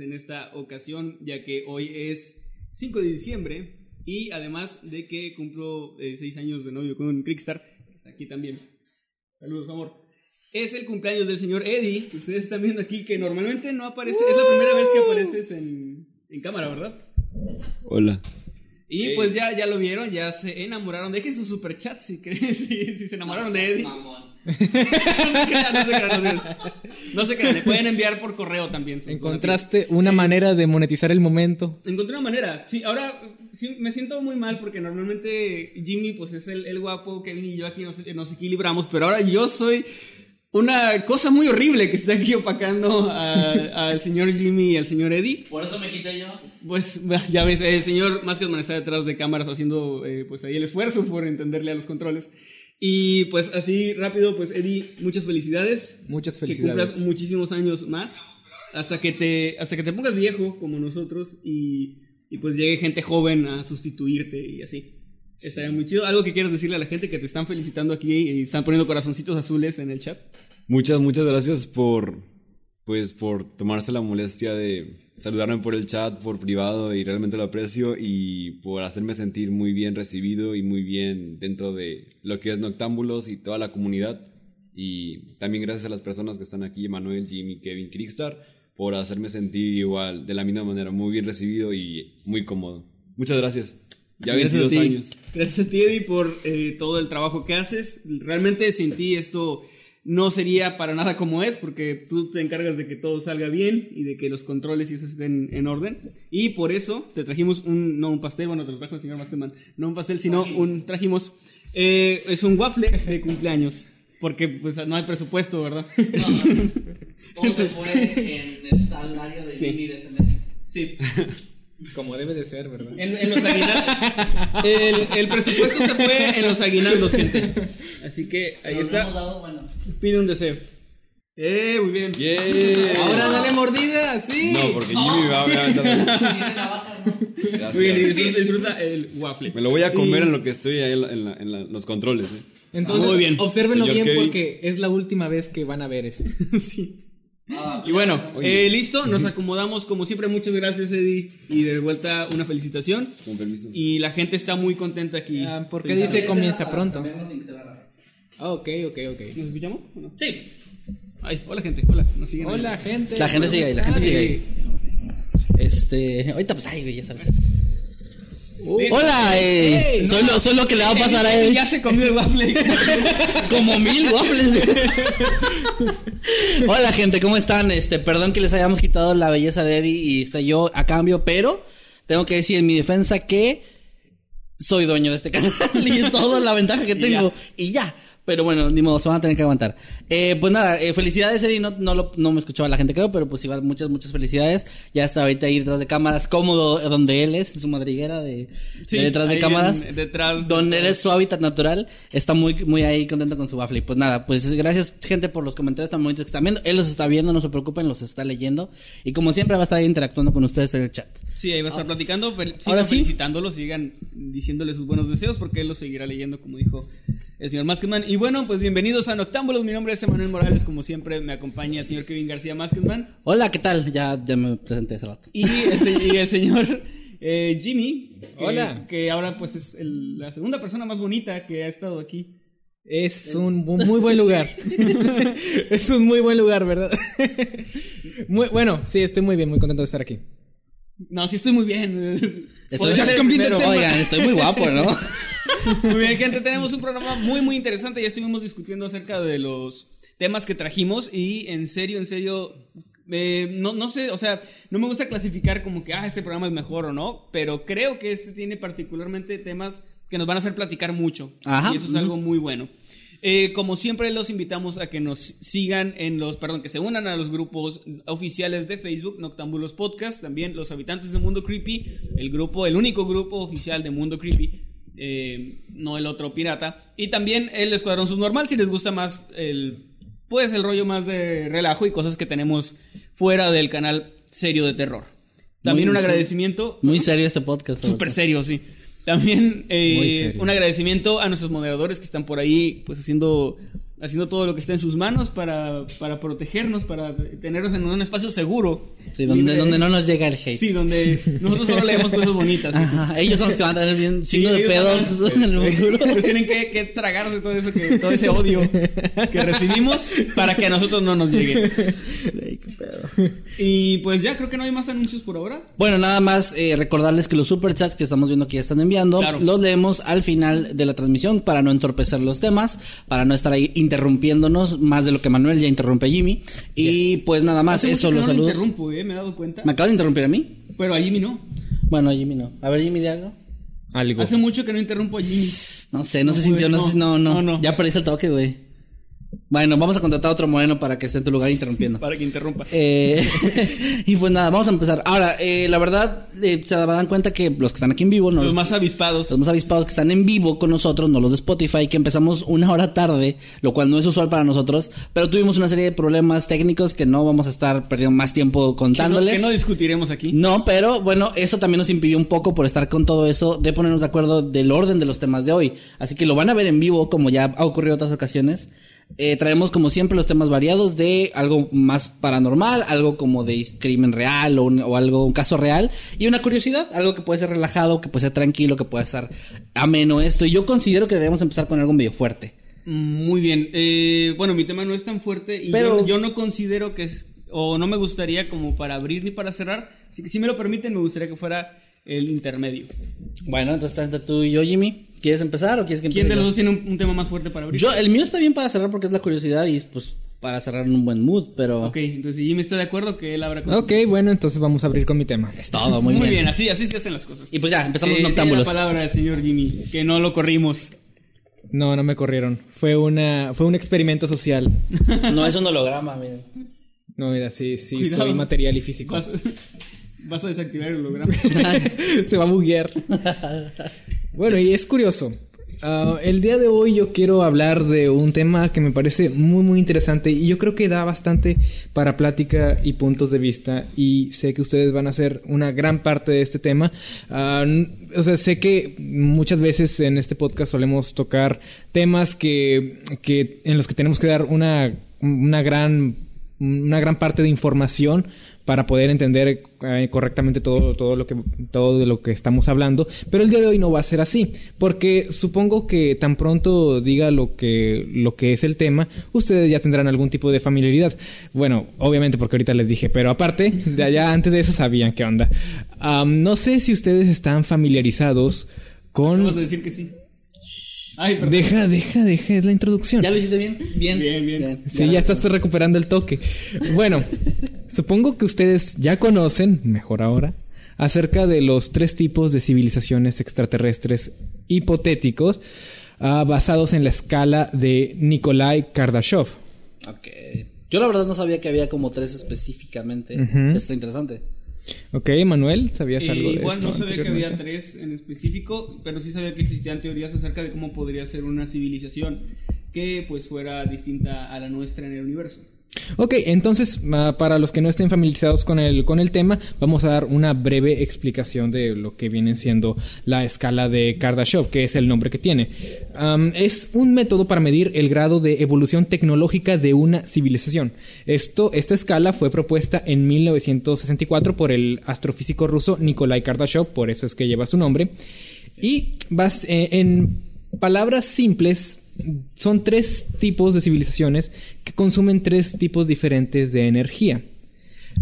en esta ocasión, ya que hoy es 5 de diciembre y además de que cumplo 6 años de novio con Crickstar, está aquí también. Saludos, amor. Es el cumpleaños del señor Eddie, ustedes están viendo aquí, que normalmente no aparece, es la primera vez que apareces en, en cámara, ¿verdad? Hola. Y pues ya, ya lo vieron, ya se enamoraron. Dejen su superchat si, creen- si, si se enamoraron de Eddie. No se crean, no se crean, no se crean. No se crean, le pueden enviar por correo también. Encontraste una manera de monetizar el momento. Encontré una manera. Sí, ahora sí, me siento muy mal porque normalmente Jimmy pues es el, el guapo, Kevin y yo aquí nos, nos equilibramos, pero ahora yo soy una cosa muy horrible que está aquí opacando al señor Jimmy y al señor Eddie. Por eso me quité yo. Pues ya ves, el señor Maskedman está detrás de cámaras haciendo eh, pues ahí el esfuerzo por entenderle a los controles. Y pues así rápido, pues Eddie, muchas felicidades. Muchas Que felicidades. cumplas muchísimos años más. Hasta que te, hasta que te pongas viejo como nosotros y, y pues llegue gente joven a sustituirte y así. Estaría muy chido. Algo que quieras decirle a la gente que te están felicitando aquí y están poniendo corazoncitos azules en el chat. Muchas, muchas gracias por, pues, por tomarse la molestia de saludarme por el chat, por privado, y realmente lo aprecio, y por hacerme sentir muy bien recibido y muy bien dentro de lo que es Noctámbulos y toda la comunidad. Y también gracias a las personas que están aquí, Manuel, Jimmy, Kevin, Crickstar, por hacerme sentir igual, de la misma manera, muy bien recibido y muy cómodo. Muchas gracias. Ya Gracias a 22 ti. años. Gracias a ti, Eddie, por eh, todo el trabajo que haces. Realmente sin ti esto no sería para nada como es, porque tú te encargas de que todo salga bien y de que los controles y eso estén en orden. Y por eso te trajimos un, no un pastel, bueno, te lo trajo el señor Maskerman, no un pastel, sino un, trajimos, eh, es un waffle de cumpleaños. Porque pues no hay presupuesto, ¿verdad? No, no. Todo se fue en el salario de Sí. Jimmy de este mes. Sí. Como debe de ser, ¿verdad? En, en los aguinaldos. El, el presupuesto se fue en los aguinaldos, gente. Así que ahí Nos está. hemos dado, bueno. Pide un deseo. Eh, muy bien. ¡Yeah! Ahora dale mordida, sí. No, porque Jimmy va a aventar- Tiene. Muy bien, disfruta, disfruta el waffle. Me lo voy a comer Y- en lo que estoy ahí en, la- en la- en la- los controles. ¿eh? Entonces, Muy bien. obsérvenlo Señor bien Kevin. porque es la última vez que van a ver esto. Sí. Ah, Y bueno, eh, listo, nos acomodamos como siempre. Muchas gracias, Eddie. Y de vuelta una felicitación. Con permiso. Y la gente está muy contenta aquí. Ah, ¿por qué dice comienza pronto? Ah, ok, ok, ok. ¿Nos escuchamos? no? Sí. Ay, hola, gente. Hola, nos siguen. ahí. Hola, gente. La gente sigue ahí, la gente sigue ahí. Este, ahorita pues, ay, ya sabes. Hola, eh, Ey, soy, no. lo, soy lo que le va a pasar a él. Ya se comió el waffle. Como mil waffles. Hola gente, ¿cómo están? Este, perdón que les hayamos quitado la belleza de Eddie y está yo a cambio, pero tengo que decir en mi defensa que soy dueño de este canal y es toda la ventaja que Y tengo. Y ya. Pero bueno, ni modo, se van a tener que aguantar. Eh, pues nada, eh, felicidades, Eddie. No, no, lo- no me escuchaba la gente, creo, pero pues igual muchas, muchas felicidades. Ya está ahorita ahí detrás de cámaras, cómodo donde él es, en su madriguera de, Sí, de detrás de cámaras. en- detrás de donde él es su hábitat natural. Está muy, muy ahí contento con su waffle. Y pues nada, pues gracias, gente, por los comentarios tan bonitos que están viendo. Él los está viendo, no se preocupen, los está leyendo. Y como siempre, va a estar ahí interactuando con ustedes en el chat. Sí, ahí va a estar platicando, fel- Ahora sí. felicitándolos, sigan diciéndole sus buenos deseos, porque él los seguirá leyendo, como dijo el señor Masketman. Y bueno, pues bienvenidos a Noctámbulos, mi nombre es Emanuel Morales, como siempre me acompaña el señor Kevin García Masketman. Hola, ¿qué tal? Ya, ya me presenté hace rato. Y, este, y el señor eh, Jimmy. que- Hola. Que ahora pues es el- la segunda persona más bonita que ha estado aquí. Es un muy buen lugar. es un muy buen lugar, ¿verdad? muy, bueno, sí, estoy muy bien, muy contento de estar aquí. No, sí estoy muy bien. Estoy, Podría ser primero. Oigan, estoy muy guapo, ¿no? Muy bien, gente, tenemos un programa muy, muy interesante. Ya estuvimos discutiendo acerca de los temas que trajimos y en serio, en serio, eh, no, no sé, o sea, no me gusta clasificar como que, ah, este programa es mejor o no, pero creo que este tiene particularmente temas que nos van a hacer platicar mucho. Ajá. Y eso es algo muy bueno. Eh, como siempre, los invitamos a que nos sigan en los, perdón, que se unan a los grupos oficiales de Facebook, Noctámbulos Podcast, también los habitantes de Mundo Creepy, el grupo, el único grupo oficial de Mundo Creepy, eh, no el otro pirata, y también el Escuadrón Subnormal, si les gusta más el, pues el rollo más de relajo y cosas que tenemos fuera del canal serio de terror. También Muy- un agradecimiento. Muy serio este podcast. Súper serio, sí. También eh, un agradecimiento a nuestros moderadores que están por ahí, pues haciendo, haciendo todo lo que está en sus manos para, para protegernos, para tenernos en un espacio seguro. Sí, donde, donde no nos llega el hate. Sí, donde nosotros solo leemos cosas bonitas. Ajá, ellos son los que van a tener bien Sí, signo de ellos pedos van en el futuro. Pues tienen que, que tragarse todo eso, que, todo ese odio que recibimos para que a nosotros no nos llegue. Y pues ya creo que no hay más anuncios por ahora. Bueno, nada más eh, recordarles que los superchats que estamos viendo que ya están enviando, Claro. los leemos al final de la transmisión para no entorpecer los temas, para no estar ahí interrumpiéndonos más de lo que Manuel ya interrumpe a Jimmy. Y pues nada más, Hace eso, los no lo saludos. interrumpo, eh, me he dado cuenta. ¿Me acabas de interrumpir a mí? Pero a Jimmy no. Bueno, a Jimmy no. A ver, Jimmy, de algo. Algo. Hace mucho que no interrumpo a Jimmy. No sé, no, No se sintió, no, pude, sé, no, no, no, no. Ya perdiste el toque, güey. Bueno, vamos a contratar a otro moreno para que esté en tu lugar interrumpiendo. Para que interrumpa. Eh, y pues nada, vamos a empezar. Ahora, eh, la verdad, eh, se dan cuenta que los que están aquí en vivo, no Los más avispados. los más avispados que están en vivo con nosotros, no los de Spotify, que empezamos una hora tarde, lo cual no es usual para nosotros, pero tuvimos una serie de problemas técnicos que no vamos a estar perdiendo más tiempo Que no, contándoles. que no discutiremos aquí. No, pero bueno, eso también nos impidió un poco por estar con todo eso de ponernos de acuerdo del orden de los temas de hoy. Así que lo van a ver en vivo, como ya ha ocurrido en otras ocasiones. Eh, traemos como siempre los temas variados de algo más paranormal, algo como de crimen real o, un- o algo, un caso real y una curiosidad, algo que puede ser relajado, que puede ser tranquilo, que puede ser ameno esto. Y yo considero que debemos empezar con algo medio fuerte. Muy bien. Eh, bueno, mi tema no es tan fuerte y Pero- yo, yo no considero que es, o no me gustaría como para abrir ni para cerrar. Así que si me lo permiten, me gustaría que fuera el intermedio. Bueno, entonces está entre tú y yo, Jimmy. ¿Quieres empezar o quieres que ¿Quién de los dos tiene un, un tema más fuerte para abrir? Yo, el mío está bien para cerrar porque es la curiosidad y pues para cerrar en un buen mood, pero... Ok, entonces si Jimmy está de acuerdo que él abra con Ok, bueno, entonces vamos a abrir con mi tema. Es todo, muy, Muy, bien. bien. así, así se hacen las cosas. Y pues ya, empezamos Eh, tiene noctámbulos. la palabra, señor Jimmy, que no lo corrimos. No, no me corrieron. Fue una, fue un experimento social. No es un holograma, miren. No, mira, sí, sí, Cuidado. soy material y físico. Vas, vas a desactivar el holograma. Se va a buguear. Bueno, y es curioso. Ah, el día de hoy yo quiero hablar de un tema que me parece muy muy interesante y yo creo que da bastante para plática y puntos de vista y sé que ustedes van a ser una gran parte de este tema. Ah, o sea, sé que muchas veces en este podcast solemos tocar temas que, que en los que tenemos que dar una, una gran una gran parte de información para poder entender eh, correctamente todo, todo lo que todo de lo que estamos hablando, pero el día de hoy no va a ser así, porque supongo que tan pronto diga lo que lo que es el tema, ustedes ya tendrán algún tipo de familiaridad. Bueno, obviamente porque ahorita les dije, pero aparte, de allá antes de eso sabían qué onda. No sé si ustedes están familiarizados con Vamos a decir que sí. Ay, perdón. Deja, deja, deja, es la introducción. ¿Ya lo hiciste bien? Bien. Bien, bien. Sí, ya estás recuperando el toque. Bueno, supongo que ustedes ya conocen, mejor ahora, acerca de los tres tipos de civilizaciones extraterrestres hipotéticos ah, basados en la escala de Nikolai Kardashev. Ok. Yo la verdad no sabía que había como tres específicamente. Ujú. Está interesante. Ok, Manuel, ¿sabías Eh, algo de igual esto no sabía que había tres en específico, pero sí sabía que existían teorías acerca de cómo podría ser una civilización que pues fuera distinta a la nuestra en el universo. Ok, entonces, ah, para los que no estén familiarizados con el, con el tema, vamos a dar una breve explicación de lo que viene siendo la escala de Kardashev, que es el nombre que tiene. Es un método para medir el grado de evolución tecnológica de una civilización. Esto, esta escala fue propuesta en 1964 por el astrofísico ruso Nikolai Kardashev, por eso es que lleva su nombre. Y vas, eh, en palabras simples, son tres tipos de civilizaciones que consumen tres tipos diferentes de energía.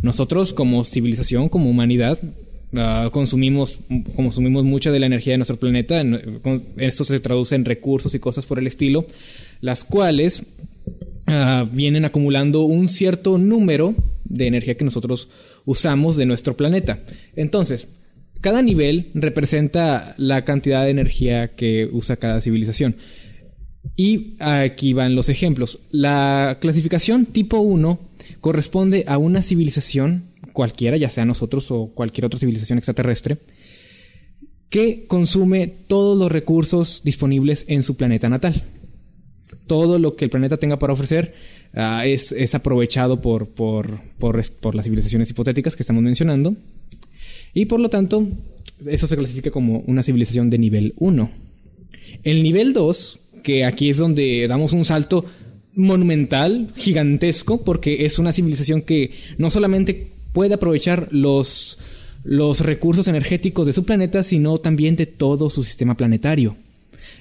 Nosotros como civilización, como humanidad, ah, consumimos, consumimos mucha de la energía de nuestro planeta. Esto se traduce en recursos y cosas por el estilo, las cuales ah, vienen acumulando un cierto número de energía que nosotros usamos de nuestro planeta. Entonces, cada nivel representa la cantidad de energía que usa cada civilización. Y aquí van los ejemplos. La clasificación tipo 1 corresponde a una civilización cualquiera, ya sea nosotros o cualquier otra civilización extraterrestre, que consume todos los recursos disponibles en su planeta natal. Todo lo que el planeta tenga para ofrecer ah, es, aprovechado por, por, por, por las civilizaciones hipotéticas que estamos mencionando. Y por lo tanto, eso se clasifica como una civilización de nivel 1. El nivel 2, que aquí es donde damos un salto monumental, gigantesco, porque es una civilización que no solamente puede aprovechar los, los recursos energéticos de su planeta, sino también de todo su sistema planetario.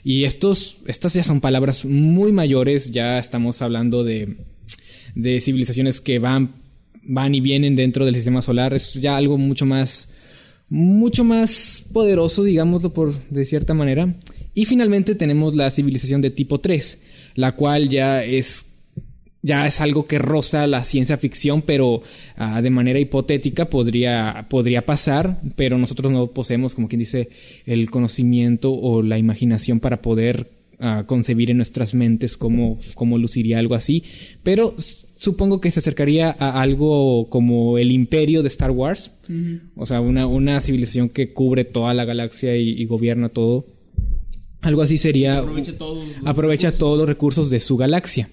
Y estos, estas ya son palabras muy mayores, ya estamos hablando de, de civilizaciones que van, van y vienen dentro del sistema solar, es ya algo mucho más, mucho más poderoso, digámoslo por de cierta manera. Y finalmente tenemos la civilización de tipo 3, la cual ya es ya es algo que roza la ciencia ficción, pero ah, de manera hipotética podría, podría pasar, pero nosotros no poseemos, como quien dice, el conocimiento o la imaginación para poder ah, concebir en nuestras mentes cómo, cómo luciría algo así. Pero supongo que se acercaría a algo como el imperio de Star Wars, o sea, una, una civilización que cubre toda la galaxia y, y gobierna todo. Algo así sería Aprovecha todos los aprovecha recursos. todos los recursos de su galaxia.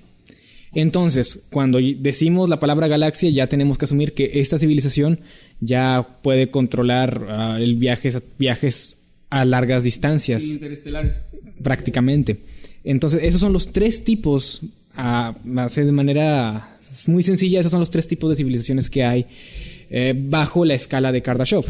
Entonces, cuando decimos la palabra galaxia, ya tenemos que asumir que esta civilización ya puede controlar ah, el viajes, viajes a largas distancias, Sí, interestelares. prácticamente. Entonces, esos son los tres tipos, ah, así de manera muy sencilla, esos son los tres tipos de civilizaciones que hay eh, bajo la escala de Kardashev.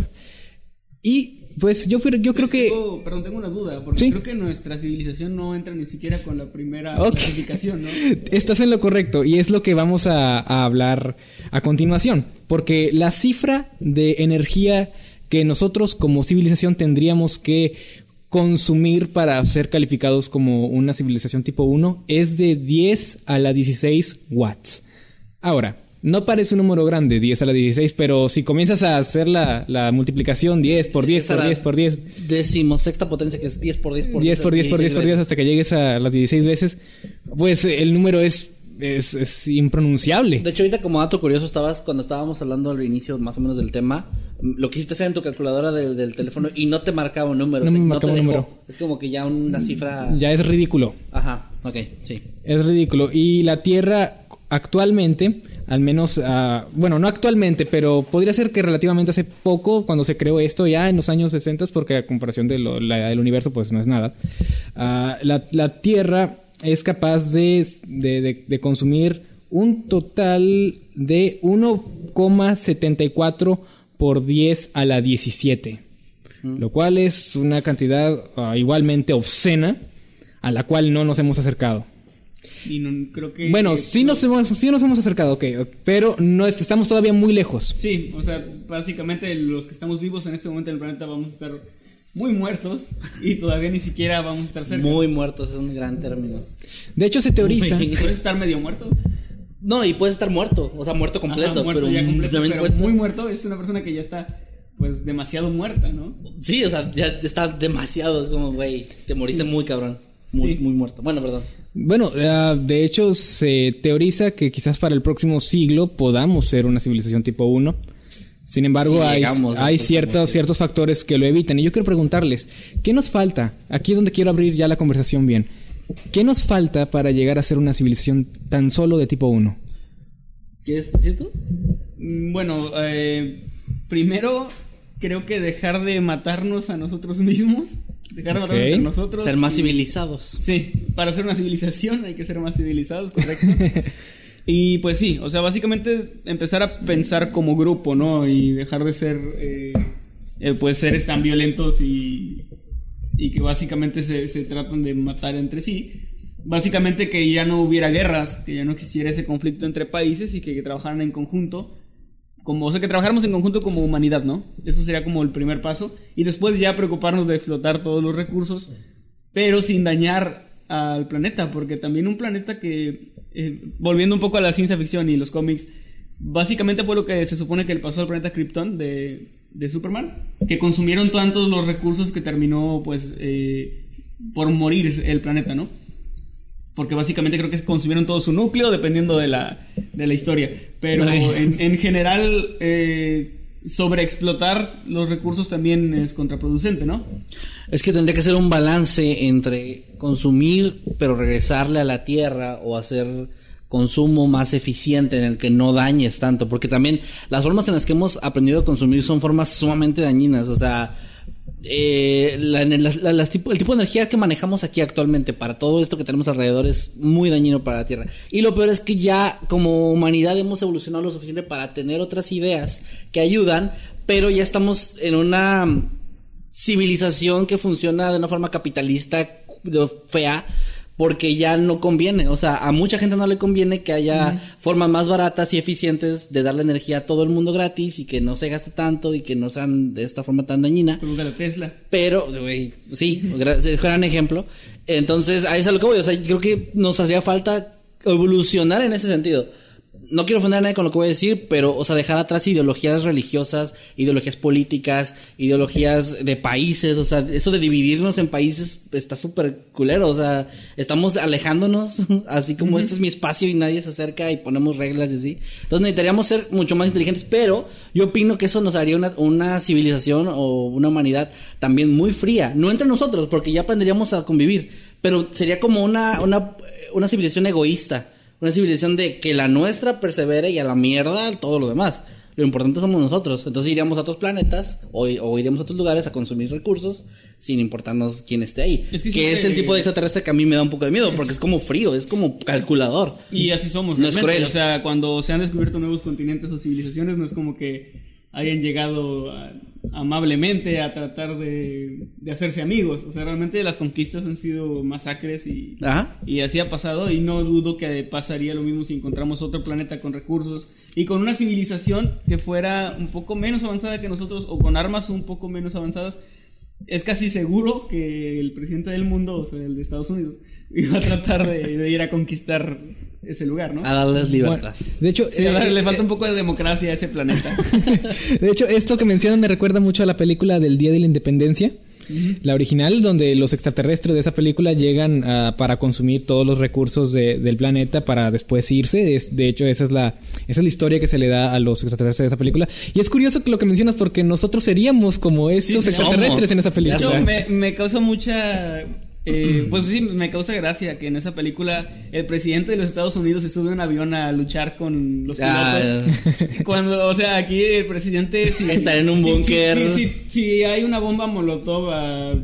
Y pues yo, fui- yo creo que... Tengo- perdón, tengo una duda, porque Sí. creo que nuestra civilización no entra ni siquiera con la primera Ok. clasificación, ¿no? Estás en lo correcto y es lo que vamos a, a hablar a continuación. Porque la cifra de energía que nosotros como civilización tendríamos que consumir para ser calificados como una civilización tipo 1 es de 10 a la 16 watts. Ahora, no parece un número grande, 10 a la 16, pero si comienzas a hacer la, la multiplicación 10 por 10 Esa por la 10 por 10, Decimosexta potencia que es 10 por 10 por 10 por 10 por 10 por 10 veces. hasta que llegues a las 16 veces, pues el número es, es, es impronunciable. De hecho, ahorita como dato curioso, estabas cuando estábamos hablando al inicio más o menos del tema, lo quisiste hacer en tu calculadora del, del teléfono y no te marcaba un número. No o sea, me te marcaba un dejó. número. Es como que ya una cifra... Ya es ridículo. Ajá, ok, sí. Es ridículo. Y la Tierra actualmente, al menos, ah, bueno, no actualmente, pero podría ser que relativamente hace poco, cuando se creó esto, ya en los años 60, porque a comparación de lo- la edad del universo, pues no es nada. Ah, la, la Tierra es capaz de, de- de- de consumir un total de 1,74 por 10 a la 17. Lo cual es una cantidad ah, igualmente obscena a la cual no nos hemos acercado. Y no, creo que... Bueno, eh, sí nos hemos, sí nos hemos acercado, ok, pero no es- estamos todavía muy lejos. Sí, o sea, básicamente los que estamos vivos en este momento en el planeta vamos a estar muy muertos y todavía ni siquiera vamos a estar cerca. Muy muertos, es un gran término. De hecho, se teoriza. Puedes estar medio muerto. No, y puedes estar muerto, o sea, muerto completo, Ajá, muerto pero, ya completo, también pero cuesta- muy muerto es una persona que ya está pues demasiado muerta, ¿no? Sí, o sea, ya está demasiado, es como, güey, te moriste muy cabrón, muy, Sí. muy muerto. Bueno, perdón. Bueno, ah, de hecho, se teoriza que quizás para el próximo siglo podamos ser una civilización tipo 1. Sin embargo, hay, hay ciertos, ciertos factores que lo evitan. Y yo quiero preguntarles, ¿qué nos falta? Aquí es donde quiero abrir ya la conversación bien. ¿Qué nos falta para llegar a ser una civilización tan solo de tipo 1? ¿Quieres decir tú? Mm, Bueno, eh, primero creo que dejar de matarnos a nosotros mismos, dejar de matarnos Ok. entre nosotros. Ser más y- civilizados. Sí, para ser una civilización hay que ser más civilizados, correcto. y pues sí, o sea, básicamente empezar a pensar como grupo, ¿no? Y dejar de ser, eh, eh, pues, seres tan violentos y, y que básicamente se, se tratan de matar entre sí. Básicamente que ya no hubiera guerras, que ya no existiera ese conflicto entre países y que, trabajaran en conjunto como, o sea, que trabajáramos en conjunto como humanidad, ¿no? Eso sería como el primer paso. Y después ya preocuparnos de explotar todos los recursos, pero sin dañar al planeta, porque también un planeta que, eh, volviendo un poco a la ciencia ficción y los cómics, básicamente fue lo que se supone que le pasó al planeta Krypton de, de Superman, que consumieron tantos los recursos que terminó, pues, eh, por morir el planeta, ¿no? Porque básicamente creo que consumieron todo su núcleo dependiendo de la, de la historia. Pero en, en general, eh, sobreexplotar los recursos también es contraproducente, ¿no? Es que tendría que ser un balance entre consumir, pero regresarle a la tierra o hacer consumo más eficiente en el que no dañes tanto, porque también las formas en las que hemos aprendido a consumir son formas sumamente dañinas, o sea, eh, tipo- el tipo de energía que manejamos aquí actualmente para todo esto que tenemos alrededor es muy dañino para la Tierra. Y lo peor es que ya como humanidad hemos evolucionado lo suficiente para tener otras ideas que ayudan, pero ya estamos en una civilización que funciona de una forma capitalista fea porque ya no conviene, o sea, a mucha gente no le conviene que haya formas más baratas y eficientes de darle energía a todo el mundo gratis y que no se gaste tanto y que no sean de esta forma tan dañina. Pregúntale a Tesla. Pero, güey, sí, gran ejemplo. Entonces, a eso es lo que voy. O sea, creo que nos hacía falta evolucionar en ese sentido. No quiero ofender a nadie con lo que voy a decir, pero, o sea, dejar atrás ideologías religiosas, ideologías políticas, ideologías de países, o sea, eso de dividirnos en países está súper culero, o sea, estamos alejándonos, así como este es mi espacio y nadie se acerca y ponemos reglas y así. Entonces necesitaríamos ser mucho más inteligentes, pero yo opino que eso nos haría una, una civilización o una humanidad también muy fría, no entre nosotros, porque ya aprenderíamos a convivir, pero sería como una, una, una civilización egoísta. Una civilización de que la nuestra persevere y a la mierda todo lo demás. Lo importante somos nosotros. Entonces iríamos a otros planetas o, o iríamos a otros lugares a consumir recursos sin importarnos quién esté ahí. Es que que es el tipo de extraterrestre que a mí me da un poco de miedo porque es como frío, es como calculador. Y así somos. No es cruel. O sea, cuando se han descubierto nuevos continentes o civilizaciones, no es como que hayan llegado a- amablemente a tratar de, de hacerse amigos. O sea, realmente las conquistas han sido masacres y, Ajá. y así ha pasado. Y no dudo que pasaría lo mismo si encontramos otro planeta con recursos y con una civilización que fuera un poco menos avanzada que nosotros o con armas un poco menos avanzadas. Es casi seguro que el presidente del mundo, o sea, el de Estados Unidos, iba a tratar de, de ir a conquistar ese lugar, ¿no? A darles libertad. Bueno, de hecho, Sí, eh, le eh, falta un poco de democracia a ese planeta. De hecho, esto que mencionan me recuerda mucho a la película del Día de la Independencia. La original, donde los extraterrestres de esa película llegan ah, para consumir todos los recursos de- del planeta para después irse. Es, de hecho, esa es, la, esa es la historia que se le da a los extraterrestres de esa película. Y es curioso que lo que mencionas porque nosotros seríamos como estos sí, extraterrestres somos. en esa película. hecho, me, me causa mucha... eh, pues sí, me causa gracia que en esa película el presidente de los Estados Unidos se sube a un avión a luchar con los Ah, pilotos. Cuando, o sea, aquí el presidente... Si, Estar en un si- si- búnker. Si, si- si hay una bomba molotov a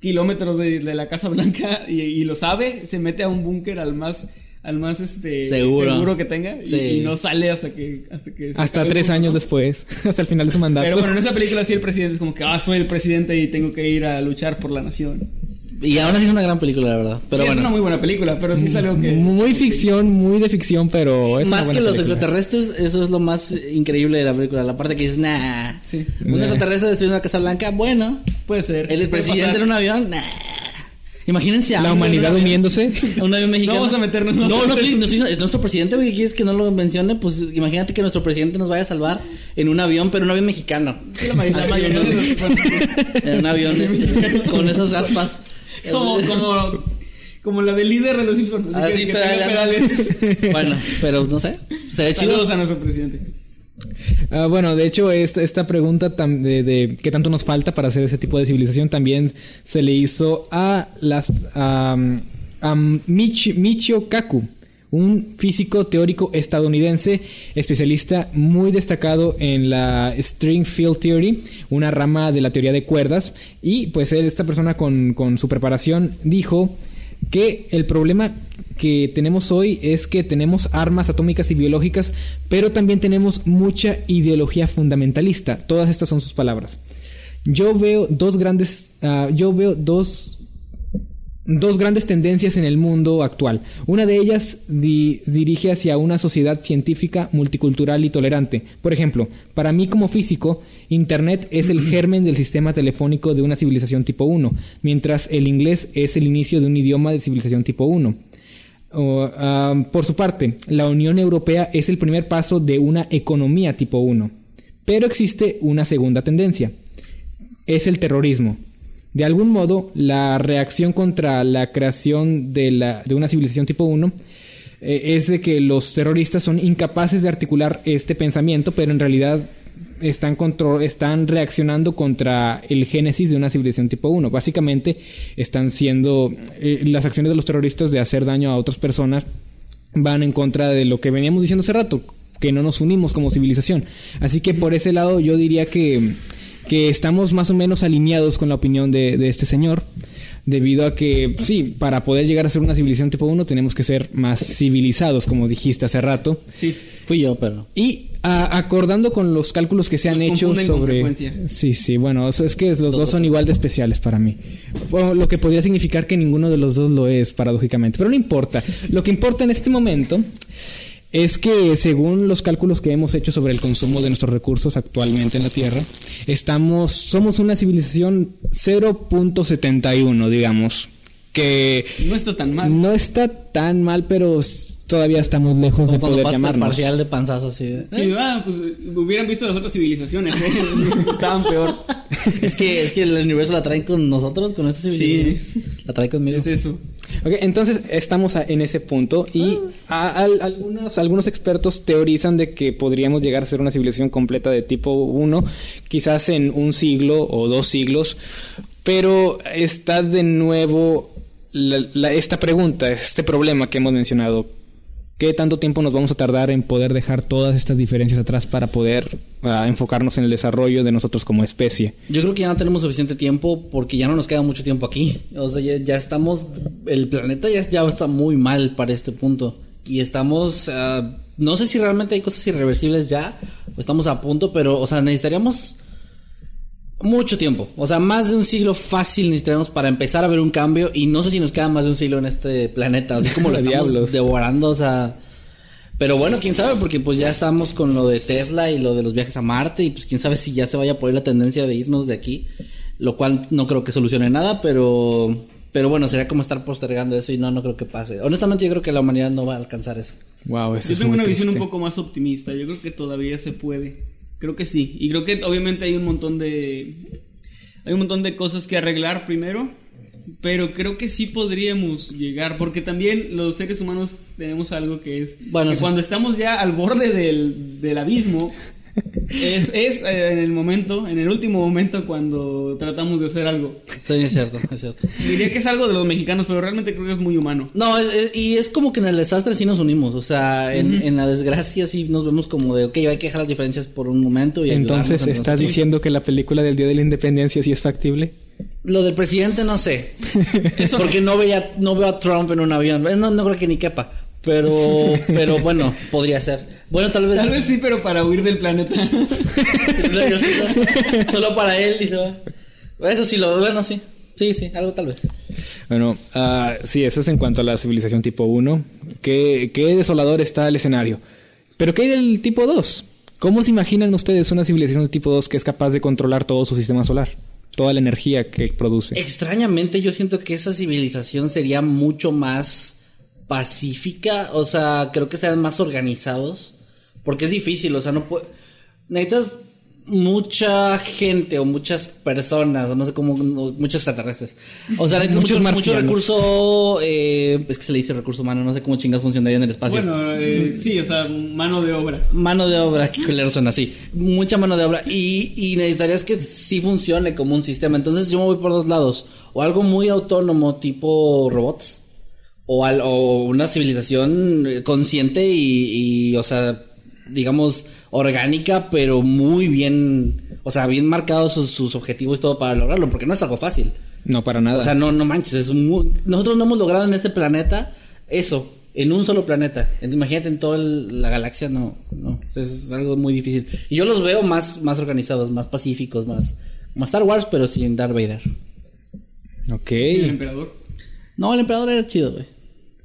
kilómetros de, de la Casa Blanca y, y lo sabe, se mete a un búnker al más... Al más este Seguro. que tenga y- Sí. y, no sale hasta que hasta que Hasta tres años ¿no? después, hasta el final de su mandato. Pero bueno, en esa película sí el presidente es como que, ah, soy el presidente y tengo que ir a luchar por la nación. Y aún así es una gran película, la verdad. Pero Sí, bueno. es una muy buena película, pero sí salió que... Muy ficción, muy de ficción, pero es una más buena que los película. extraterrestres, eso es lo más increíble de la película. La parte que dices, nah. Sí. Un extraterrestre destruyendo la Casa Blanca, bueno. Puede ser. El, Puede presidente pasar. en un avión, nah. Imagínense a La humanidad uniéndose. A un avión mexicano. No vamos a meternos No, no, no estoy- es nuestro presidente, güey. ¿Quieres que no lo mencione? Pues imagínate que nuestro presidente nos vaya a salvar en un avión, pero un avión mexicano. La, ma- la mayoría ¿no? de los... En un avión este, con esas aspas. como, como, como la del líder de los Simpsons. Así, Así que, que tenga pedaleando. pedales. Bueno, pero no sé. Sería chido. Saludos a nuestro presidente. Ah, bueno, de hecho, esta, esta pregunta de, de qué tanto nos falta para hacer ese tipo de civilización también se le hizo a las a, a Mich- Michio Kaku, un físico teórico estadounidense, especialista muy destacado en la string field theory, una rama de la teoría de cuerdas, y pues él, esta persona con, con su preparación dijo que el problema que tenemos hoy es que tenemos armas atómicas y biológicas, pero también tenemos mucha ideología fundamentalista. Todas estas son sus palabras. Yo veo dos grandes, ah, yo veo dos dos grandes tendencias en el mundo actual. Una de ellas di- dirige hacia una sociedad científica, multicultural y tolerante. Por ejemplo, para mí como físico, Internet es el germen del sistema telefónico de una civilización tipo 1, mientras el inglés es el inicio de un idioma de civilización tipo 1. O, ah, por su parte, la Unión Europea es el primer paso de una economía tipo 1. Pero existe una segunda tendencia. Es el terrorismo. De algún modo, la reacción contra la creación de, la- de una civilización tipo 1 eh, es de que los terroristas son incapaces de articular este pensamiento, pero en realidad están, contro- están reaccionando contra el génesis de una civilización tipo 1. Básicamente están siendo eh, las acciones de los terroristas de hacer daño a otras personas van en contra de lo que veníamos diciendo hace rato, que no nos unimos como civilización. Así que por ese lado yo diría que, que estamos más o menos alineados con la opinión de, de este señor, debido a que, sí, para poder llegar a ser una civilización tipo 1 tenemos que ser más civilizados, como dijiste hace rato. Sí. Fui yo, pero. Y a- acordando con los cálculos que se han Nos hecho con sobre... Sí, sí, bueno, eso es que los dos son igual de especiales para mí. Bueno, lo que podría significar que ninguno de los dos lo es, paradójicamente. Pero no importa. Lo que importa en este momento es que según los cálculos que hemos hecho sobre el consumo de nuestros recursos actualmente en la Tierra, estamos, somos una civilización 0.71, digamos. Que No está tan mal. no está tan mal, pero todavía estamos lejos Como de poder llamarnos. parcial de panzazo así. de- Sí, ah, pues eh, hubieran visto las otras civilizaciones, ¿eh? Estaban peor. es que es que el universo la traen con nosotros, con esta civilización. Sí. La trae conmigo. Es eso. Ok, entonces estamos a- en ese punto y a- algunos, algunos expertos teorizan de que podríamos llegar a ser una civilización completa de tipo 1, quizás en un siglo o dos siglos, pero está de nuevo la- la- esta pregunta, este problema que hemos mencionado. ¿Qué tanto tiempo nos vamos a tardar en poder dejar todas estas diferencias atrás para poder ah, enfocarnos en el desarrollo de nosotros como especie? Yo creo que ya no tenemos suficiente tiempo porque ya no nos queda mucho tiempo aquí. O sea, ya, estamos. El planeta ya, ya está muy mal para este punto. Y estamos. ah, no sé si realmente hay cosas irreversibles ya. O estamos a punto, pero, o sea, necesitaríamos. Mucho tiempo. O sea, más de un siglo fácil necesitaríamos para empezar a ver un cambio. Y no sé si nos queda más de un siglo en este planeta. Así como lo estamos Diablos. devorando. O sea. Pero bueno, quién sabe, porque pues ya estamos con lo de Tesla y lo de los viajes a Marte, y pues quién sabe si ya se vaya a poner la tendencia de irnos de aquí, lo cual no creo que solucione nada, pero pero bueno, sería como estar postergando eso y no, no creo que pase. Honestamente yo creo que la humanidad no va a alcanzar eso. Wow, eso Yo es tengo muy una visión un poco más optimista. Yo creo que todavía se puede. Creo que sí. Y creo que obviamente hay un montón de. Hay un montón de cosas que arreglar primero. Pero creo que sí podríamos llegar. Porque también los seres humanos tenemos algo que es. Bueno, que sí. cuando estamos ya al borde del, del abismo. Es, es eh, en el momento, en el último momento cuando tratamos de hacer algo. Sí, es cierto, es cierto. Diría que es algo de los mexicanos, pero realmente creo que es muy humano. No, es- es- y es como que en el desastre sí nos unimos, o sea, en, en la desgracia sí nos vemos como de, ok, hay que dejar las diferencias por un momento y Entonces, ¿estás nosotros. diciendo que la película del Día de la Independencia sí es factible? Lo del presidente no sé. porque no veía, no veo a Trump en un avión. Eh, No, no creo que ni quepa. Pero, pero bueno, podría ser. Bueno, tal vez. Tal vez sí, pero para huir del planeta. Solo para él y se va. Eso sí lo, bueno, sí. Sí, sí, algo tal vez. Bueno, ah, sí, eso es en cuanto a la civilización tipo 1. Qué, qué desolador está el escenario. Pero ¿qué hay del tipo 2? ¿Cómo se imaginan ustedes una civilización de tipo 2 que es capaz de controlar todo su sistema solar? Toda la energía que produce. Extrañamente, yo siento que esa civilización sería mucho más pacífica. O sea, creo que estarían más organizados. Porque es difícil, o sea, no puede. Necesitas mucha gente o muchas personas, o no sé cómo, no, muchos extraterrestres. O sea, necesitas Muchos mucho, mucho recurso. eh, es que se le dice recurso humano, no sé cómo chingas funcionaría en el espacio. Bueno, eh, sí, o sea, mano de obra. Mano de obra, qué culeros son así. Mucha mano de obra. Y, y necesitarías que sí funcione como un sistema. Entonces yo me voy por dos lados. O algo muy autónomo, tipo robots. O, al- o una civilización eh, consciente y, y, o sea, digamos, orgánica, pero muy bien, o sea, bien marcados sus, sus objetivos y todo para lograrlo, porque no es algo fácil. No, para nada. O sea, no, no manches, es muy... Nosotros no hemos logrado en este planeta eso, en un solo planeta. Imagínate en toda el- la galaxia, no, no, es algo muy difícil. Y yo los veo más, más organizados, más pacíficos, más... Como Star Wars, pero sin Darth Vader. ok. Sí, el emperador. No, el emperador era chido, güey.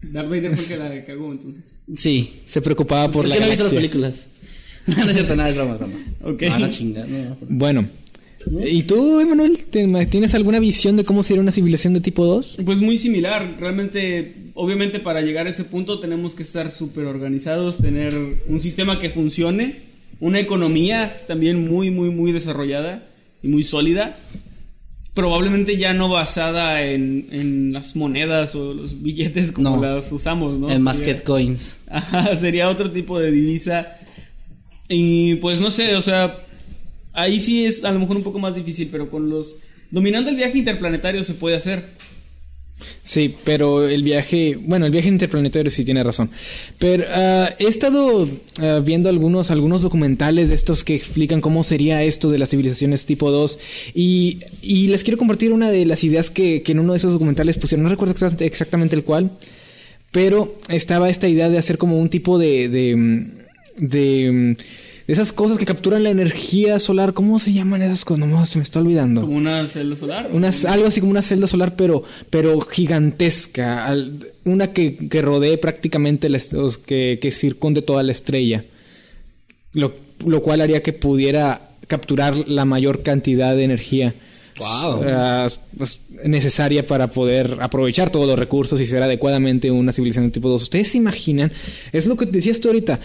Darth Vader fue el que la cagó, entonces. Sí. Se preocupaba por es la que no he visto las galaxia. películas. no, no es cierto, nada, es broma, es broma. Ok. Ah, la chinga, no, no. Bueno. ¿Y tú, Emanuel, tienes alguna visión de cómo sería una civilización de tipo 2? Pues muy similar, realmente, obviamente para llegar a ese punto tenemos que estar súper organizados, tener un sistema que funcione, una economía también muy, muy, muy desarrollada y muy sólida, probablemente ya no basada en, en las monedas o los billetes como No. las usamos, ¿no? En Masket Coins. Ajá, sería otro tipo de divisa. Y pues no sé, o sea, ahí sí es a lo mejor un poco más difícil, pero con los... Dominando el viaje interplanetario se puede hacer. Sí, pero el viaje, bueno, el viaje interplanetario sí tiene razón. Pero ah, he estado ah, viendo algunos, algunos documentales de estos que explican cómo sería esto de las civilizaciones tipo 2 y, y les quiero compartir una de las ideas que, que en uno de esos documentales pusieron, no recuerdo exact- exactamente el cual, pero estaba esta idea de hacer como un tipo de... de, de esas cosas que capturan la energía solar, ¿cómo se llaman esas cosas? No, se me está olvidando. Como una celda solar. Una, algo así como una celda solar, pero, pero gigantesca. al- una que, que rodee prácticamente, la que, que circunde toda la estrella. Lo, lo cual haría que pudiera capturar la mayor cantidad de energía. Wow. ah, pues, necesaria para poder aprovechar todos los recursos y ser adecuadamente una civilización de tipo 2. ¿Ustedes se imaginan? Es lo que decías tú ahorita.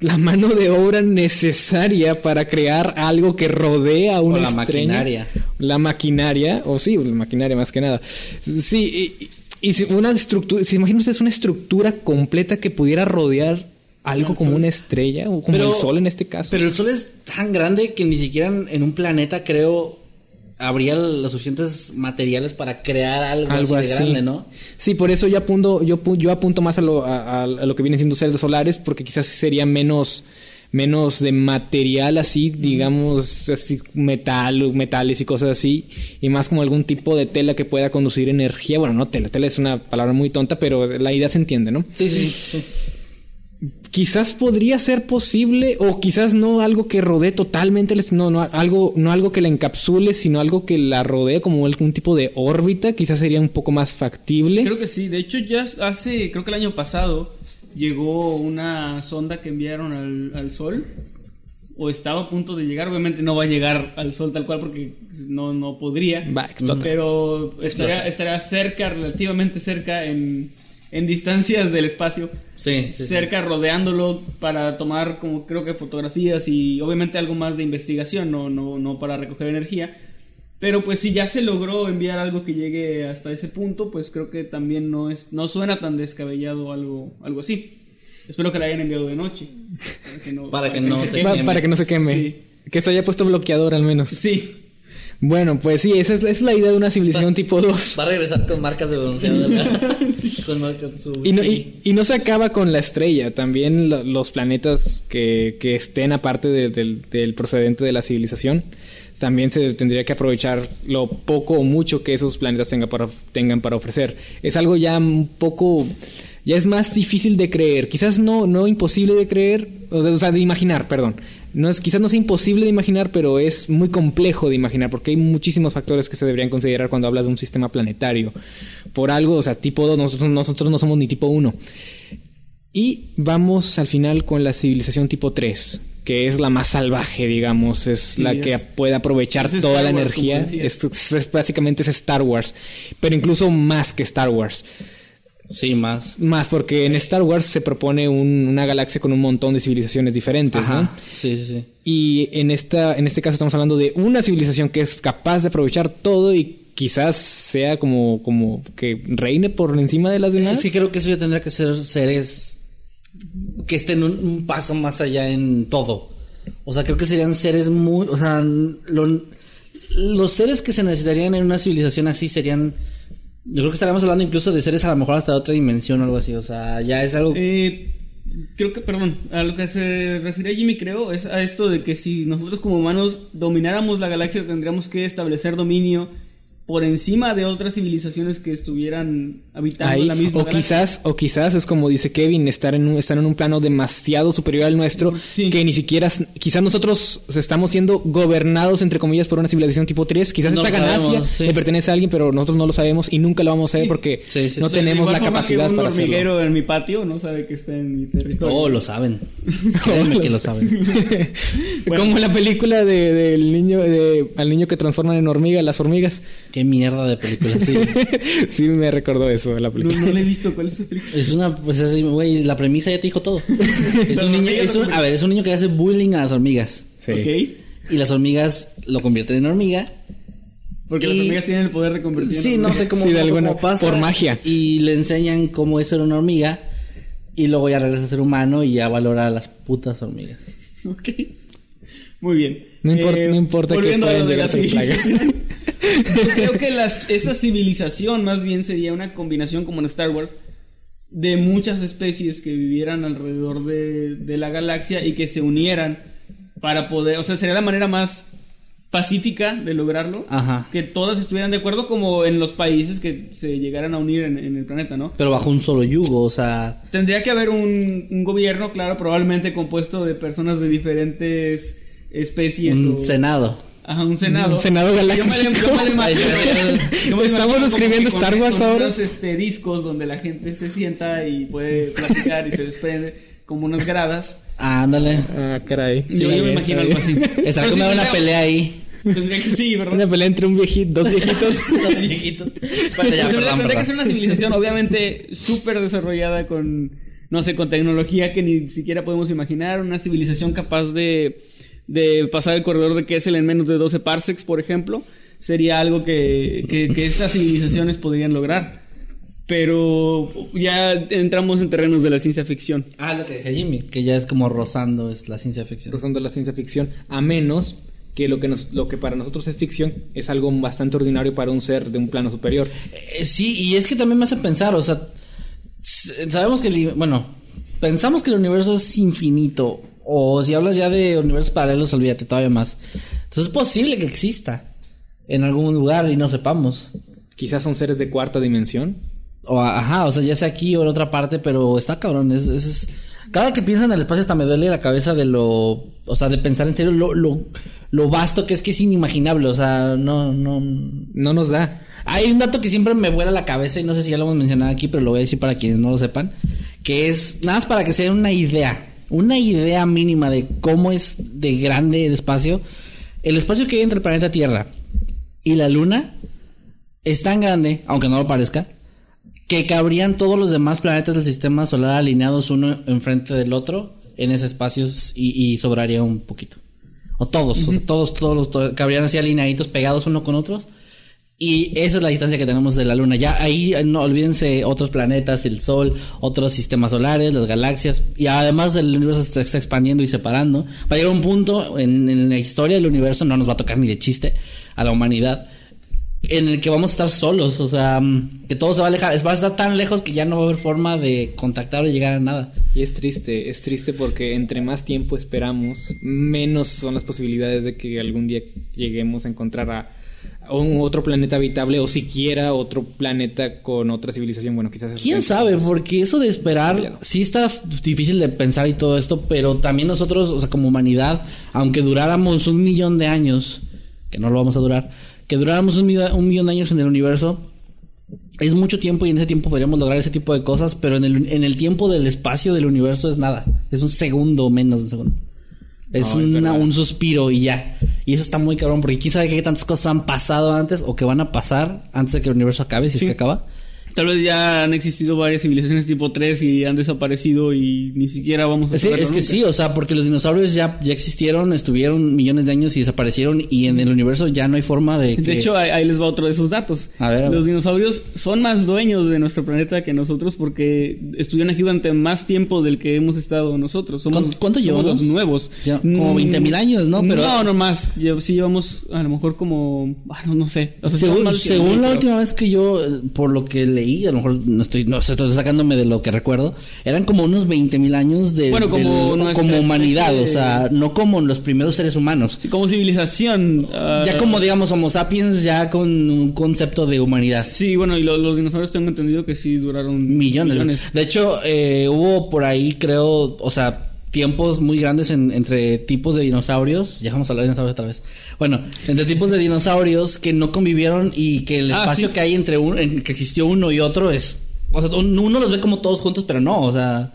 La mano de obra necesaria para crear algo que rodea una la estrella. maquinaria. La maquinaria, o sí, la maquinaria más que nada. Sí, y, y si una estructura, si imaginen ustedes una estructura completa que pudiera rodear algo como una estrella, o como el sol en este caso. Pero el sol es tan grande que ni siquiera en un planeta, creo, habría los suficientes materiales para crear algo, algo así de así. grande, ¿no? Sí, por eso yo apunto, yo, yo apunto más a lo, a lo que vienen siendo celdas solares, porque quizás sería menos, menos de material así, digamos, así, metal, metales y cosas así, y más como algún tipo de tela que pueda conducir energía. Bueno, no tela, tela es una palabra muy tonta, pero la idea se entiende, ¿no? Sí, sí, sí. Quizás podría ser posible o quizás no algo que rodee totalmente el no, no algo no algo que la encapsule sino algo que la rodee como algún tipo de órbita quizás sería un poco más factible Creo que sí. De hecho, ya hace, creo que el año pasado, llegó una sonda que enviaron al, al Sol. O estaba a punto de llegar. Obviamente no va a llegar al Sol tal cual porque no, no podría. Va. Pero estaría, estaría cerca, relativamente cerca en, en distancias del espacio. Sí, sí, sí. cerca rodeándolo para tomar como creo que fotografías y obviamente algo más de investigación, no, no, no para recoger energía. Pero pues si ya se logró enviar algo que llegue hasta ese punto, pues creo que también no es, no suena tan descabellado algo, algo así. Espero que la hayan enviado de noche. Para que no, Para que no se Va- queme. para que no se queme Sí. que se haya puesto bloqueador al menos Sí. Bueno pues sí esa es, esa es la idea de una civilización tipo 2 Va a regresar con marcas de bronceado. ¿verdad? Con marcas su Y no, y, y no se acaba con la estrella, también lo- los planetas que, que estén aparte de- del, del procedente de la civilización, también se tendría que aprovechar lo poco o mucho que esos planetas tenga para, tengan para ofrecer. Es algo ya un poco, ya es más difícil de creer, quizás no, no imposible de creer, o sea, de imaginar, perdón. No es, quizás no sea imposible de imaginar, pero es muy complejo de imaginar porque hay muchísimos factores que se deberían considerar cuando hablas de un sistema planetario. Por algo, o sea, tipo 2, nosotros, nosotros no somos ni tipo 1. Y vamos al final con la civilización tipo 3, que es la más salvaje, digamos, es la que es- puede aprovechar es toda Star la Wars, energía. es- básicamente es Star Wars, pero incluso más que Star Wars. Sí, más. Más porque en Star Wars se propone un- una galaxia con un montón de civilizaciones diferentes, ¿no? Sí, sí, sí. Y en esta, en este caso estamos hablando de una civilización que es capaz de aprovechar todo y quizás sea como, como que reine por encima de las demás. Sí, creo que eso ya tendría que ser seres que estén un, un paso más allá en todo. O sea, creo que serían seres muy... O sea, lo- los seres que se necesitarían en una civilización así serían... Yo creo que estaríamos hablando incluso de seres a lo mejor hasta de otra dimensión o algo así. O sea, ya es algo... Eh, creo que, perdón, a lo que se refiere Jimmy, creo, es a esto de que si nosotros como humanos domináramos la galaxia, tendríamos que establecer dominio por encima de otras civilizaciones que estuvieran habitando Ahí, la misma o galaxia. quizás, o quizás es como dice Kevin, estar en un, estar en un plano demasiado superior al nuestro, Sí. que ni siquiera, quizás nosotros estamos siendo gobernados, entre comillas, por una civilización tipo 3, quizás No esta sí. le pertenece a alguien, pero nosotros no lo sabemos y nunca lo vamos a saber Sí. porque Sí, sí, no tenemos igual la capacidad que un para hacerlo. hormiguero en mi patio no sabe que está en mi territorio. Oh, lo saben. Que lo saben. Como la película de, del niño, de, al niño que transforman en hormiga, las hormigas. Qué mierda de película, sí. sí, me recordó eso de la película. no le he visto cuál es esa película. Es una, pues así, güey, la premisa ya te dijo todo. Es un niño, es un- a ver, es un niño que hace bullying a las hormigas. Sí. Ok. Y las hormigas lo convierten en hormiga. Porque las hormigas tienen el poder de convertir en Sí, no sé cómo, Sí, de cómo alguna- pasa. por magia. Y le enseñan cómo es ser una hormiga. Y luego ya regresa a ser humano y ya valora a las putas hormigas. Ok. Muy bien. Eh, No importa- no importa que a puedan llegar a ser plagas. Yo creo que las, esa civilización más bien sería una combinación como en Star Wars de muchas especies que vivieran alrededor de, de la galaxia y que se unieran para poder, o sea, sería la manera más pacífica de lograrlo. Ajá. Que todas estuvieran de acuerdo como en los países que se llegaran a unir en, en el planeta, ¿no? Pero bajo un solo yugo, o sea. Tendría que haber un, un gobierno, claro, probablemente compuesto de personas de diferentes especies. Un o- senado. Ajá, un senado. Un senado galáctico. Yo me, lo- yo me yo me Estamos con- Star Wars con ahora. unos, este, discos donde la gente se sienta y puede platicar y se desprende como unas gradas. Ándale. Ah, caray. yo, yo me imagino algo así. Está como sí una pelea ahí. Tendría que sí, ¿verdad? Una pelea entre un viejito, dos viejitos. Los viejitos. Bueno, ya, tendría, perdón, tendría que ser una civilización obviamente súper desarrollada con, no sé, con tecnología que ni siquiera podemos imaginar. Una civilización capaz de, de pasar el corredor de Kessel en menos de 12 parsecs, por ejemplo. Sería algo que, que, que estas civilizaciones podrían lograr. Pero ya entramos en terrenos de la ciencia ficción. Ah, lo que decía Jimmy, que ya es como rozando es la ciencia ficción. rozando la ciencia ficción, a menos que lo que nos, lo que para nosotros es ficción es algo bastante ordinario para un ser de un plano superior. Eh, sí, y es que también me hace pensar, o sea, sabemos que, el, bueno, pensamos que el universo es infinito, o si hablas ya de universos paralelos, olvídate todavía más. Entonces es posible que exista en algún lugar y no sepamos. Quizás son seres de cuarta dimensión. O, ajá, o sea, ya sea aquí o en otra parte, pero está cabrón. Es, es- es- Cada que pienso en el espacio hasta me duele la cabeza de lo... O sea, de pensar en serio lo, lo, lo vasto que es que es inimaginable. O sea, no, no... No nos da. Hay un dato que siempre me vuela la cabeza y no sé si ya lo hemos mencionado aquí, pero lo voy a decir para quienes no lo sepan. Que es nada más para que se den una idea. Una idea mínima de cómo es de grande el espacio. El espacio que hay entre el planeta Tierra y la Luna es tan grande, aunque no lo parezca, que cabrían todos los demás planetas del sistema solar alineados uno enfrente del otro en ese espacio y, y sobraría un poquito. O todos, o sea, todos, todos, todos cabrían así alineaditos, pegados uno con otros. Y esa es la distancia que tenemos de la Luna. Ya ahí eh, no olvídense otros planetas, el Sol, otros sistemas solares, las galaxias. Y además el universo se está, expandiendo y separando. Va a llegar un punto en, en la historia del universo, no nos va a tocar ni de chiste a la humanidad, en el que vamos a estar solos. O sea, mm, que todo se va a alejar. Va a estar tan lejos que ya no va a haber forma de contactar o llegar a nada. Y es triste, es triste porque entre más tiempo esperamos, menos son las posibilidades de que algún día lleguemos a encontrar a un otro planeta habitable o siquiera otro planeta con otra civilización. Bueno, quizás ¿Quién sabe? Porque eso de esperar sí está difícil de pensar y todo esto, pero también nosotros, o sea, como humanidad, aunque duráramos un millón de años, que no lo vamos a durar, que duráramos un, un millón de años en el universo, es mucho tiempo y en ese tiempo podríamos lograr ese tipo de cosas, pero en el, en el tiempo del espacio del universo es nada. Es un segundo menos de un segundo. Es, No, es una- verdad. un suspiro y ya. Y eso está muy cabrón, porque quién sabe qué tantas cosas han pasado antes o que van a pasar antes de que el universo acabe, si Sí. es que acaba. Tal vez ya han existido varias civilizaciones tipo 3 y han desaparecido y ni siquiera vamos a Sí, es que nunca. sí, o sea, porque los dinosaurios ya, ya existieron, estuvieron millones de años y desaparecieron y en el universo ya no hay forma de que... De hecho, ahí, ahí les va otro de esos datos. A ver, a ver. Los dinosaurios son más dueños de nuestro planeta que nosotros porque estuvieron aquí durante más tiempo del que hemos estado nosotros. Somos, ¿Cuánto- cuánto somos llevamos? los nuevos. Ya, como Mm, 20.000 años, ¿no? Pero- No, no más. Sí llevamos a lo mejor como... Bueno, no sé. O sea, según llevamos más de 100.000, según la pero- última vez que yo, eh, por lo que leí, a lo mejor no estoy, no estoy sacándome de lo que recuerdo, eran como unos 20 mil años de, Bueno, como del- como humanidad, especie o sea, no como los primeros seres humanos. Sí, como civilización. ah, Ya como digamos Homo sapiens, ya con un concepto de humanidad. Sí, bueno, y lo- los dinosaurios tengo entendido que sí duraron Millones. De hecho, eh, hubo por ahí, creo, o sea, tiempos muy grandes en- entre tipos de dinosaurios. Ya vamos a hablar de dinosaurios otra vez. Bueno, entre tipos de dinosaurios que no convivieron y que el Ah, espacio sí. que hay entre un, en que existió uno y otro es. O sea, un- uno los ve como todos juntos, pero no, o sea.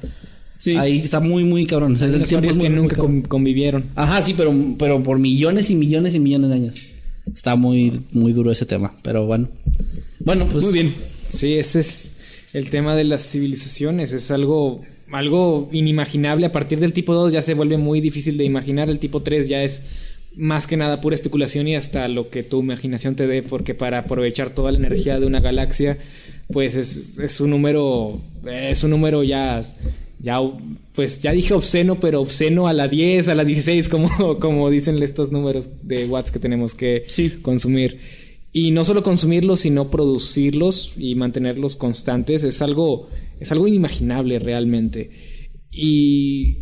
Sí. Ahí está muy, muy cabrón. O sea, el es muy- que muy nunca convivieron. Ajá, sí, pero, pero por millones y millones y millones de años. Está muy, muy duro ese tema, pero bueno. Bueno, pues. Muy bien. Sí, ese es el tema de las civilizaciones. Es algo, algo inimaginable. A partir del tipo 2 ya se vuelve muy difícil de imaginar. El tipo 3 ya es más que nada pura especulación y hasta lo que tu imaginación te dé, porque para aprovechar toda la energía de una galaxia, pues es, es un número, es un número ya, ya, pues ya dije obsceno, pero obsceno a la 10, a la 16, como, como dicen estos números de watts que tenemos que Sí. consumir. Y no solo consumirlos, sino producirlos y mantenerlos constantes es algo, es algo inimaginable realmente. Y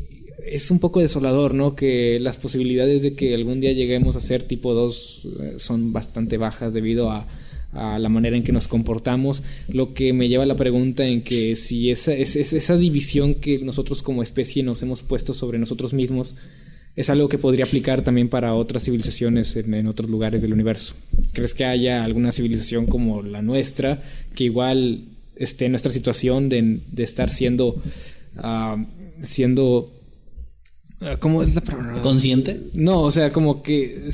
es un poco desolador, ¿no? Que las posibilidades de que algún día lleguemos a ser tipo 2 eh, son bastante bajas debido a, a la manera en que nos comportamos, lo que me lleva a la pregunta en que si esa, es, es- esa división que nosotros como especie nos hemos puesto sobre nosotros mismos es algo que podría aplicar también para otras civilizaciones en, en otros lugares del universo. ¿Crees que haya alguna civilización como la nuestra que igual esté en nuestra situación de, de estar siendo ah, siendo ah, ¿cómo es la palabra? ¿Consciente? No, o sea, como que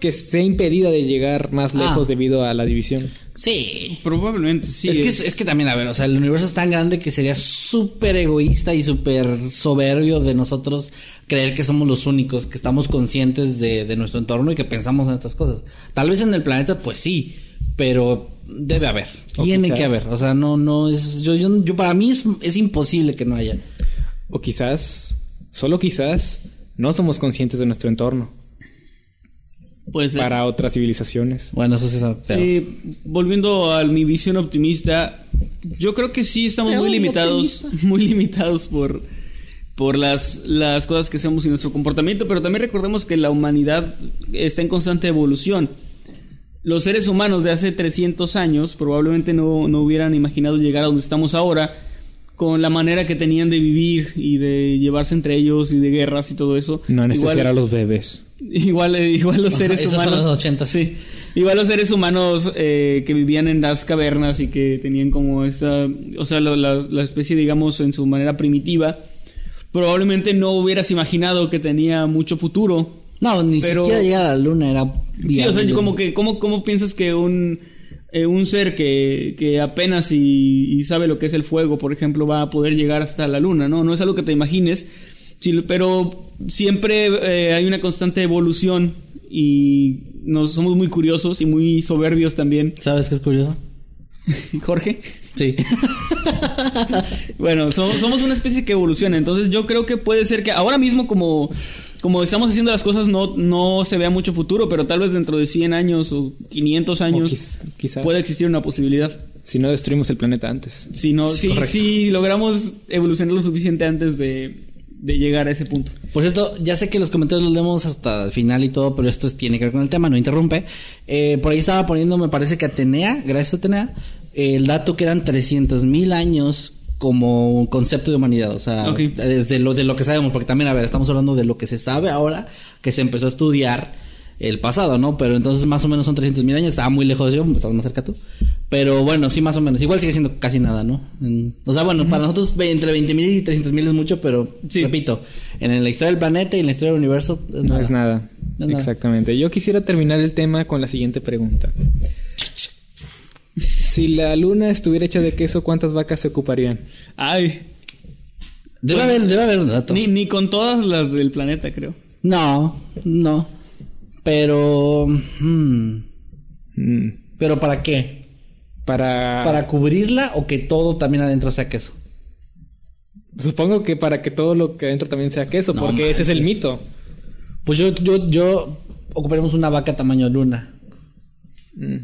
que esté impedida de llegar más Ah. lejos debido a la división. Sí. Probablemente, sí. es, que, es, es que también, a ver, o sea, el universo es tan grande que sería súper egoísta y súper soberbio de nosotros creer que somos los únicos, que estamos conscientes de, de nuestro entorno y que pensamos en estas cosas. Tal vez en el planeta, pues sí, pero debe haber. O Tiene quizás- que haber. O sea, no, no es. Yo, yo, yo para mí es, es imposible que no haya. O quizás, solo quizás, no somos conscientes de nuestro entorno Puede ser. para otras civilizaciones. Bueno, eso sí peor. Eh, volviendo a mi visión optimista, yo creo que sí estamos muy limitados, muy limitados por, por las, las cosas que hacemos y nuestro comportamiento, pero también recordemos que la humanidad está en constante evolución. Los seres humanos de hace 300 años probablemente no, no hubieran imaginado llegar a donde estamos ahora con la manera que tenían de vivir y de llevarse entre ellos y de guerras y todo eso. No a los bebés. Igual, eh, igual los seres Esos humanos. los 80. Sí. Igual los seres humanos eh, que vivían en las cavernas y que tenían como esa. O sea, lo- la, la especie, digamos, en su manera primitiva. Probablemente no hubieras imaginado que tenía mucho futuro. no, ni pero- siquiera llegar a la luna era. Sí, o sea, como que, ¿cómo, cómo piensas que un, eh, un ser que, que apenas y, y sabe lo que es el fuego, por ejemplo, va a poder llegar hasta la luna, ¿no? No es algo que te imagines, pero siempre eh, hay una constante evolución y nos somos muy curiosos y muy soberbios también. ¿Sabes qué es curioso? Jorge. Sí. Bueno, somos, somos una especie que evoluciona, entonces yo creo que puede ser que ahora mismo como, como estamos haciendo las cosas no, no se vea mucho futuro, pero tal vez dentro de 100 años o 500 años quiz- quizás. puede existir una posibilidad. Si no destruimos el planeta antes. Si, no, si, logramos evolucionar lo suficiente antes de, de llegar a ese punto. Por cierto, ya sé que los comentarios los leemos hasta el final y todo, pero esto es- tiene que ver con el tema, no interrumpe. Eh, por ahí estaba poniendo, me parece que Atenea, gracias a Atenea, eh, el dato que eran 300 mil años como concepto de humanidad, o sea, desde lo de lo que sabemos, porque también, a ver, estamos hablando de lo que se sabe ahora, que se empezó a estudiar el pasado, ¿no? Pero entonces más o menos son 300 mil años, estaba muy lejos de yo, estás más cerca tú. Pero bueno, sí, más o menos. Igual sigue siendo casi nada, ¿no? En- o sea, bueno, para nosotros entre 20 mil y 300 mil es mucho, pero Sí. repito, en la historia del planeta y en la historia del universo es No nada. es nada. No es nada. Exactamente. Yo quisiera terminar el tema con la siguiente pregunta. Si la luna estuviera hecha de queso, ¿cuántas vacas se ocuparían? Ay, Debe haber, debe haber un dato. ni, ni con todas las del planeta, creo. No, no. Pero. hmm, Mm, ¿Pero para qué? Para... ¿Para cubrirla o que todo también adentro sea queso? Supongo que para que todo lo que adentro también sea queso, No porque ese es el mito. Pues yo, yo, yo ocuparemos una vaca tamaño luna. Mm.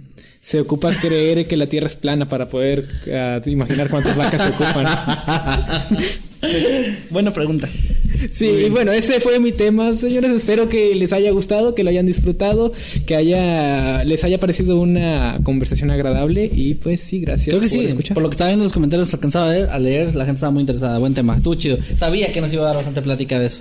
Se ocupa creer que la Tierra es plana para poder ah, imaginar cuántas vacas se ocupan. Buena pregunta. Sí, y bueno, ese fue mi tema, señores. Espero que les haya gustado, que lo hayan disfrutado, que haya les haya parecido una conversación agradable y pues sí, gracias Creo que por sí. escuchar. Por lo que estaba viendo en los comentarios, alcanzaba a leer, a leer, la gente estaba muy interesada. Buen tema, estuvo chido. Sabía que nos iba a dar bastante plática de eso.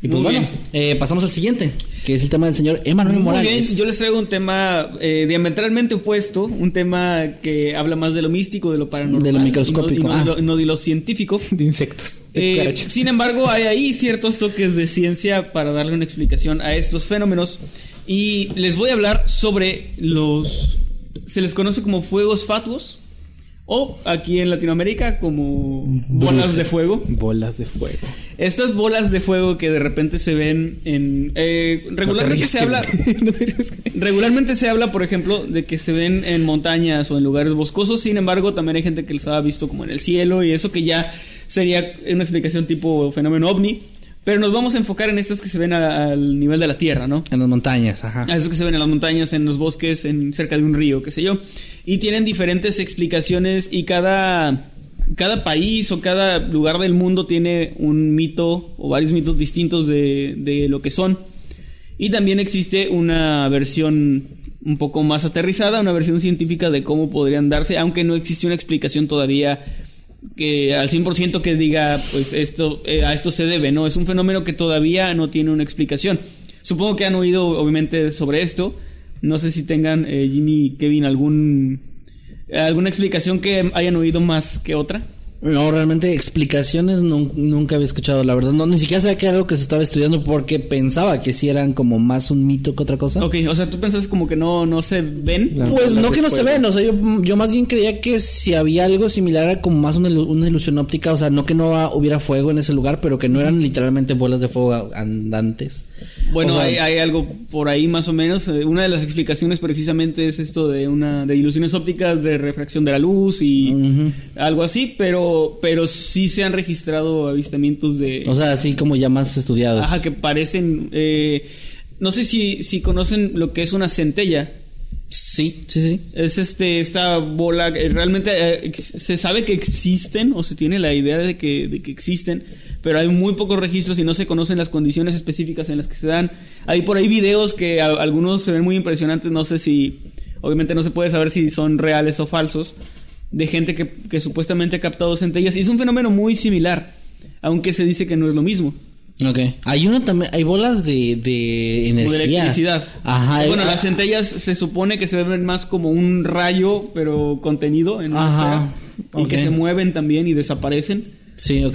Y pues Muy bueno, eh, pasamos al siguiente, que es el tema del señor Emanuel Muy Morales. bien, yo les traigo un tema eh, diametralmente opuesto, un tema que habla más de lo místico, de lo paranormal, De lo microscópico, y no, y no ah. de, lo, no de lo científico. de insectos. de Eh, sin embargo, hay ahí ciertos toques de ciencia para darle una explicación a estos fenómenos y les voy a hablar sobre los se les conoce como fuegos fatuos o aquí en Latinoamérica como bolas de fuego. Bolas de fuego. Estas bolas de fuego que de repente se ven en eh, regularmente se habla No. Regularmente se habla, por ejemplo, de que se ven en montañas o en lugares boscosos. Sin embargo, también hay gente que los ha visto como en el cielo y eso que ya sería una explicación tipo fenómeno ovni. Pero nos vamos a enfocar en estas que se ven a- al nivel de la Tierra, ¿no? En las montañas, ajá. A esas que se ven en las montañas, en los bosques, en cerca de un río, qué sé yo. Y tienen diferentes explicaciones y cada, cada país o cada lugar del mundo tiene un mito o varios mitos distintos de, de lo que son. Y también existe una versión un poco más aterrizada, una versión científica de cómo podrían darse, aunque no existe una explicación todavía que al 100% que diga, pues esto eh, a esto se debe, ¿no? Es un fenómeno que todavía no tiene una explicación. Supongo que han oído obviamente sobre esto. No sé si tengan eh, Jimmy Kevin algún alguna explicación que hayan oído más que otra. No, realmente explicaciones nun- nunca había escuchado, la verdad. No, ni siquiera sabía que era algo que se estaba estudiando porque pensaba que sí eran como más un mito que otra cosa. Ok, o sea, tú pensás como que no, no se ven. Pues no que no se ven, o sea, yo, yo más bien creía que si había algo similar era como más una, una ilusión óptica, o sea, no que no hubiera fuego en ese lugar, pero que no eran literalmente bolas de fuego andantes. Bueno, O sea, hay, hay algo por ahí más o menos. Eh, Una de las explicaciones precisamente es esto de una de ilusiones ópticas de refracción de la luz y algo así, pero pero sí se han registrado avistamientos de O sea, así como ya más estudiados. ajá que parecen eh, no sé si si conocen lo que es una centella. Sí, sí, sí. Es este esta bola eh, realmente eh, se sabe que existen o se tiene la idea de que, de que existen, pero hay muy pocos registros y no se conocen las condiciones específicas en las que se dan. Hay por ahí videos que algunos se ven muy impresionantes, no sé si obviamente no se puede saber si son reales o falsos de gente que, que supuestamente ha captado centellas y es un fenómeno muy similar, aunque se dice que no es lo mismo. Ok. Hay uno también, hay bolas de, de Como energía. de electricidad. Ajá. bueno, eh, las centellas se supone que se ven más como un rayo, pero contenido en una Ajá, esfera, y que se mueven también y desaparecen. Sí, ok.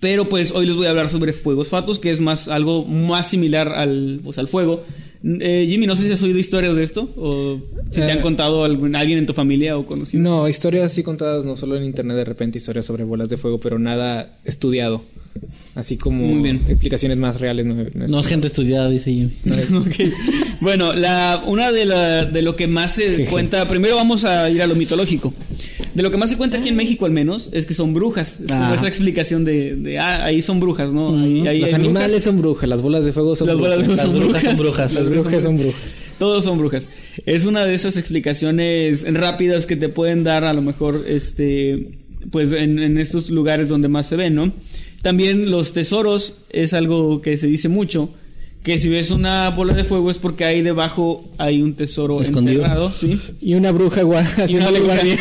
Pero pues hoy les voy a hablar sobre fuegos fatos, que es más algo más similar al, pues, al fuego. Eh, Jimmy, no sé si has oído historias de esto o si te Eh, han contado algún- alguien en tu familia o conocido. No, historias así contadas no solo en internet de repente historias sobre bolas de fuego, pero nada estudiado. Así como Muy bien. explicaciones más reales. No, no No es gente estudiada, dice Jimmy. Ok. Bueno, la, una de, la, de lo que más se cuenta, primero vamos a ir a lo mitológico. De lo que más se cuenta aquí en México al menos es que son brujas. Es como Ah. esa explicación de, de, ah, ahí son brujas, ¿no? Ahí- ahí Los animales brujas. son brujas, las bolas de fuego son Las brujas. bolas de fuego Las son brujas son brujas. brujas. Las brujas son brujas. Todos son brujas. Es una de esas explicaciones rápidas que te pueden dar a lo mejor este pues en, en estos lugares donde más se ven, ¿no? También los tesoros es algo que se dice mucho. Que si ves una bola de fuego es porque ahí debajo hay un tesoro Escondido. enterrado, ¿sí? Y una bruja haciéndole guardia.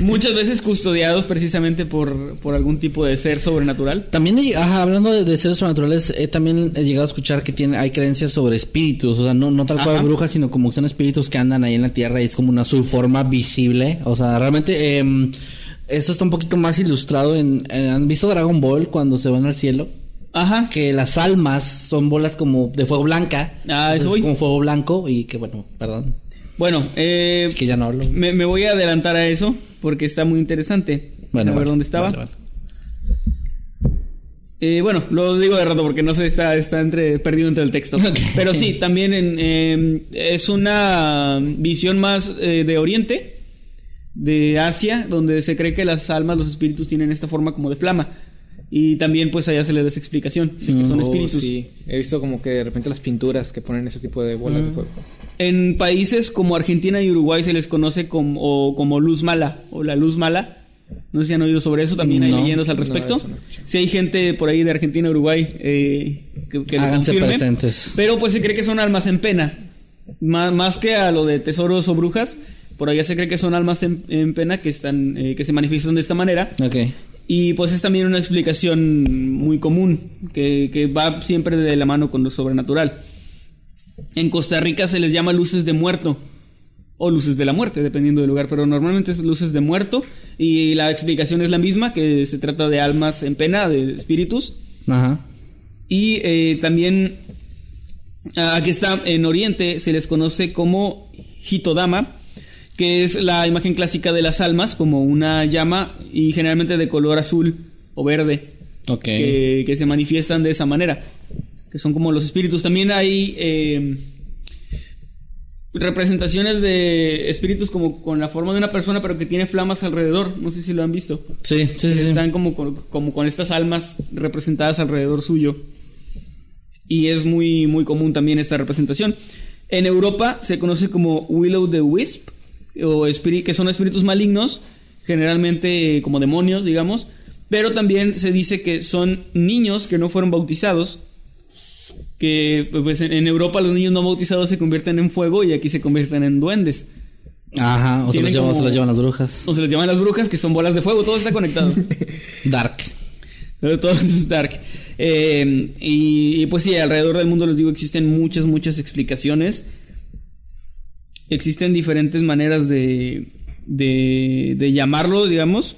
Muchas veces custodiados precisamente por, por algún tipo de ser sobrenatural. También, ajá, hablando de, de seres sobrenaturales, he también he llegado a escuchar que tiene, hay creencias sobre espíritus, o sea, no, no tal cual Ajá. brujas, sino como que son espíritus que andan ahí en la tierra y es como una su forma visible. O sea, realmente, em, esto está un poquito más ilustrado en, en- ¿han visto Dragon Ball cuando se van al cielo? Ajá. Que las almas son bolas como de fuego blanca. Ah, eso voy. Como fuego blanco y que bueno, perdón. Bueno, eh, Es que ya no hablo. me, me voy a adelantar a eso porque está muy interesante. Bueno, a ver vale, dónde estaba. vale, vale. Eh, bueno, lo digo de rato porque no sé, está, está entre, perdido entre el texto. Pero sí, también en, eh, es una visión más eh, de Oriente, de Asia, donde se cree que las almas, los espíritus tienen esta forma como de flama. Y también pues allá se les da esa explicación, de que son Oh, espíritus. sí. He visto como que de repente las pinturas que ponen ese tipo de bolas de fuego. En países como Argentina y Uruguay se les conoce como, o como luz mala o la luz mala. No sé si han oído sobre eso, también hay No. leyendas al respecto. no si hay gente por ahí de Argentina, Uruguay, eh, que, que lo confirmen. presentes. Pero pues se cree que son almas en pena. Más, más que a lo de tesoros o brujas, por allá se cree que son almas en, en pena que están, eh, que se manifiestan de esta manera. Y pues es también una explicación muy común, que, que va siempre de la mano con lo sobrenatural. En Costa Rica se les llama luces de muerto, o luces de la muerte, dependiendo del lugar, pero normalmente es luces de muerto, y la explicación es la misma, que se trata de almas en pena, de espíritus. Ajá. Y eh, también, ah, aquí está, en Oriente se les conoce como Hitodama, que es la imagen clásica de las almas, como una llama y generalmente de color azul o verde, Ok. que, que se manifiestan de esa manera, que son como los espíritus. También hay eh, representaciones de espíritus como con la forma de una persona, pero que tiene flamas alrededor, no sé si lo han visto. Sí, sí, sí. sí. Están como con, como con estas almas representadas alrededor suyo. Y es muy, muy común también esta representación. En Europa se conoce como Willow the Wisp, o que son espíritus malignos, generalmente como demonios, digamos. Pero también se dice que son niños que no fueron bautizados. Que pues en, en Europa los niños no bautizados se convierten en fuego y aquí se convierten en duendes. Ajá. O se los, llevan, como- se los llevan las brujas. O se les llaman las brujas, que son bolas de fuego, todo está conectado. Dark. Pero todo es dark. Eh, y, y pues sí, alrededor del mundo les digo, existen muchas, muchas explicaciones. Existen diferentes maneras de, de, de llamarlo, digamos.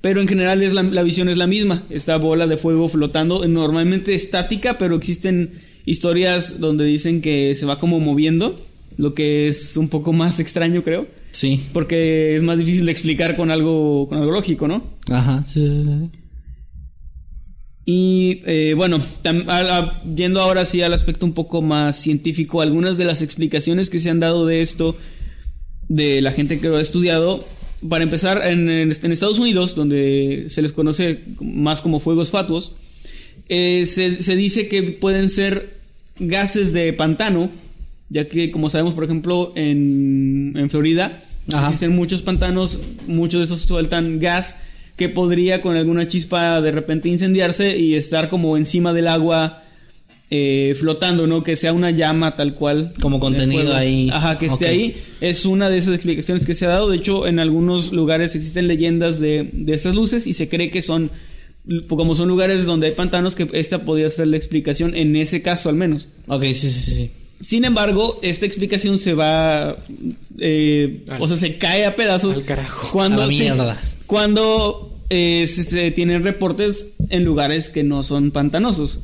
Pero en general es la, la visión es la misma. Esta bola de fuego flotando, normalmente estática, pero existen historias donde dicen que se va como moviendo. Lo que es un poco más extraño, creo. Sí. Porque es más difícil de explicar con algo, con algo lógico, ¿no? Ajá. Sí, sí, sí. Y eh, bueno, tam- a- a- yendo ahora sí al aspecto un poco más científico, algunas de las explicaciones que se han dado de esto, de la gente que lo ha estudiado, para empezar, en, Estados Unidos, donde se les conoce más como fuegos fatuos, eh, se, se dice que pueden ser gases de pantano, ya que como sabemos, por ejemplo, en, en Florida Ajá. existen muchos pantanos, muchos de esos sueltan gas que podría con alguna chispa de repente incendiarse y estar como encima del agua eh, flotando, ¿no? Que sea una llama tal cual. Como contenido ahí. Ajá, que esté ahí. Es una de esas explicaciones que se ha dado. De hecho, en algunos lugares existen leyendas de, de estas luces y se cree que son, como son lugares donde hay pantanos, que esta podría ser la explicación en ese caso al menos. Ok, sí, sí, sí. Sin embargo, esta explicación se va, eh, Al- o sea, se cae a pedazos al carajo. cuando A la se- mierda. Cuando eh, se, tienen reportes en lugares que no son pantanosos.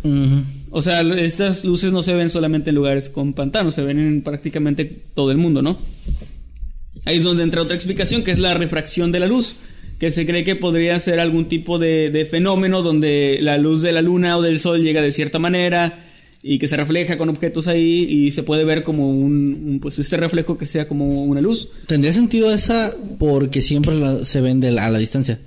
O sea, estas luces no se ven solamente en lugares con pantanos, se ven en prácticamente todo el mundo, ¿no? Ahí es donde entra otra explicación, que es la refracción de la luz, que se cree que podría ser algún tipo de, de fenómeno donde la luz de la luna o del sol llega de cierta manera y que se refleja con objetos ahí y se puede ver como un, un, pues este reflejo que sea como una luz. Tendría sentido esa porque siempre la- se ven de la- a la distancia.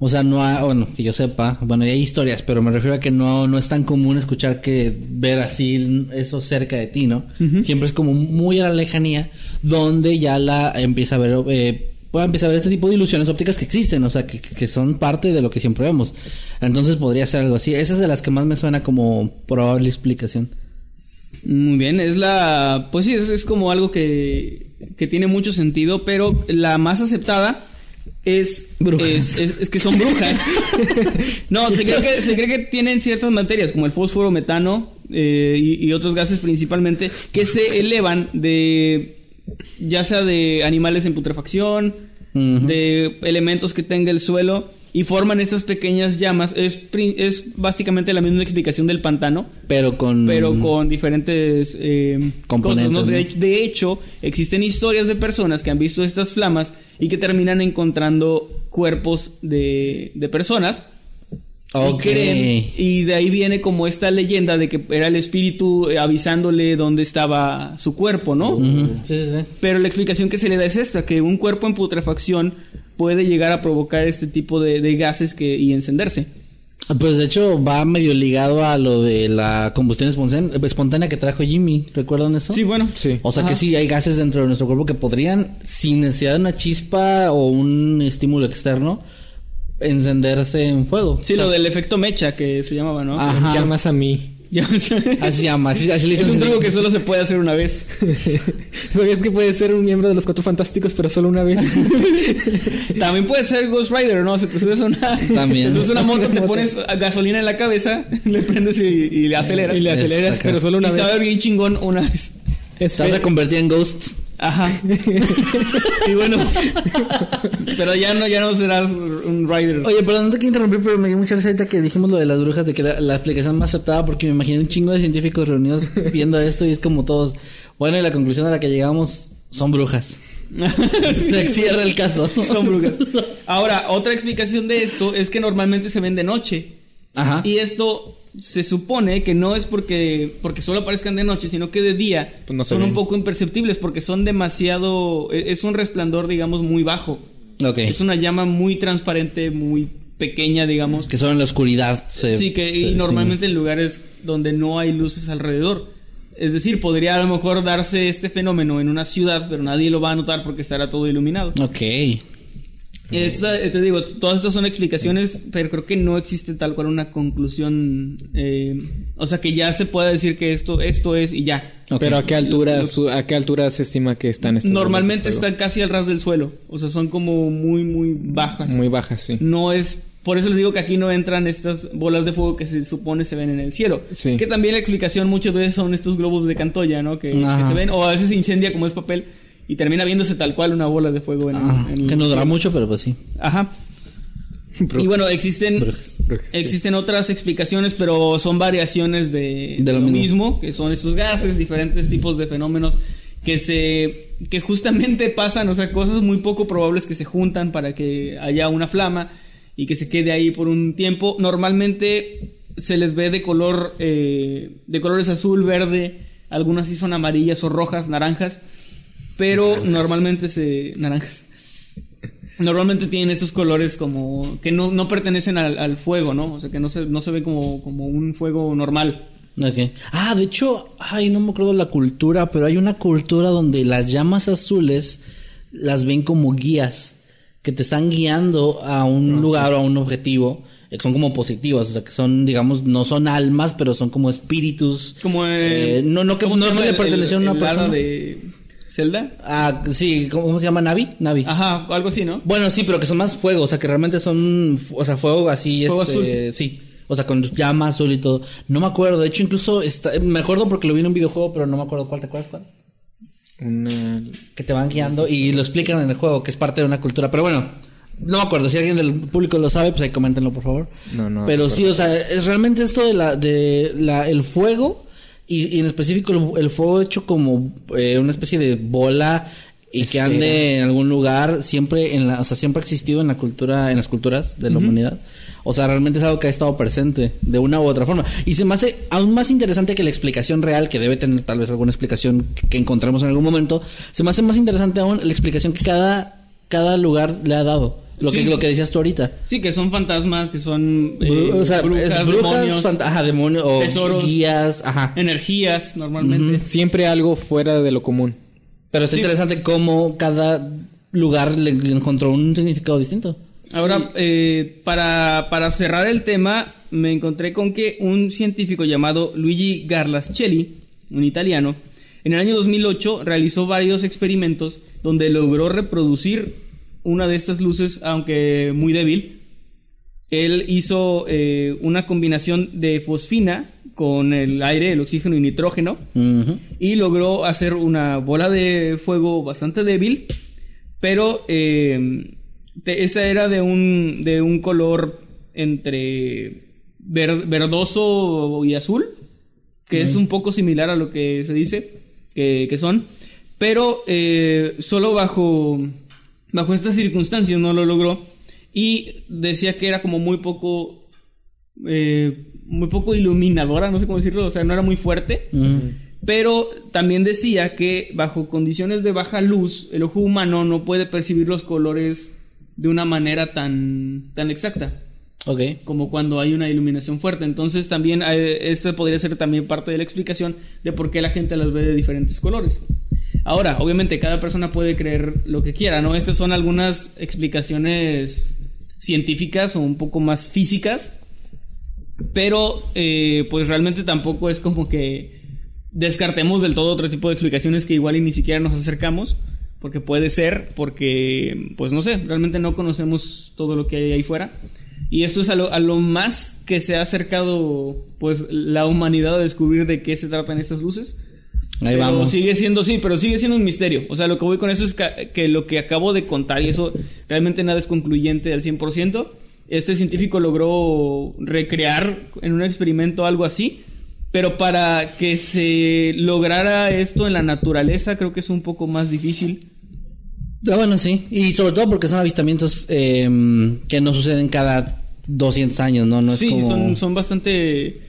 O sea, no hay, bueno, que yo sepa, bueno, hay historias, pero me refiero a que no, no es tan común escuchar que ver así eso cerca de ti, ¿no? Siempre es como muy a la lejanía, donde ya la empieza a ver, eh, pueda empezar a ver este tipo de ilusiones ópticas que existen, o sea, que, que son parte de lo que siempre vemos. Entonces podría ser algo así. Esa es de las que más me suena como probable explicación. Muy bien, es la. Pues sí, es, es como algo que, que tiene mucho sentido, pero la más aceptada es. Brujas. Es, es- es que son brujas. no, se cree que, se cree que tienen ciertas materias, como el fósforo, metano eh, y, y otros gases principalmente, que se elevan de. Ya sea de animales en putrefacción, de elementos que tenga el suelo. Y forman estas pequeñas llamas. Es, es básicamente la misma explicación del pantano Pero con... pero con diferentes eh, Componentes, cosas, ¿no? De, de hecho, existen historias de personas que han visto estas flamas y que terminan encontrando cuerpos de, de personas. Ok. Y creen, y de ahí viene como esta leyenda de que era el espíritu eh, avisándole dónde estaba su cuerpo, ¿no? Sí, sí, sí. Pero la explicación que se le da es esta, que un cuerpo en putrefacción puede llegar a provocar este tipo de, de gases que, y encenderse. Pues de hecho va medio ligado a lo de la combustión espontánea, que trajo Jimmy. ¿Recuerdan eso? Sí, bueno. Sí. O sea que sí, hay gases dentro de nuestro cuerpo que podrían, sin necesidad de una chispa o un estímulo externo, encenderse en fuego. Sí, O sea, lo del efecto mecha que se llamaba, ¿no? Ajá. Llamas a mí. Así se llama, así, así le es un truco que solo se puede hacer una vez. ¿Sabías que puedes ser un miembro de los Cuatro Fantásticos, pero solo una vez? También puede ser Ghost Rider, ¿no? Se te subes una, También. te subes una moto, te pones gasolina en la cabeza, le prendes y, y le aceleras. y le aceleras, pero solo una y vez. se a ver bien chingón una vez. Te vas a convertir en Ghost. Ajá. y bueno, pero ya no, ya no serás un rider. Oye, perdón, no te quiero interrumpir, pero me dio mucha risa ahorita que dijimos lo de las brujas, de que la, la explicación más aceptada, porque me imaginé un chingo de científicos reunidos viendo esto y es como todos. Bueno, y la conclusión a la que llegamos son brujas. Se cierra el caso. Son brujas. Ahora, otra explicación de esto es que normalmente se ven de noche. Ajá. Y esto se supone que no es porque, porque solo aparezcan de noche, sino que de día Pues no son ven. un poco imperceptibles porque son demasiado... e- Es un resplandor, digamos, muy bajo. Ok. Es una llama muy transparente, muy pequeña, digamos. Que solo en la oscuridad se. sí, que y normalmente en lugares donde no hay luces alrededor. Es decir, podría a lo mejor darse este fenómeno en una ciudad, pero nadie lo va a notar porque estará todo iluminado. Ok. Esta, eh, te digo, todas estas son explicaciones, pero creo que no existe tal cual una conclusión. eh, o sea, que ya se pueda decir que esto, esto es y ya. Pero a qué altura, su- a qué altura se estima que están estas Normalmente están casi al ras del suelo. O sea, son como muy, muy bajas. muy bajas, sí. No es. Por eso les digo que aquí no entran estas bolas de fuego que se supone se ven en el cielo. Sí. Que también la explicación muchas veces son estos globos de Cantoya, ¿no? Que, se ven, o a veces se incendia como es papel y termina viéndose tal cual una bola de fuego en, Ah, en que no dura mucho, pero pues sí. Ajá. Y bueno, existen existen otras explicaciones, pero son variaciones de, De de lo lo mismo. mismo, que son estos gases, diferentes tipos de fenómenos que se que justamente pasan, o sea, cosas muy poco probables que se juntan para que haya una flama y que se quede ahí por un tiempo. Normalmente se les ve de color eh, de colores azul, verde, algunas sí son amarillas o rojas, naranjas, pero normalmente se naranjas. Normalmente tienen estos colores como que no, no pertenecen al, al fuego, ¿no? O sea, que no se, no se ve como, como un fuego normal. Ok. Ah, de hecho, ay, no me acuerdo la cultura, pero hay una cultura donde las llamas azules las ven como guías que te están guiando a un lugar o a un objetivo. eh, que Son como positivas, o sea, que son, digamos, no son almas, pero son como espíritus. Como eh, Eh, no, no, que ¿cómo no, no le el- pertenece a una el persona. de Zelda? Ah, sí, ¿cómo, cómo se llama? ¿Navi? Navi. Ajá, algo así, ¿no? Bueno, sí, pero que son más fuego, o sea, que realmente son, o sea, fuego así, Fuego este, sí. O sea, con llama azul y todo. No me acuerdo, de hecho, incluso está, me acuerdo porque lo vi en un videojuego, pero no me acuerdo cuál, ¿te acuerdas cuál? Una... Que te van guiando y lo explican en el juego, que es parte de una cultura. Pero bueno, no me acuerdo. Si alguien del público lo sabe, pues ahí coméntenlo, por favor. No, no Pero sí, o sea, es realmente esto de la, de la, el fuego y, y en específico el, el fuego hecho como eh, una especie de bola y que ande en algún lugar siempre en la, o sea, siempre ha existido en la cultura, en las culturas de la humanidad. O sea, realmente es algo que ha estado presente de una u otra forma. Y se me hace aún más interesante que la explicación real, que debe tener tal vez alguna explicación que, que encontremos en algún momento. Se me hace más interesante aún la explicación que cada, cada lugar le ha dado. Lo, Sí. que, lo que decías tú ahorita. Sí, que son fantasmas, que son eh, o sea, brujas, es brujas, demonios, fant- ajá, demonios, o tesoros. guías, ajá. energías, normalmente. Siempre algo fuera de lo común. Pero es Sí. interesante cómo cada lugar le encontró un significado distinto. Ahora, eh, para, para cerrar el tema, me encontré con que un científico llamado Luigi Garlascelli, un italiano, en el año 2008 realizó varios experimentos donde logró reproducir una de estas luces, aunque muy débil. Él hizo eh, una combinación de fosfina con el aire, el oxígeno y nitrógeno y logró hacer una bola de fuego bastante débil, pero eh, te- esa era de un, de un color entre ver- verdoso y azul, que es un poco similar a lo que se dice que, que son, pero eh, solo bajo, bajo estas circunstancias no lo logró y decía que era como muy poco... eh, muy poco iluminadora, no sé cómo decirlo, o sea, no era muy fuerte. Pero también decía que bajo condiciones de baja luz, el ojo humano no puede percibir los colores de una manera tan, tan exacta. Ok. como cuando hay una iluminación fuerte. Entonces también eh, esta podría ser también parte de la explicación de por qué la gente las ve de diferentes colores. Ahora, obviamente cada persona puede creer lo que quiera, ¿no? Estas son algunas explicaciones científicas o un poco más físicas, pero eh, pues realmente tampoco es como que descartemos del todo otro tipo de explicaciones que igual y ni siquiera nos acercamos, porque puede ser, porque pues no sé, realmente no conocemos todo lo que hay ahí fuera. Y esto es a lo, a lo más que se ha acercado pues la humanidad a descubrir de qué se tratan estas luces. Ahí Pero vamos. sigue siendo, sí, pero sigue siendo un misterio. O sea, lo que voy con eso es que, que lo que acabo de contar, y eso realmente nada es concluyente al 100%, este científico logró recrear en un experimento algo así, pero para que se lograra esto en la naturaleza creo que es un poco más difícil. Ah, bueno, sí. Y sobre todo porque son avistamientos eh, que no suceden cada 200 años, ¿no? No es sí, como... son, son bastante...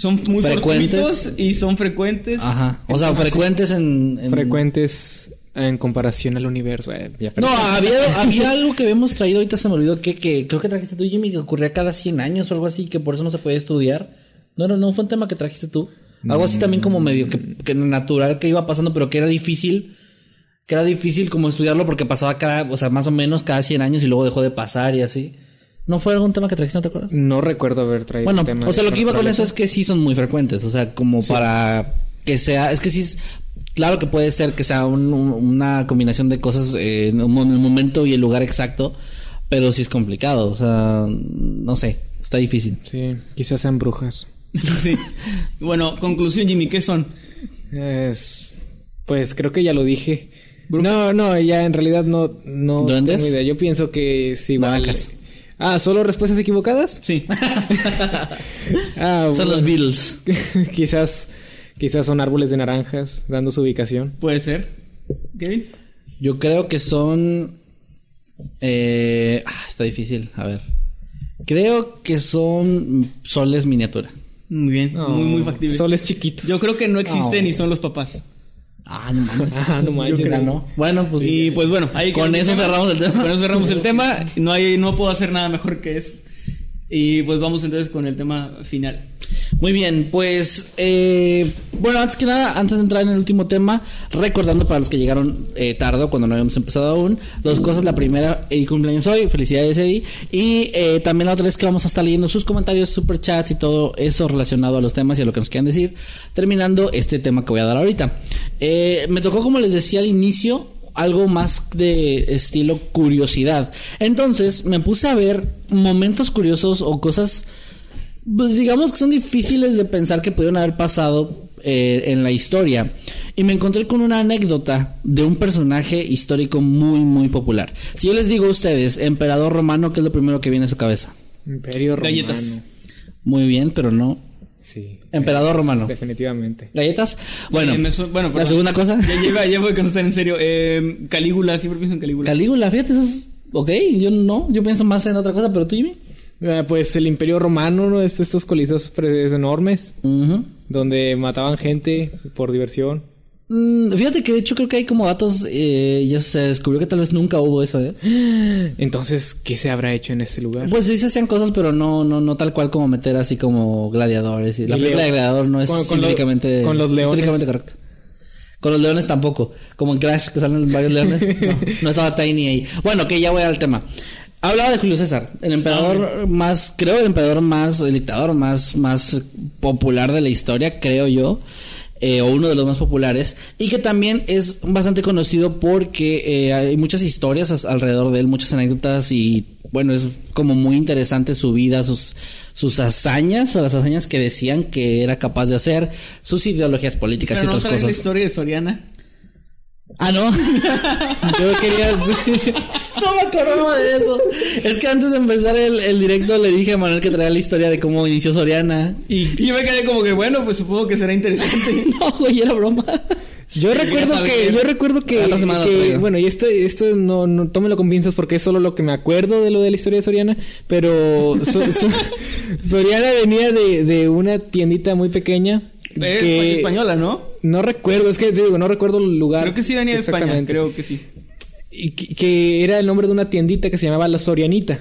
Son muy Frecuentes. y son frecuentes. Ajá. O sea, frecuentes en... en- Frecuentes en comparación al universo. eh, ya No, había, había algo que habíamos traído, ahorita se me olvidó, que, que creo que trajiste tú, Jimmy, que ocurría cada 100 años o algo así, que por eso no se podía estudiar. No, no, no fue un tema que trajiste tú. Algo así también como medio que, que natural que iba pasando, pero que era difícil. Que era difícil como estudiarlo porque pasaba cada, o sea, más o menos cada 100 años y luego dejó de pasar y así. ¿No fue algún tema que trajiste, no te acuerdas? No recuerdo haber traído Bueno, tema o sea, lo que iba con eso es que sí son muy frecuentes. O sea, como para que sea. Es que sí es. Claro que puede ser que sea un- un- una combinación de cosas eh, en un el momento y el lugar exacto. Pero sí es complicado. O sea, no sé. Está difícil. Sí, quizás sean brujas. sí. Bueno, conclusión, Jimmy, ¿qué son? Es, pues creo que ya lo dije. Brujas. No, no, ya en realidad no, no ¿Duendes? tengo idea. Yo pienso que sí, igual. Navacas. Ah, ¿solo respuestas equivocadas? Sí. Ah, Son los. Beatles. quizás, quizás son árboles de naranjas dando su ubicación. Puede ser. Kevin. Yo creo que son. Eh, ah, está difícil. A ver. Creo que son soles miniatura. Muy bien, muy, muy factible. Soles chiquitos. Yo creo que no existen No. y son los papás. Ah, no mames. Ah, no manches. Yo creo, ¿no? Bueno, pues. Y pues bueno, ahí Con eso cerramos el tema. Con eso cerramos el tema. No hay, no puedo hacer nada mejor que eso. Y pues vamos entonces con el tema final. Muy bien, pues eh, bueno, antes que nada, antes de entrar en el último tema, recordando para los que llegaron eh, tarde cuando no habíamos empezado aún, dos cosas. La primera, Eddie cumpleaños hoy, felicidades Eddie. Y eh, también otra es que vamos a estar leyendo sus comentarios, superchats y todo eso relacionado a los temas y a lo que nos quieran decir, terminando este tema que voy a dar ahorita. Eh, me tocó, como les decía al inicio, algo más de estilo curiosidad. Entonces me puse a ver momentos curiosos o cosas pues digamos que son difíciles de pensar que pudieron haber pasado eh, en la historia. Y me encontré con una anécdota de un personaje histórico muy, muy popular. Si yo les digo a ustedes, emperador romano, ¿qué es lo primero que viene a su cabeza? Imperio romano. Galletas. Muy bien, pero no. Sí. Emperador romano. Definitivamente. ¿Galletas? Bueno, Eh, me su- bueno la segunda cosa. Ya lleva, ya voy a contestar en serio. Eh, Calígula, siempre pienso en Calígula. Calígula, fíjate, eso es... Ok, yo no, yo pienso más en otra cosa, pero tú, Jimmy. Eh, Pues el Imperio Romano, ¿no? Es estos coliseos pre- enormes Ujú. donde mataban gente por diversión. Mm, fíjate que de hecho creo que hay como datos, eh, ya se descubrió que tal vez nunca hubo eso, ¿eh? Entonces, ¿qué se habrá hecho en este lugar? Pues sí se hacían cosas, pero no, no, no tal cual como meter así como gladiadores. Y la película de gladiador no es con- con lo- científicamente, con los leones. correcta. Con los leones tampoco. Como en Crash que salen varios leones. No, no estaba Tiny ahí. Bueno, que ya voy al tema. Hablaba de Julio César, el emperador más, creo el emperador más, el dictador más, más popular de la historia, creo yo. Eh, o uno de los más populares, y que también es bastante conocido porque eh, hay muchas historias as- alrededor de él, muchas anécdotas y bueno, es como muy interesante su vida, sus, sus hazañas o las hazañas que decían que era capaz de hacer, sus ideologías políticas Pero y no otras sabes la cosas. historia de Soriana. Ah, no. Yo quería... No me acordaba de eso. Es que antes de empezar el, el directo le dije a Manuel que traía la historia de cómo inició Soriana. Y, y yo me quedé como que, bueno, pues supongo que será interesante. No, güey, era broma. Yo recuerdo que, qué. yo recuerdo que, semana que- bueno, y esto, esto no, no tómelo con pinzas porque es solo lo que me acuerdo de lo de la historia de Soriana, pero So- So- Soriana venía de, de una tiendita muy pequeña Es que española, ¿no? no recuerdo, es que te digo, no recuerdo el lugar. Creo que sí venía de España, creo que sí. Y que, era el nombre de una tiendita que se llamaba La Sorianita.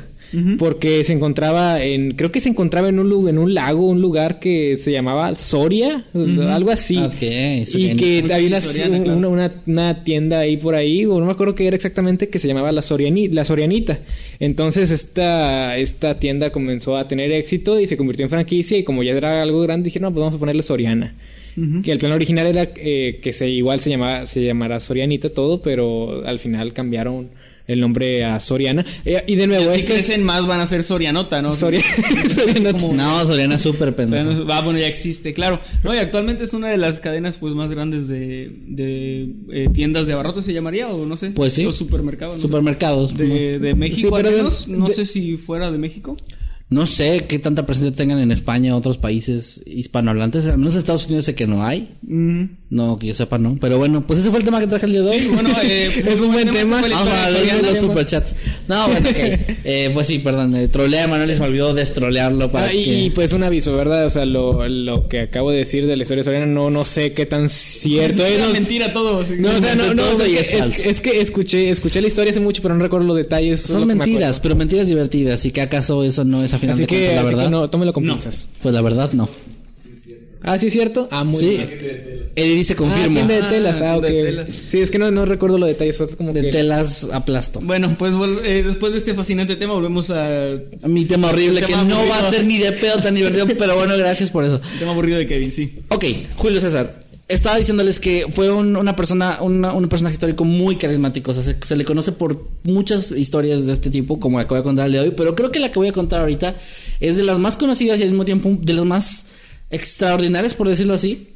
porque se encontraba en, creo que se encontraba en un, en un lago, un lugar que se llamaba Soria, algo así. Ok, y que había una, Soriana, claro. una, una- una tienda ahí por ahí, o no me acuerdo qué era exactamente, que se llamaba la, Soriani, la Sorianita. Entonces esta, esta tienda comenzó a tener éxito y se convirtió en franquicia y como ya era algo grande dijeron, no, pues vamos a ponerle Soriana. Que el plan original era eh, que se igual se llamaba se llamara Sorianita todo, pero al final cambiaron el nombre a Soriana. Eh, y de nuevo, Si es que crecen más van a ser Sorianota, ¿no? Soria- Sorianota. No, Soriana es súper pendejo. no- ah, bueno, ya existe, claro. No, y actualmente es una de las cadenas pues más grandes de, de eh, tiendas de abarrotes, ¿se llamaría? O no sé. Pues sí. O supermercados. no sé. Supermercados. De, de México, Sí, al de- menos. no de- sé si fuera de México. No sé qué tanta presencia tengan en España otros países hispanohablantes. Al menos en Estados Unidos sé que no hay. No, que yo sepa, no. Pero bueno, pues ese fue el tema que traje el día de hoy. Sí, bueno, eh, Es un buen tema. fue la Vamos historia a de ver Soriana. los superchats. No, bueno. Eh, pues sí, perdón. Eh, trolea a Manuel y se me olvidó destrolearlo para Ah, y, que... y, pues un aviso, ¿verdad? O sea, lo, lo que acabo de decir de la historia soriana no, no sé qué tan cierto Es una mentira todo. sí. no, o sea, no, no, o sea, es, es es que escuché, escuché la historia hace mucho, pero no recuerdo los detalles. Son mentiras, pero mentiras divertidas. ¿Y que acaso eso no es final Así de que, cuentas la así que verdad? no, tómelo con No. pinzas. Pues la verdad no. Ah, sí es cierto. Ah, muy Sí. bien. Eddie dice Ah, confirmo. tienda de Ah, telas. Ah, ok. tienda de telas. Sí, es que no, no recuerdo los detalles. como de que... telas aplasto. Bueno, pues eh, después de este fascinante tema volvemos a... Mi tema horrible, que tema no va a ser ni de pedo tan divertido, pero bueno, gracias por eso. El tema aburrido de Kevin, sí. Ok, Julio César. Estaba diciéndoles que fue un- una persona, una- un personaje histórico muy carismático. O sea, se, se le conoce por muchas historias de este tipo, como la que voy a contar el de hoy. Pero creo que la que voy a contar ahorita es de las más conocidas y al mismo tiempo de las más extraordinarias, por decirlo así.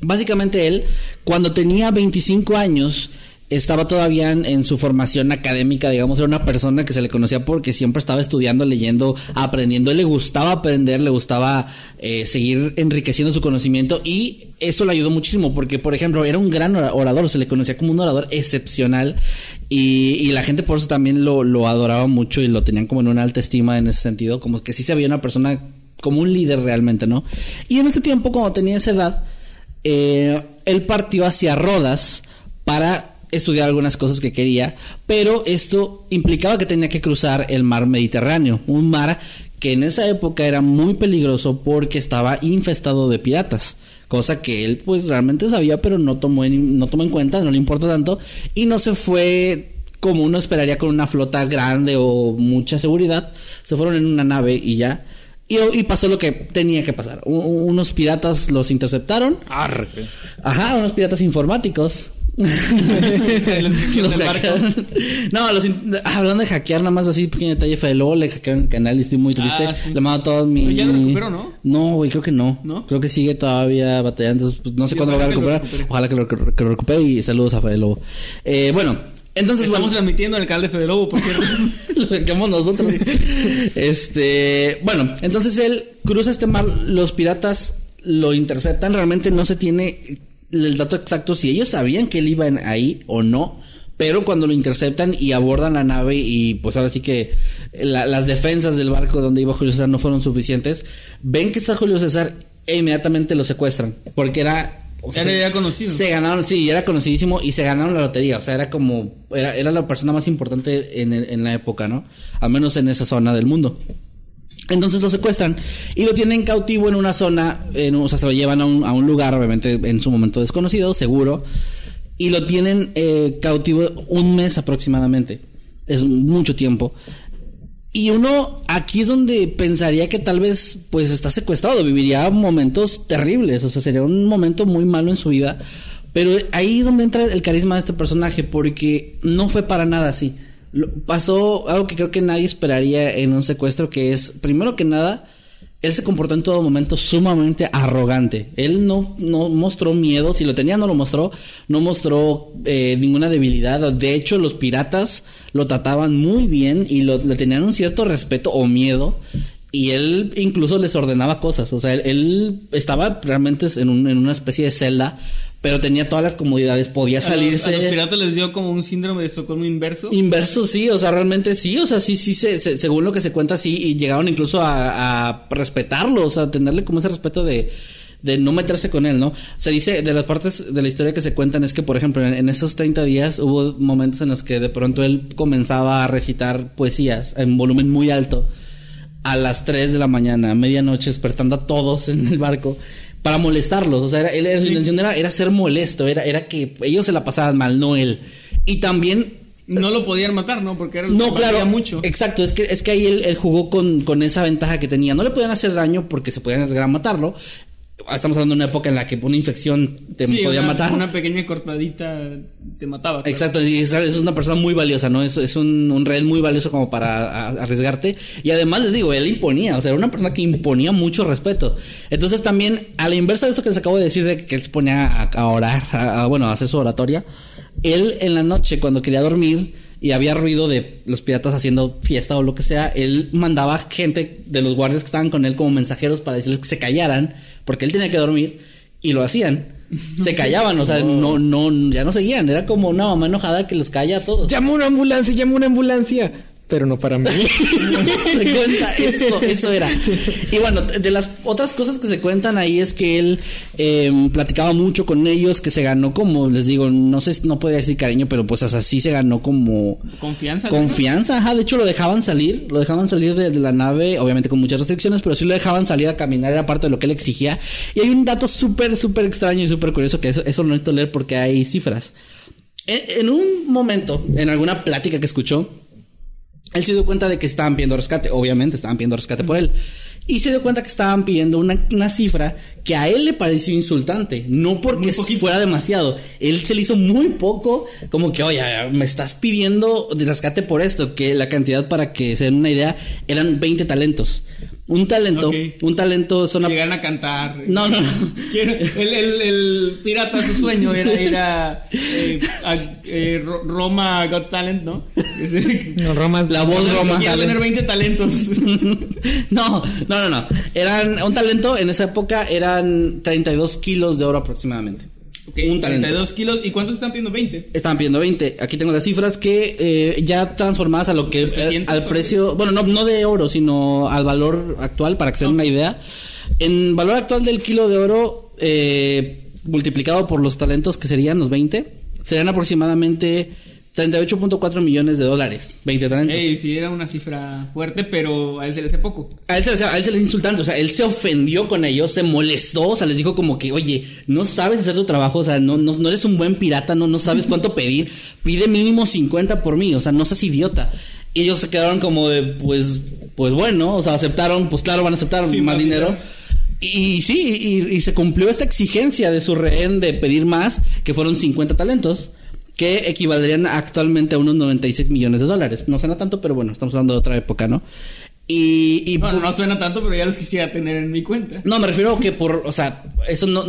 Básicamente él, cuando tenía 25 años, estaba todavía en, su formación académica, digamos, era una persona que se le conocía porque siempre estaba estudiando, leyendo, aprendiendo, Él le gustaba aprender, le gustaba eh, seguir enriqueciendo su conocimiento y eso le ayudó muchísimo porque, por ejemplo, era un gran ora- orador, se le conocía como un orador excepcional y, la gente por eso también lo, lo adoraba mucho y lo tenían como en una alta estima en ese sentido, como que sí se veía una persona como un líder realmente, ¿no? Y en este tiempo, cuando tenía esa edad, eh, él partió hacia Rodas para estudiar algunas cosas que quería, pero esto implicaba que tenía que cruzar el mar Mediterráneo, un mar que en esa época era muy peligroso porque estaba infestado de piratas, cosa que él pues realmente sabía, pero no tomó en, no tomó en cuenta, no le importa tanto, y no se fue como uno esperaría con una flota grande o mucha seguridad, se fueron en una nave y ya. Y, y pasó lo que tenía que pasar. U- unos piratas los interceptaron. Ajá, unos piratas informáticos. Los no, los in- hablando de hackear, nada más así, pequeño detalle fue luego le hackearon el canal y estoy muy triste. Ah, sí. Le mando todo mi. Pero ya lo recuperó, ¿no? No, güey, creo que no. ¿No? Creo que sigue todavía batallando. pues, no sé Sí, cuándo lo va a recuperar. Ojalá que lo, que lo recupere y saludos a Fede Lobo. Eh, bueno, entonces. Estamos bueno, transmitiendo en el canal de Fede Lobo, por cierto. lo sacamos nosotros. Este, bueno, entonces él cruza este mar, los piratas lo interceptan, realmente no se tiene el dato exacto si ellos sabían que él iba en- ahí o no, pero cuando lo interceptan y abordan la nave y pues ahora sí que la- las defensas del barco donde iba Julio César no fueron suficientes, ven que está Julio César e inmediatamente lo secuestran, porque era... o Era se- ya conocido. Se ganaron, sí, era conocidísimo y se ganaron la lotería. O sea, era como. Era, era la persona más importante en, el- en la época, ¿no? Al menos en esa zona del mundo. Entonces lo secuestran y lo tienen cautivo en una zona, en, o sea, se lo llevan a un, a un lugar, obviamente en su momento desconocido, seguro, y lo tienen eh, cautivo un mes aproximadamente. Es mucho tiempo. Y uno aquí es donde pensaría que tal vez pues está secuestrado, viviría momentos terribles, o sea, sería un momento muy malo en su vida. Pero ahí es donde entra el carisma de este personaje, porque no fue para nada así. Pasó algo que creo que nadie esperaría en un secuestro, que es, primero que nada, él se comportó en todo momento sumamente arrogante. Él no, no mostró miedo, si lo tenía no lo mostró, no mostró eh, ninguna debilidad. De hecho, los piratas lo trataban muy bien y lo, le tenían un cierto respeto o miedo. Y él incluso les ordenaba cosas. O sea, él, estaba realmente en una especie de celda, pero tenía todas las comodidades, podía A los, salirse. a los piratas les dio como un síndrome de Estocolmo inverso. Inverso, sí, o sea, realmente sí, o sea, sí, sí, se- se- según lo que se cuenta, sí, y llegaron incluso a, a respetarlo, o sea, a tenerle como ese respeto de, de no meterse con él, ¿no? Se dice, de las partes de la historia que se cuentan es que, por ejemplo, en, en esos 30 días hubo momentos en los que de pronto él comenzaba a recitar poesías en volumen muy alto a las 3 de la mañana, a medianoche, despertando a todos en el barco para molestarlos. O sea, era, él, era- su intención era, era ser molesto, era, era que ellos se la pasaban mal, no él. Y también No lo podían matar, ¿no? Porque era no, valía claro. mucho. Exacto, es que, es que ahí él, él jugó con, con esa ventaja que tenía. No le podían hacer daño porque se podían arriesgar a matarlo. Estamos hablando de una época en la que una infección te Sí, podía una, matar. Una pequeña cortadita te mataba. claro. Exacto, y es, es una persona muy valiosa, ¿no? Es, es un, un red muy valioso como para a- arriesgarte. Y además les digo, él imponía, o sea, era una persona que imponía mucho respeto. Entonces también, a la inversa de esto que les acabo de decir, de que él se ponía a, a orar, a, a, bueno, a hacer su oratoria, él en la noche, cuando quería dormir y había ruido de los piratas haciendo fiesta o lo que sea, él mandaba gente de los guardias que estaban con él como mensajeros para decirles que se callaran, porque él tenía que dormir, y lo hacían. Se callaban, o sea, no, no, ya no seguían. Era como una mamá enojada que los calla a todos. Llama una ambulancia, llama una ambulancia. Pero no para mí. se cuenta, eso, eso era. Y bueno, de las otras cosas que se cuentan ahí es que él eh, platicaba mucho con ellos, que se ganó como, les digo, no sé, no podría decir cariño, pero pues así se ganó como Confianza. confianza. Ajá, de hecho lo dejaban salir, lo dejaban salir de, de la nave, obviamente con muchas restricciones, pero sí lo dejaban salir a caminar, era parte de lo que él exigía. Y hay un dato súper, súper extraño y súper curioso que eso, eso lo necesito leer porque hay cifras. En, en un momento, en alguna plática que escuchó, él se dio cuenta de que estaban pidiendo rescate, obviamente estaban pidiendo rescate por él. Y se dio cuenta que estaban pidiendo una, una cifra que a él le pareció insultante. No porque fuera demasiado. Él se le hizo muy poco. Como que, oye, me estás pidiendo de rescate por esto. Que la cantidad, para que se den una idea, eran 20 talentos. Un talento, un talento son... a- Llegan a cantar. No, no. Quiero- el, el, el pirata, su sueño era ir a, eh, a, eh, Ro- Roma Got Talent, ¿no? Ese- No, Roma. La voz Roma. Quiero tener 20 talentos. no, no, no, no. Eran un talento en esa época eran 32 kilos de oro aproximadamente. Un talento. 32 kilos. ¿Y cuántos están pidiendo? 20. Estaban pidiendo 20. Aquí tengo las cifras que eh, ya transformadas a lo que eh, 700 al precio, bueno, no, no de oro, sino al valor actual para que se den una idea. En valor actual del kilo de oro eh, multiplicado por los talentos que serían los 20, serían aproximadamente 38.4 millones de dólares. 20 talentos. Ey, sí, era una cifra fuerte, pero a él se le hace poco. A él, se, o sea, a él se le es insultante, o sea, él se ofendió con ellos, se molestó, o sea, les dijo como que, oye, no sabes hacer tu trabajo, o sea, no, no, no eres un buen pirata, no, no sabes cuánto pedir, pide mínimo 50 por mí, o sea, no seas idiota. Y ellos se quedaron como de, pues, pues bueno, o sea, aceptaron, pues claro, van a aceptar Sí, más más dinero. dinero. Y, y sí, y, y se cumplió esta exigencia de su rehén de pedir más, que fueron 50 talentos, que equivaldrían actualmente a unos 96 millones de dólares. No suena tanto, pero bueno, estamos hablando de otra época, ¿no? Y, y Bueno, no suena tanto, pero ya los quisiera tener en mi cuenta. no, me refiero a que por, o sea, eso no,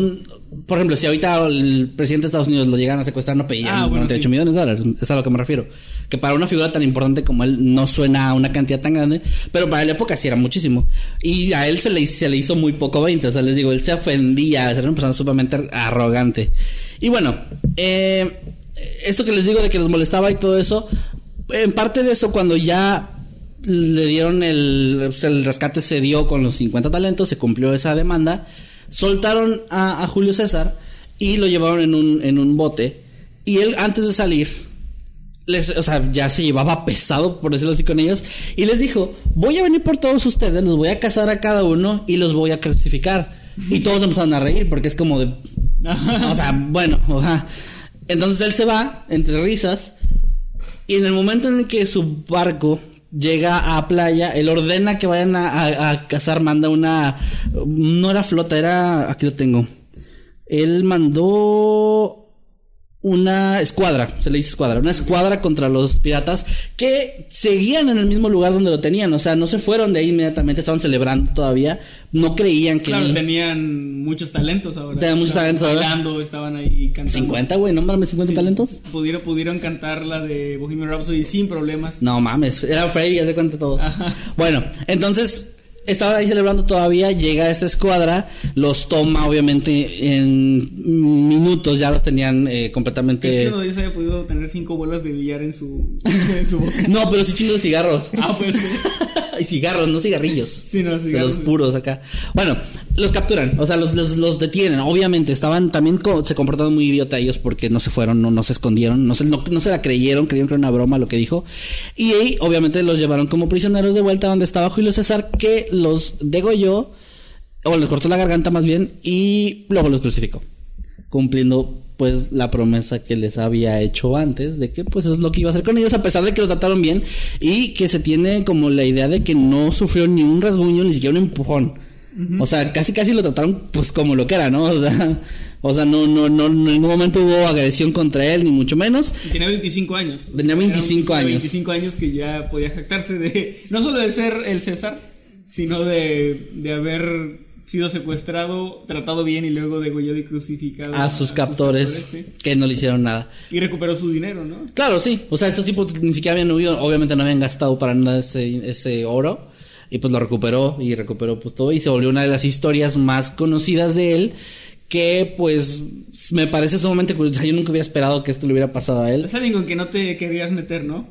por ejemplo, si ahorita el presidente de Estados Unidos lo llegan a secuestrar, no pedirían Ah, bueno, 98 sí. millones de dólares, es a lo que me refiero. Que para una figura tan importante como él no suena a una cantidad tan grande, pero para la época sí era muchísimo. Y a él se le, se le hizo muy poco 20, o sea, les digo, él se ofendía, era una persona sumamente arrogante. Y bueno, eh, esto que les digo de que los molestaba y todo eso, en parte de eso cuando ya le dieron el, sea, el rescate se dio con los 50 talentos, se cumplió esa demanda, soltaron a, a Julio César y lo llevaron en un, en un bote y él antes de salir, les, o sea, ya se llevaba pesado, por decirlo así, con ellos y les dijo, voy a venir por todos ustedes, los voy a cazar a cada uno y los voy a crucificar. Y todos empezaron a reír porque es como de, o sea, bueno, o sea, entonces él se va entre risas y en el momento en el que su barco llega a playa, él ordena que vayan a, a- a cazar, manda una... No era flota, era... Aquí lo tengo. Él mandó una escuadra, se le dice escuadra, una escuadra contra los piratas que seguían en el mismo lugar donde lo tenían, o sea, no se fueron de ahí inmediatamente, estaban celebrando todavía, no creían que... Claro, tenían muchos talentos ahora. Tenían muchos talentos ahora. Bailando, estaban ahí cantando. 50, güey, nómbrame 50 Sí. talentos. Pudieron, pudieron cantar la de Bohemian Rhapsody sin problemas. No mames, era Freddy, ya se cuenta todo. Bueno, entonces estaban ahí celebrando todavía, llega esta escuadra, los toma obviamente en minutos, ya los tenían eh, ¿Crees que completamente... uno de ellos haya podido tener cinco bolas de billar en su, en su boca? No, pero sí chingos cigarros. Ah, pues sí. y cigarros, no cigarrillos. Sí, no, cigarros. los puros acá. Bueno, los capturan, o sea, los, los, los detienen. Obviamente, estaban también co- se comportaron muy idiota ellos porque no se fueron, no, no se escondieron, no se, no, no se la creyeron, creyeron que era una broma lo que dijo. Y ahí, obviamente, los llevaron como prisioneros de vuelta donde estaba Julio César, que los degolló, o les cortó la garganta más bien, y luego los crucificó. Cumpliendo pues la promesa que les había hecho antes de que pues es lo que iba a hacer con ellos a pesar de que los trataron bien y que se tiene como la idea de que no sufrió ni un rasguño ni siquiera un empujón. O sea, casi casi lo trataron pues como lo que era, ¿no? O sea, o sea, no, no, no, en ningún momento hubo agresión contra él, ni mucho menos. Tenía 25 años. Tenía 25 Era un- años. 25 años que ya podía jactarse de. No solo de ser el César, sino de, de haber sido secuestrado, tratado bien y luego degollado y crucificado. A sus captores, sí. que no le hicieron nada. Y recuperó su dinero, ¿no? Claro, sí. O sea, estos tipos ni siquiera habían huido. Obviamente no habían gastado para nada ese, ese oro. Y pues lo recuperó y recuperó pues todo. Y se volvió una de las historias más conocidas de él. Que pues me parece sumamente curioso. Yo nunca hubiera esperado que esto le hubiera pasado a él. Es alguien con que no te querías meter, ¿no?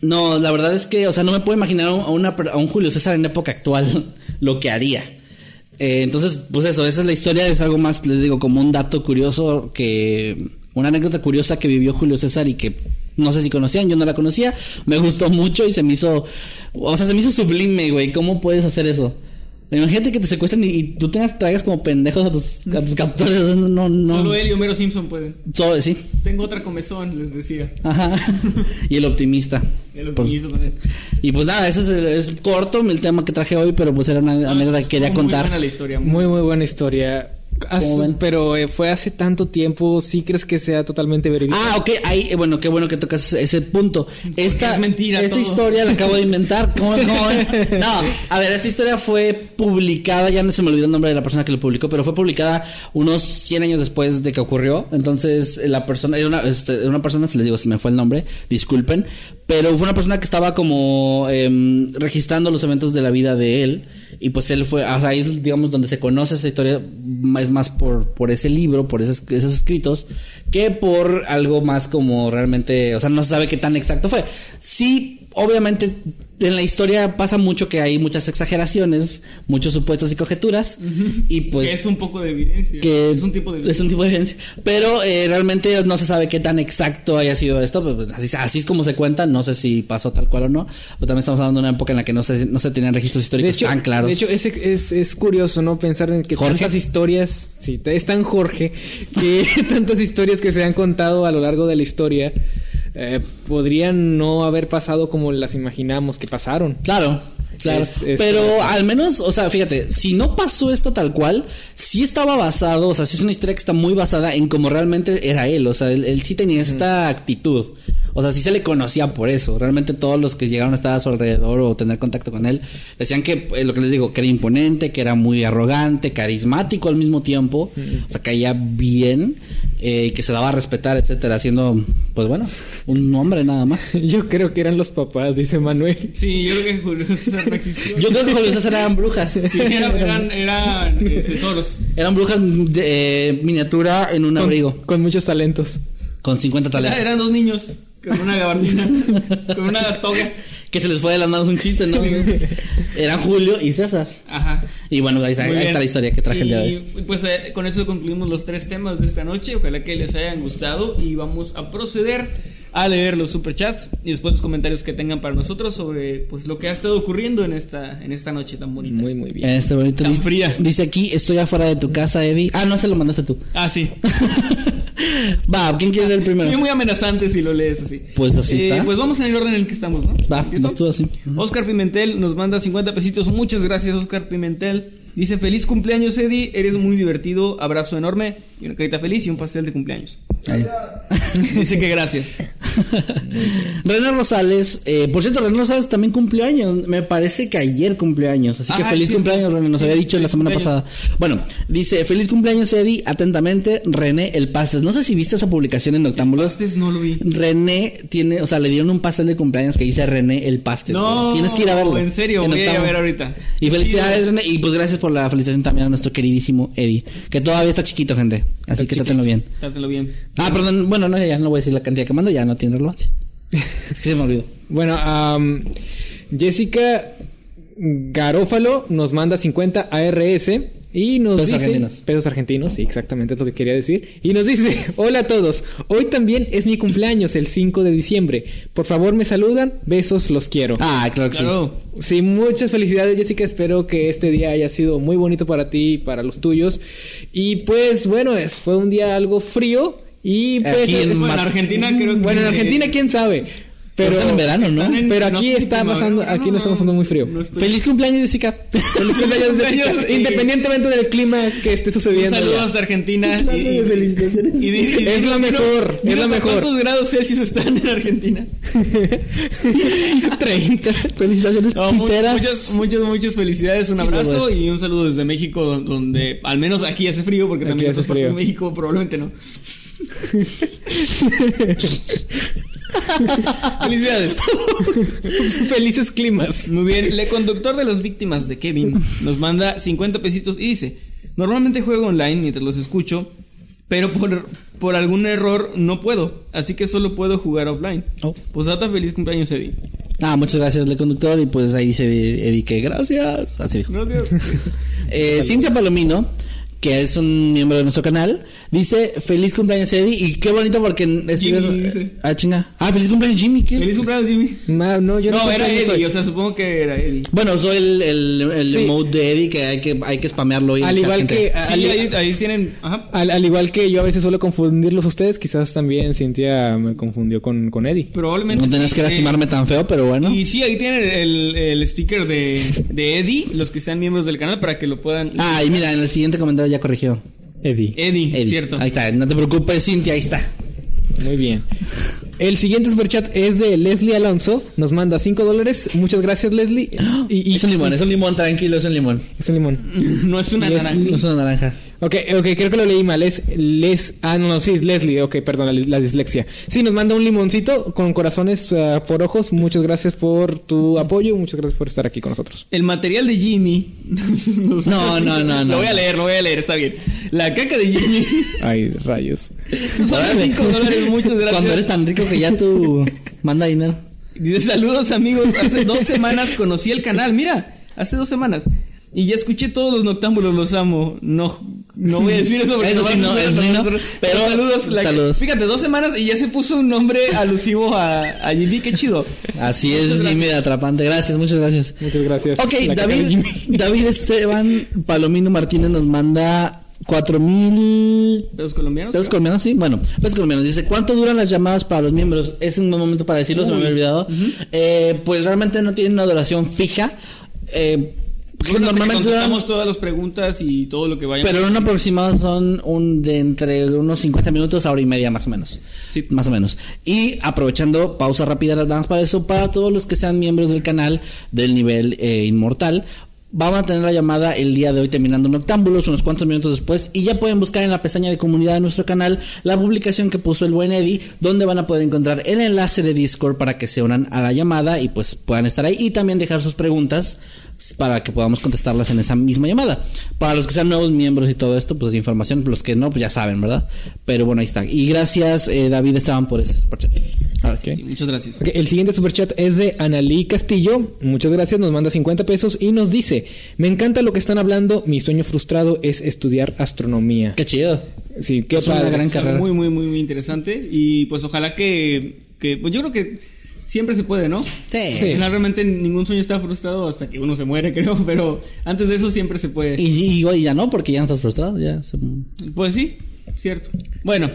No, la verdad es que, o sea, no me puedo imaginar a, una, a un Julio César en época actual lo que haría. Eh, entonces, pues eso, esa es la historia, es algo más, les digo, como un dato curioso que, una anécdota curiosa que vivió Julio César y que no sé si conocían, yo no la conocía, me gustó mucho y se me hizo, o sea, se me hizo sublime, güey, ¿cómo puedes hacer eso? Imagínate que te secuestren y, y tú tengas, traigas como pendejos a tus, a tus captores, no, no. Solo él y Homero Simpson pueden. Solo- sí. Tengo otra comezón, les decía. Ajá. y el optimista. El optimista también. y pues nada, ese es, el- es corto el tema que traje hoy, pero pues era una anécdota que quería contar. Muy buena la historia. Muy, muy buena historia. Pero eh, fue hace tanto tiempo, ¿sí crees que sea totalmente verídico? Ah, ok, ahí, eh, bueno, qué bueno que tocas ese- punto. Esta, es mentira esta todo. historia la acabo de inventar. ¿Cómo, cómo ven? No, a ver, esta historia fue publicada, ya no se me olvidó el nombre de la persona que lo publicó, pero fue publicada unos 100 años después de que ocurrió. Entonces, eh, la persona, era una, este, una persona, si les digo, se me fue el nombre, disculpen, pero fue una persona que estaba como em, registrando los eventos de la vida de él. Y pues él fue, o sea, ahí digamos, donde se conoce esa historia, es más por, por ese libro, por esos, esos escritos, que por algo más como realmente, o sea, no se sabe qué tan exacto fue. Sí, obviamente, en la historia pasa mucho que hay muchas exageraciones, muchos supuestos y conjeturas, y pues... que es un poco de evidencia. que es un tipo de es un tipo de evidencia. Pero eh, realmente no se sabe qué tan exacto haya sido esto. pues, Así, así es como se cuenta. No sé si pasó tal cual o no. Pero también estamos hablando de una época en la que no se, no se tenían registros históricos hecho, tan claros. de hecho es, es, es curioso, ¿no? Pensar en que Jorge. tantas historias, sí, es tan Jorge, que tantas historias que se han contado a lo largo de la historia eh, podrían no haber pasado como las imaginamos que pasaron. Claro, claro. Es- es- Pero al menos, o sea, fíjate, si no pasó esto tal cual, sí estaba basado, o sea, sí es una historia que está muy basada en cómo realmente era él. O sea, él, él sí tenía esta actitud. O sea, sí se le conocía por eso. Realmente todos los que llegaron a estar a su alrededor o tener contacto con él decían que, eh, lo que les digo, que era imponente, que era muy arrogante, carismático al mismo tiempo. O sea, caía bien, eh, y que se daba a respetar, etcétera, siendo, pues bueno, un hombre nada más. Yo creo que eran los papás, dice Manuel. Sí, yo creo que Julio César no existió. Yo creo que Julio César eran brujas. Sí, eran, eran, eran este, tesoros. Eran brujas de eh, miniatura en un Con, abrigo con muchos talentos. con 50 Era- talentos. eran dos niños con una gabardina, con una toga. Que se les fue de las manos un chiste, ¿no? Eran Julio y César. Ajá. Y bueno, ahí, ahí está la historia que traje el día de hoy. Y pues eh, con eso concluimos los tres temas de esta noche. Ojalá que les hayan gustado y vamos a proceder a leer los superchats y después los comentarios que tengan para nosotros sobre pues lo que ha estado ocurriendo en esta en esta noche tan bonita. Muy, muy bien. Este bonito Tan dice, fría. dice aquí, estoy afuera de tu casa, Eddie. Ah, no, se lo mandaste tú. Ah, sí. Va, ¿quién quiere leer el primero? Sí, muy amenazante si lo lees así. Pues así Eh, está. Pues vamos en el orden en el que estamos, ¿no? Va, vas tú así. Oscar Pimentel nos manda 50 pesitos. Muchas gracias, Oscar Pimentel. Dice: Feliz cumpleaños, Eddie. Eres muy divertido. Abrazo enorme. Y una carita feliz y un pastel de cumpleaños. Ahí. Dice que gracias. René Rosales, eh, por cierto, René Rosales también cumplió años. Me parece que ayer cumplió años. Así que Ah, feliz sí. cumpleaños, René. Nos había dicho la semana cumpleaños. pasada. Bueno, dice: Feliz cumpleaños, Eddie. Atentamente, René el Pastes. No sé si viste esa publicación en Noctámbulos. Pastes no lo vi. René tiene, o sea, le dieron un pastel de cumpleaños que dice René el Pastes. No. Tienes que ir a verlo. en serio, voy a ver ahorita. Y felicidades. René. Y pues gracias por la felicitación también a nuestro queridísimo Eddie. Que todavía está chiquito, gente. Así que trátenlo bien. Trátelo bien. Ah, perdón. Bueno, no, ya no voy a decir la cantidad que mando. Ya no tiene relevancia. es que se me olvidó. Bueno, Jessica Garófalo nos manda 50 ARS y nos Pesos dice argentinos. pesos argentinos, sí, exactamente es lo que quería decir. Y nos dice, "Hola a todos. Hoy también es mi cumpleaños el 5 de diciembre. Por favor, me saludan. Besos, los quiero." Ah, claro que Claro. Sí, muchas felicidades Jessica, espero que este día haya sido muy bonito para ti y para los tuyos. Y pues bueno, es, fue un día algo frío y pues... Aquí en es- Bueno, en Argentina creo que... bueno, en Argentina quién sabe. Pero, están en verano, ¿no? En- Pero aquí está pasando, aquí no, no estamos pasando muy frío. no sí. estoy- Feliz cumpleaños, Jessica. Feliz cumpleaños, Jessica, Independientemente del clima que esté sucediendo. saludo allá. hasta Argentina. y- de felicitaciones? y di- y Es la mejor, es la mejor. ¿Cuántos grados Celsius están en Argentina? 30. Felicitaciones, piteras. muchas, muchas, muchas felicidades, un luego abrazo esto. y un saludo desde México, don- donde al menos aquí hace frío, porque Aquí también en otras partes de. México probablemente no. Felicidades. Felices climas. Muy bien, el conductor de las víctimas de Kevin nos manda 50 pesitos y dice, normalmente juego online mientras los escucho, pero por, por algún error no puedo, así que solo puedo jugar offline. Oh. Pues hasta feliz cumpleaños, Eddie. Ah, muchas gracias, el conductor. Y pues ahí dice Eddie que gracias. Así dijo. Gracias. Eh, Cintia Palomino, que es un miembro de nuestro canal, dice feliz cumpleaños Eddie y qué bonito porque dice. Ah, chinga. Ah, feliz cumpleaños Jimmy. ¿qué? feliz cumpleaños, Jimmy. Ma- no, yo no, No, era Eddie, soy. o sea, supongo que era Eddie. Bueno, soy el, el, el Sí. emote de Eddie que hay que, hay que spamearlo hoy. Al igual que Sí, al, ahí, ahí tienen... Ajá. al- al igual que yo a veces suelo confundirlos a ustedes, quizás también Cintia me confundió con, con Eddie. Probablemente No tenías sí, que eh, lastimarme tan feo, pero bueno. Y sí, ahí tienen el, el sticker de, de Eddie, los que sean miembros del canal, para que lo puedan... Ah, y mira, en el siguiente comentario ya corrigió. Eddie. Eddie, Eddie. cierto. Ahí está, no te preocupes, Cintia, ahí está. Muy bien. El siguiente superchat es de Leslie Alonso. Nos manda 5 dólares. Muchas gracias, Leslie. Y, y- es un limón, es un limón, tranquilo, es un limón. Es un limón. No es una Leslie. naranja. No es una naranja. Ok, ok, creo que lo leí mal. Es Les. Ah, no, no, sí, es Leslie. Ok, perdón, la, la dislexia. Sí, nos manda un limoncito con corazones ah, por ojos. Muchas gracias por tu apoyo. Muchas gracias por estar aquí con nosotros. El material de Jimmy. No, no, no, no. Lo voy a leer, lo voy a leer, está bien. La caca de Jimmy. Ay, rayos. Manda 5 dólares, muchas gracias. Cuando eres tan rico que ya tú manda dinero. Dice saludos amigos. Hace dos semanas conocí el canal. Mira, hace dos semanas. Y ya escuché todos los noctámbulos, los amo. No, no voy a decir eso porque Eso sí, no, eso sí, no. Pero Pero saludos. la- saludos. Fíjate, dos semanas y ya se puso un nombre alusivo a, a Jimmy. Qué chido. Así es, Jimmy de Atrapante. Gracias, muchas gracias. Muchas gracias. Ok, La David. David Esteban Palomino Martínez nos manda cuatro mil ¿Los colombianos? pesos colombianos, sí. Bueno, pesos colombianos. Dice, ¿cuánto duran las llamadas para los miembros? Es un buen momento para decirlo, se me había olvidado. Eh, pues realmente no tienen una duración fija. Eh, Que normalmente contestamos todas las preguntas y todo lo que vaya. pero en un aproximado son un de entre unos 50 minutos a hora y media más o menos. Sí. Más o menos. Y aprovechando, pausa rápida nada más para eso, para todos los que sean miembros del canal del nivel eh, inmortal. Vamos a tener la llamada el día de hoy terminando Noctámbulos, unos cuantos minutos después, y ya pueden buscar en la pestaña de comunidad de nuestro canal la publicación que puso el buen Eddie, donde van a poder encontrar el enlace de Discord para que se unan a la llamada y pues puedan estar ahí y también dejar sus preguntas para que podamos contestarlas en esa misma llamada. Para los que sean nuevos miembros y todo esto, pues información, los que no, pues ya saben, ¿verdad? Pero bueno, ahí está. Y gracias, eh, David Esteban, por ese superchat. Ahora sí. Muchas gracias. El siguiente superchat es de Analí Castillo. Muchas gracias, nos manda 50 pesos y nos dice: Me encanta lo que están hablando. Mi sueño frustrado es estudiar astronomía. Qué chido. Sí, qué Es una gran carrera. Muy, muy, muy, muy interesante. Y pues ojalá que, que pues yo creo que siempre se puede, ¿no? Sí. Realmente ningún sueño está frustrado hasta que uno se muere, creo. Pero antes de eso siempre se puede. Y, hoy ya no, porque ya no estás frustrado. Ya se- Pues sí, cierto. Bueno.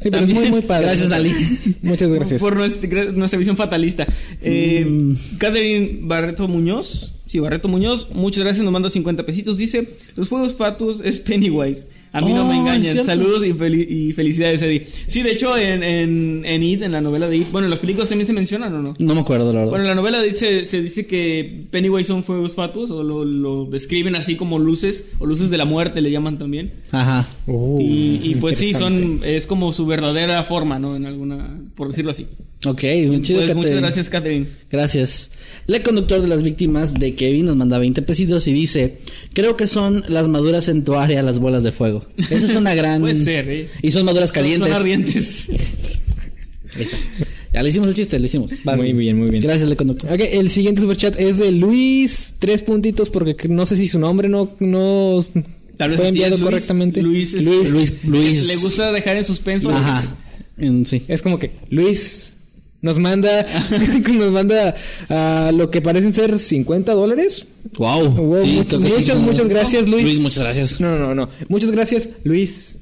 Sí, pero es también- muy, muy padre. Gracias, Dalí. Muchas gracias. Por nuestra, nuestra visión fatalista. Eh, Mm. Catherine Barreto Muñoz. Sí, Barreto Muñoz. Muchas gracias. Nos manda 50 pesitos. Dice: Los fuegos fatus es Pennywise. A mí no me engañan. Saludos y, fel- y felicidades, Eddie. Sí, de hecho, en, en, en It, en la novela de It. Bueno, en las películas también se mencionan o no. No me acuerdo, la verdad. Bueno, en la novela de It se, se dice que Pennywise son fuegos fatus o lo, lo describen así como luces o luces de la muerte le llaman también. Ajá. Oh, y, y pues sí, son es como su verdadera forma, ¿no? En alguna, por decirlo así. Ok, muy chido. Pues, muchas gracias, Catherine. Gracias. El conductor de las víctimas de Kevin nos manda 20 pesitos y dice, creo que son las maduras en tu área las bolas de fuego. Esa es una gran... Puede ser, ¿eh? Y son maduras calientes. Son ardientes. Ya le hicimos el chiste, lo hicimos. Vas. Muy bien, muy bien. Gracias, le conductor. Ok, el siguiente superchat es de Luis, tres puntitos, porque no sé si su nombre no, no Tal vez fue enviado Luis- correctamente. Luis, Luis. Luis, Luis. Le gusta dejar en suspenso. Ajá. Sí. Es como que Luis nos manda, nos manda a lo que parecen ser 50 dólares. Wow. Wow, Sí, muchas, sí, muchas, gracias, Luis. Luis, muchas gracias. No, no, no. Muchas gracias, Luis.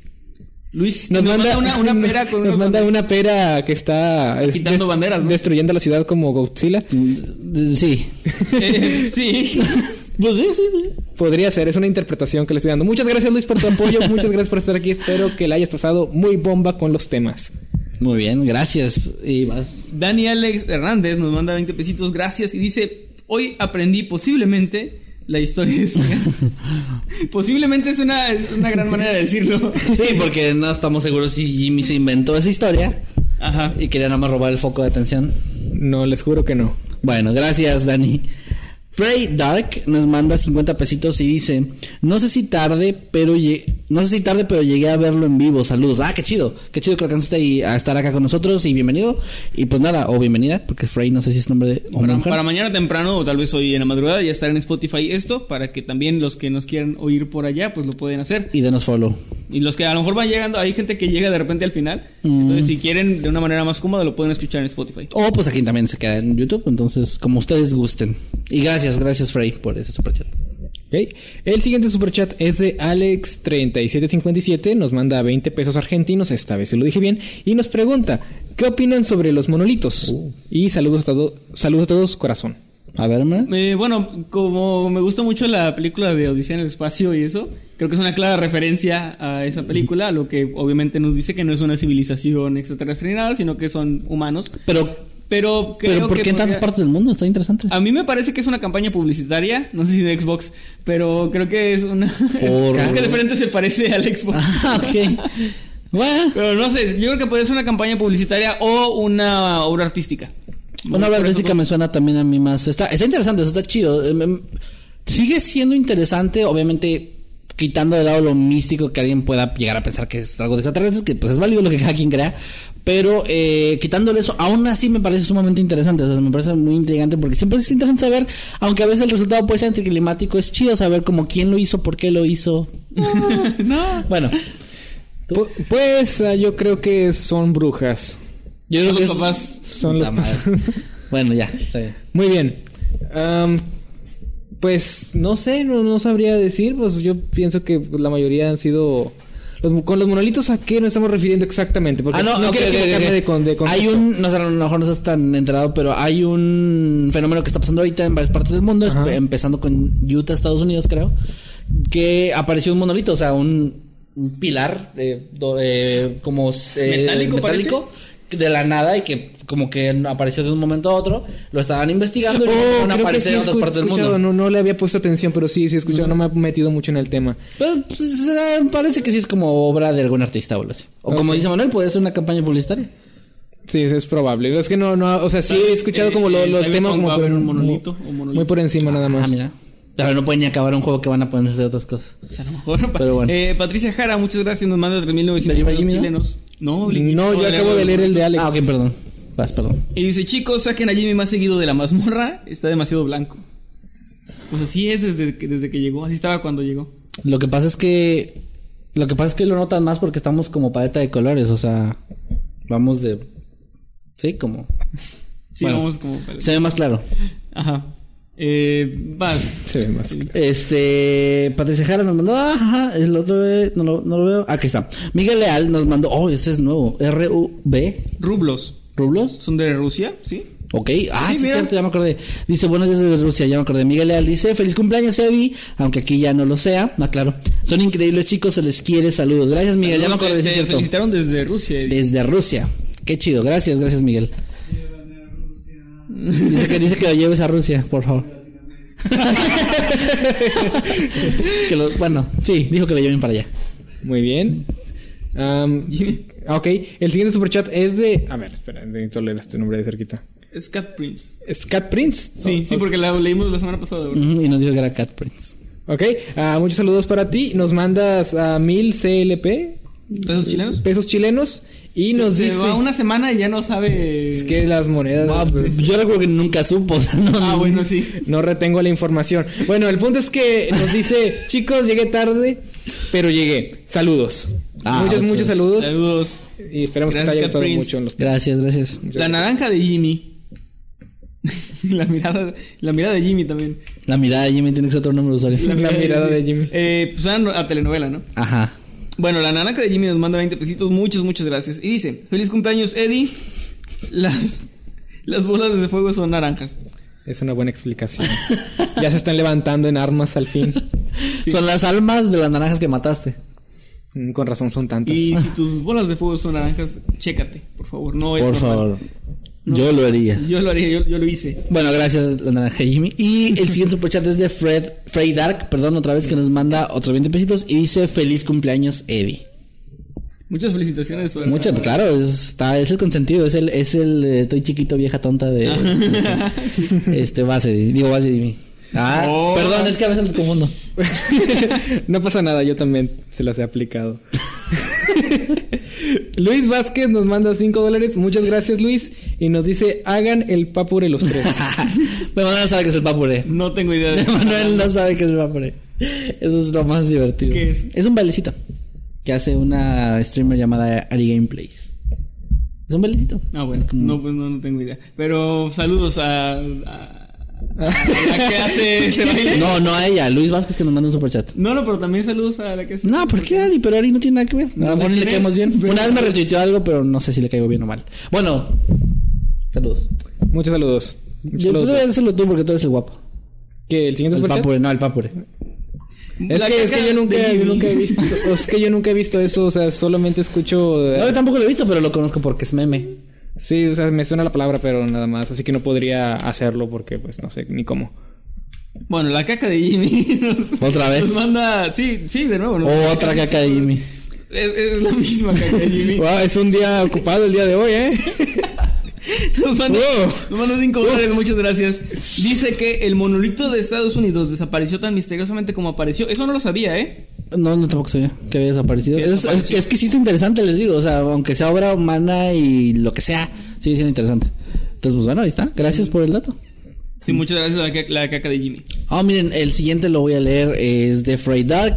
Luis Nos, manda, una, una pera con nos una manda bandera. una pera que está es- Quitando dest- banderas, ¿no? destruyendo la ciudad como Godzilla. Mm, Sí. Eh, sí. Pues sí, sí, sí. Podría ser, es una interpretación que le estoy dando. Muchas gracias Luis por tu apoyo, muchas gracias por estar aquí. Espero que la hayas pasado muy bomba con los temas. Muy bien, gracias. Y vas. Dani Alex Hernández nos manda 20 pesitos, gracias. Y dice: Hoy aprendí posiblemente la historia de Sega. posiblemente es una, es una gran manera de decirlo. Sí, porque no estamos seguros si Jimmy se inventó esa historia Ajá. y quería nada más robar el foco de atención. No, les juro que no. Bueno, gracias, Dani. Frey Dark nos manda 50 pesitos y dice, no sé si tarde, pero no sé si tarde, pero llegué a verlo en vivo. Saludos. Ah, qué chido. Qué chido que alcanzaste a estar acá con nosotros y bienvenido. Y pues nada, o bienvenida, porque Frey no sé si es nombre de hombre o Para, mujer. para mañana temprano o tal vez hoy en la madrugada ya estará en Spotify esto para que también los que nos quieran oír por allá pues lo pueden hacer. Y denos follow. Y los que a lo mejor van llegando, hay gente que llega de repente al final. Mm. Entonces si quieren de una manera más cómoda lo pueden escuchar en Spotify. O pues aquí también se queda en YouTube, entonces como ustedes gusten. Y gracias, gracias Frey por ese superchat. Ok. El siguiente superchat es de Alex3757. Nos manda 20 pesos argentinos. Esta vez se lo dije bien. Y nos pregunta: ¿Qué opinan sobre los monolitos? Y saludos a, todo- saludos a todos, corazón. A ver. Eh, bueno, como me gusta mucho la película de Odisea en el espacio y eso, creo que es una clara referencia a esa película, lo que obviamente nos dice que no es una civilización extraterrestre ni nada, sino que son humanos. Pero, Pero creo pero ¿por que qué en tantas partes del mundo? Está interesante. A mí me parece que es una campaña publicitaria, no sé si de Xbox, pero creo que es una... Por- es que de frente se parece al Xbox. Ah, ok. Bueno, Pero no sé, yo creo que puede ser una campaña publicitaria o una obra artística. una obra artística me suena también a mí más. Está, está interesante, está chido. Em, em, Sigue siendo interesante, obviamente quitando de lado lo místico que alguien pueda llegar a pensar que es algo de extraterrestres, que pues es válido lo que cada quien crea. Pero eh, quitándole eso, aún así me parece sumamente interesante. O sea, me parece muy intrigante porque siempre es interesante saber, aunque a veces el resultado puede ser anticlimático, es chido saber como quién lo hizo, por qué lo hizo. No. Bueno, Pu- Pues ah, yo creo que son brujas. yo creo Son que los es- papás. Son los- madre. Bueno, ya, está bien. Muy bien. Pues no sé, no, no sabría decir. Pues yo pienso que la mayoría han sido. los- con los monolitos, ¿a qué nos estamos refiriendo exactamente? Porque Ah, no, ok, quiero ok, ok, equivocarme ok. de con- de Hay un, no sé, a lo mejor no estás tan enterado, pero hay un fenómeno que está pasando ahorita en varias partes del mundo, Ajá. empezando con Utah, Estados Unidos, creo, que apareció un monolito, o sea, un, un pilar eh, do- eh, como eh, ¿Metálico, de la nada y que como que apareció de un momento a otro, lo estaban investigando y Oh, van a creo que aparecer sí en otras partes del mundo. No, no le había puesto atención, pero sí, sí he escuchado. No me he metido mucho en el tema. Pero, pues, eh, parece que sí es como obra de algún artista o algo así. O como Ok. dice Manuel, puede ser una campaña publicitaria. Sí, eso es probable. Es que no, no, o sea, sí he escuchado eh, como lo, eh, lo tema como por- un monolito o monolito. muy por encima nada más. Ah, mira. Pero no pueden ni acabar un juego que van a poner de otras cosas. O sea, a lo mejor. Pero bueno. Eh, Patricia Jara, muchas gracias. Nos manda 3.900 ¿Ya lleva pesos Jimmy, no? chilenos. No, No, yo acabo de leer el de Alex. Ah, ok, perdón. Vas, perdón. Y dice, chicos, saquen a Jimmy más seguido de la mazmorra. Está demasiado blanco. Pues así es desde que, desde que llegó. Así estaba cuando llegó. Lo que pasa es que. Lo que pasa es que lo notan más porque estamos como paleta de colores, o sea. Vamos de. Sí, como. Sí, Bueno, vamos como... Se ve más claro. Ajá. Eh, vas. Se ve más. Este. Patricia Jara nos mandó. ah, Ajá, el otro. eh, No lo, no lo veo. Aquí está. Miguel Leal nos mandó. Oh, este es nuevo. R-U-B. Rublos. ¿Rublos? ¿Son de Rusia? ¿Sí? Ok, ah, Sí, sí, cierto, ya me acordé. Dice, buenos días desde Rusia, ya me acordé. Miguel Leal dice, feliz cumpleaños, Eddie, aunque aquí ya no lo sea. No, claro. Son increíbles chicos, se les quiere, saludos. Gracias, Miguel, ya me acordé, Te- sí, cierto. felicitaron desde Rusia. Eddie. Desde Rusia. Qué chido, gracias, gracias, Miguel. Dice que, dice que lo lleves a Rusia, por favor. que lo- bueno, sí, dijo que lo lleven para allá. Muy bien. Am, ok, el siguiente superchat es de. A ver, espera, necesito leer este nombre de cerquita. Es Cat Prince. ¿Es Cat Prince? Sí, sí, porque la leímos la semana pasada. ¿verdad? Ujú, Y nos dijo que era Cat Prince. Ok, ah, muchos saludos para ti. Nos mandas a mil CLP, ¿Pesos chilenos? pesos chilenos. Y nos Se dice va una semana y ya no sabe. es que las monedas Ah, pues, yo recuerdo que nunca supo. o sea, no, Ah, no- bueno, sí. no retengo la información. Bueno, el punto es que nos dice, chicos, llegué tarde, pero llegué. Saludos. Ah, muchos, muchos muchos saludos. Saludos. Y esperamos que te Gracias, haya gustado Prince. mucho en los Gracias, gracias. La naranja de Jimmy. la mirada, la mirada de Jimmy también. La mirada de Jimmy tiene que ser otro nombre de usuario. La mirada de Jimmy. Eh, pues a, a telenovela, ¿no? Ajá. Bueno, la naranja de Jimmy nos manda 20 pesitos. Muchas, muchas gracias. Y dice: Feliz cumpleaños, Eddie. Las, las bolas de fuego son naranjas. Es una buena explicación. ya se están levantando en armas al fin. Son las almas de las naranjas que mataste. Mm, Con razón son tantas. Y si tus bolas de fuego son naranjas, chécate, por favor. No es Por normal. favor. Yo lo haría. Yo lo haría, yo, yo lo hice. Bueno, gracias, la naranja Jimmy. Y el siguiente superchat es de Fred, Frey Dark, perdón, otra vez que nos manda otros 20 pesitos y dice feliz cumpleaños, Eddie. Muchas felicitaciones. Muchas, claro, es, está, es el consentido, es el, es el eh, estoy chiquito, vieja tonta de este base, digo base de mí. Ah, Oh. perdón, es que a veces los confundo. no pasa nada, yo también se las he aplicado. Luis Vázquez nos manda 5 dólares. Muchas gracias, Luis. Y nos dice: hagan el papure los tres. Manuel no sabe que es el papure. No tengo idea de Manuel no sabe que es el papure. Eso es lo más divertido. ¿Qué es? Es un bailecito que hace una streamer llamada Ari Gameplays. Es un bailecito. Ah, bueno, Es como- no, pues no, no tengo idea. Pero saludos a la que hace ese baile. No, no a ella, Luis Vázquez que nos manda un superchat. No, no, pero también saludos a la que hace. No, ¿por qué Ari? Pero Ari no tiene nada que ver. A lo mejor ni le caemos bien. Una vez me retuiteó algo, pero no sé si le caigo bien o mal. Bueno, saludos. Muchos saludos. Muchos Yo, tú saludos. debes hacerlo tú porque tú eres el guapo. ¿Que el siguiente El superchat? papure, no, el papure. Es La que, es caca que yo nunca, de yo Jimmy. nunca he visto, es que yo nunca he visto eso, o sea, solamente escucho, eh, No, yo tampoco lo he visto, pero lo conozco porque es meme. Sí, o sea, me suena la palabra, pero nada más, así que no podría hacerlo porque, pues, no sé ni cómo. Bueno, la caca de Jimmy nos, ¿Otra vez? nos manda. Sí, sí, de nuevo. nos- O otra caca de Jimmy. Es, es la misma caca de Jimmy. Wow, es un día ocupado el día de hoy, ¿eh? Nos manda, Wow. nos manda cinco dólares, muchas gracias. Dice que el monolito de Estados Unidos desapareció tan misteriosamente como apareció. Eso no lo sabía, ¿eh? No, no tampoco sabía que había desaparecido. Es, es que, es que sí está interesante, les digo. O sea, aunque sea obra humana y lo que sea, sigue siendo interesante. Entonces, pues bueno, ahí está. Gracias por el dato. Sí, muchas gracias a la, la caca de Jimmy. Ah, miren, el siguiente lo voy a leer. Es de Frey Dark,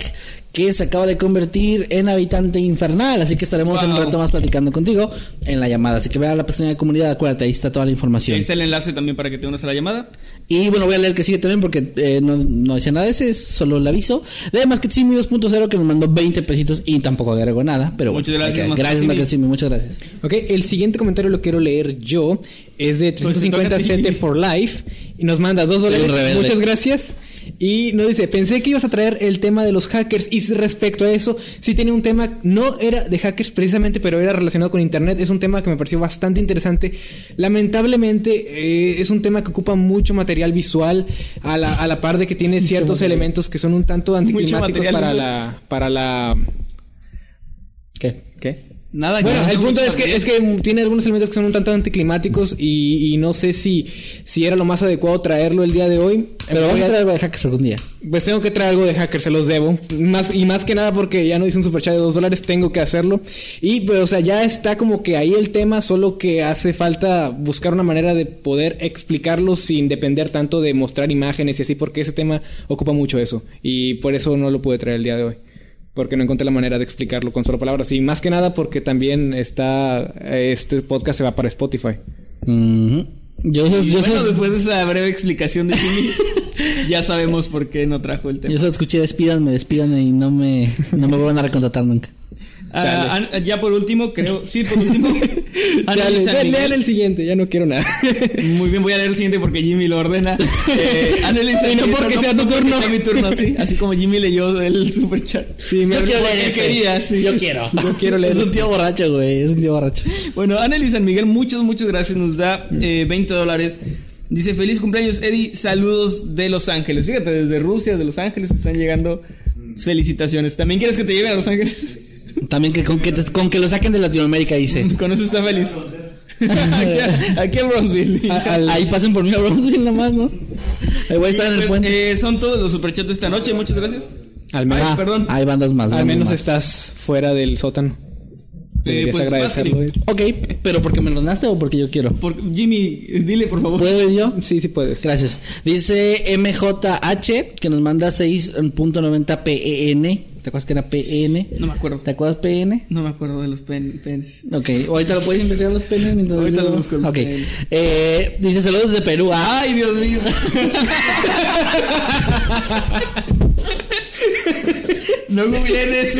que se acaba de convertir en habitante infernal. Así que estaremos en un Wow. rato más platicando contigo en la llamada. Así que vea la pestaña de comunidad, acuérdate, ahí está toda la Ahí información. está el enlace también para que te unas a la llamada. Y bueno, voy a leer el que sigue también porque eh, no, no decía nada de ese, es solo el aviso. De Masquetsimi 2.0 que nos mandó 20 pesitos y tampoco agregó nada. Pero bueno, Muchas gracias, ahí queda. Gracias, Masquetsimi. Muchas gracias. Ok, el siguiente comentario lo quiero leer yo. Es de Pues te toca a 350 ti. CT for Life. Y nos manda dos dólares. rebelde. Muchas gracias. Y nos dice, pensé que ibas a traer el tema de los hackers. Y respecto a eso, sí tenía un tema, no era de hackers precisamente, pero era relacionado con Internet. Es un tema que me pareció bastante interesante. Lamentablemente, eh, es un tema que ocupa mucho material visual, a la, a la par de que tiene ciertos elementos que son un tanto anticlimáticos para la, para la... ¿Qué? ¿Qué? Nada Bueno, que- el punto es que, es que tiene algunos elementos que son un tanto anticlimáticos y, y no sé si, si era lo más adecuado traerlo el día de hoy. Pero vas a traer algo de hackers algún día. Pues tengo que traer algo de hacker, se los debo. Más, y más que nada porque ya no hice un superchat de dos dólares, tengo que hacerlo. Y pues, o sea, ya está como que ahí el tema, solo que hace falta buscar una manera de poder explicarlo sin depender tanto de mostrar imágenes y así, porque ese tema ocupa mucho eso. Y por eso no lo pude traer el día de hoy. Porque no encontré la manera de explicarlo con solo palabras. Y más que nada porque también está. Este podcast se va para Spotify. Ujú. Yo, yo, bueno, después de esa breve explicación de Jimmy, ya sabemos por qué no trajo el tema. yo solo escuché despídanme, despídanme y no me, no me vuelvan a recontratar nunca. Ah, ya por último, creo, sí, por último. Chale, Annalise San le- Miguel. lean el siguiente, ya no quiero nada. Muy bien, voy a leer el siguiente porque Jimmy lo ordena. Eh, Y no porque sea tu turno. sea mi turno, sí. Así como Jimmy leyó el super chat. Sí, me Yo quiero leer ese. quería, sí. Yo quiero. Yo quiero leer Es un este. tío borracho, güey. Es un tío borracho. Bueno, Anneli San Miguel, muchas, muchas gracias. Nos da eh, 20 dólares. Dice, feliz cumpleaños, Eddie. Saludos de Los Ángeles. Fíjate, desde Rusia, de Los Ángeles, están llegando felicitaciones. ¿También quieres que te lleve a Los Ángeles? También que con que, te- con que lo saquen de Latinoamérica, dice. Con eso está feliz. aquí, aquí en Bronzeville. A- al- Ahí pasen por mí a Bronzeville nada más, ¿no? Ahí voy a estar en el Pues, puente. eh, son todos los superchats de esta noche. Muchas gracias. Al menos, Ay, perdón. Hay bandas más. al menos más. estás fuera del sótano. Deberías pues, agradecerlo. vas, Ok, pero porque me lo donaste o porque yo quiero. Por, Jimmy, dile por favor. ¿Puedo ir yo? Sí, sí puedes. Gracias. Dice MJH que nos manda 6.90 PEN. ¿Te acuerdas que era PEN? No me acuerdo. ¿Te acuerdas PN? No me acuerdo de los pen, penes. Ok, ahorita lo puedes investigar los penes mientras Ahorita lo busco Ok. Eh, dice saludos de Perú. Ay, Dios mío. no googleen eso.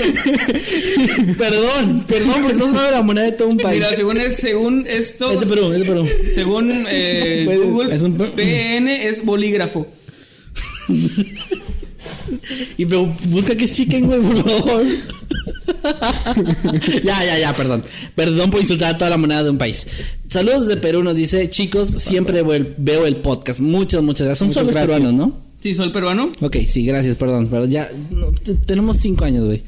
perdón, perdón, porque no sabe la moneda de todo un país. Mira, según es, según esto, Es de Perú, es de Perú. según eh, Google, es un- PN es bolígrafo. Y pero busca que es chicken, güey, por favor. ya, ya, ya, perdón. Perdón por insultar a toda la moneda de un país. Saludos de Perú, nos dice, chicos, siempre veo el, veo el podcast. Muchas, muchas gracias. Son Muchas solos gracias. peruanos, ¿no? Sí, soy peruano. Ok, sí, gracias, perdón. Pero ya, no, tenemos cinco años, güey.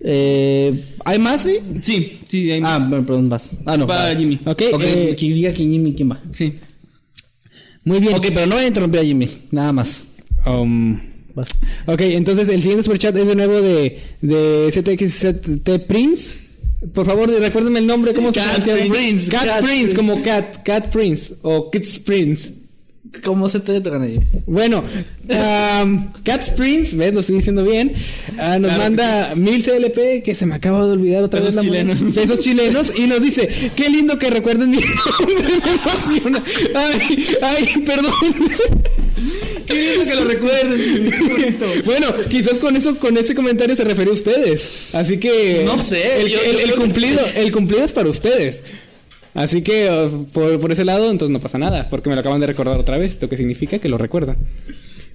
Eh, ¿Hay más, sí? Sí, sí, hay Ah, más. perdón, perdón, vas. Ah, no. Va, Jimmy. Ok, Ok, eh, que diga que Jimmy, ¿quién va? Sí. muy bien. Ok, pero no voy a interrumpir a Jimmy, nada más. Um, Vas. ok, entonces el siguiente superchat es de nuevo de, de ZXZT Prince. Por favor, recuérdenme el nombre, ¿cómo se Cat pronuncia? Prince, Cat, Cat Prince, Prince. como Cat, Cat Prince o Kids Prince. ¿Cómo se te gana? Bueno, um, Cat Prince, ¿ves? Lo estoy diciendo bien. Ah, nos Claro manda mil CLP, que se me acaba de olvidar otra Pesos vez la chilenos. Pesos chilenos. Y nos dice, qué lindo que recuerden mi nombre, me emociona. Ay, ay, perdón. Qué lindo que lo recuerdes. Bueno, quizás con eso, con ese comentario se refiere a ustedes. Así que No sé, el, yo- el- yo el creo que- cumplido, el cumplido es para ustedes. Así que uh, por, por ese lado, entonces no pasa nada, porque me lo acaban de recordar otra vez, lo que significa que lo recuerdan.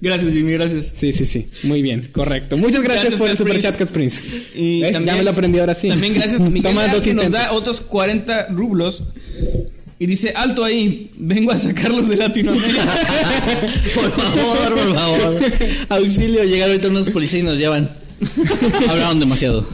Gracias, Jimmy, gracias. Sí, sí, sí. Muy bien, correcto. Muchas gracias, Gracias, por el super Prince. chat, Cat Prince. Y también- ya me lo aprendí ahora sí. También gracias Miguel Toma dos que nos da otros 40 rublos. Y dice, alto ahí, vengo a sacarlos de Latinoamérica. Por favor, por favor. Auxilio, llegar ahorita unos policías y nos llevan. Hablaron demasiado.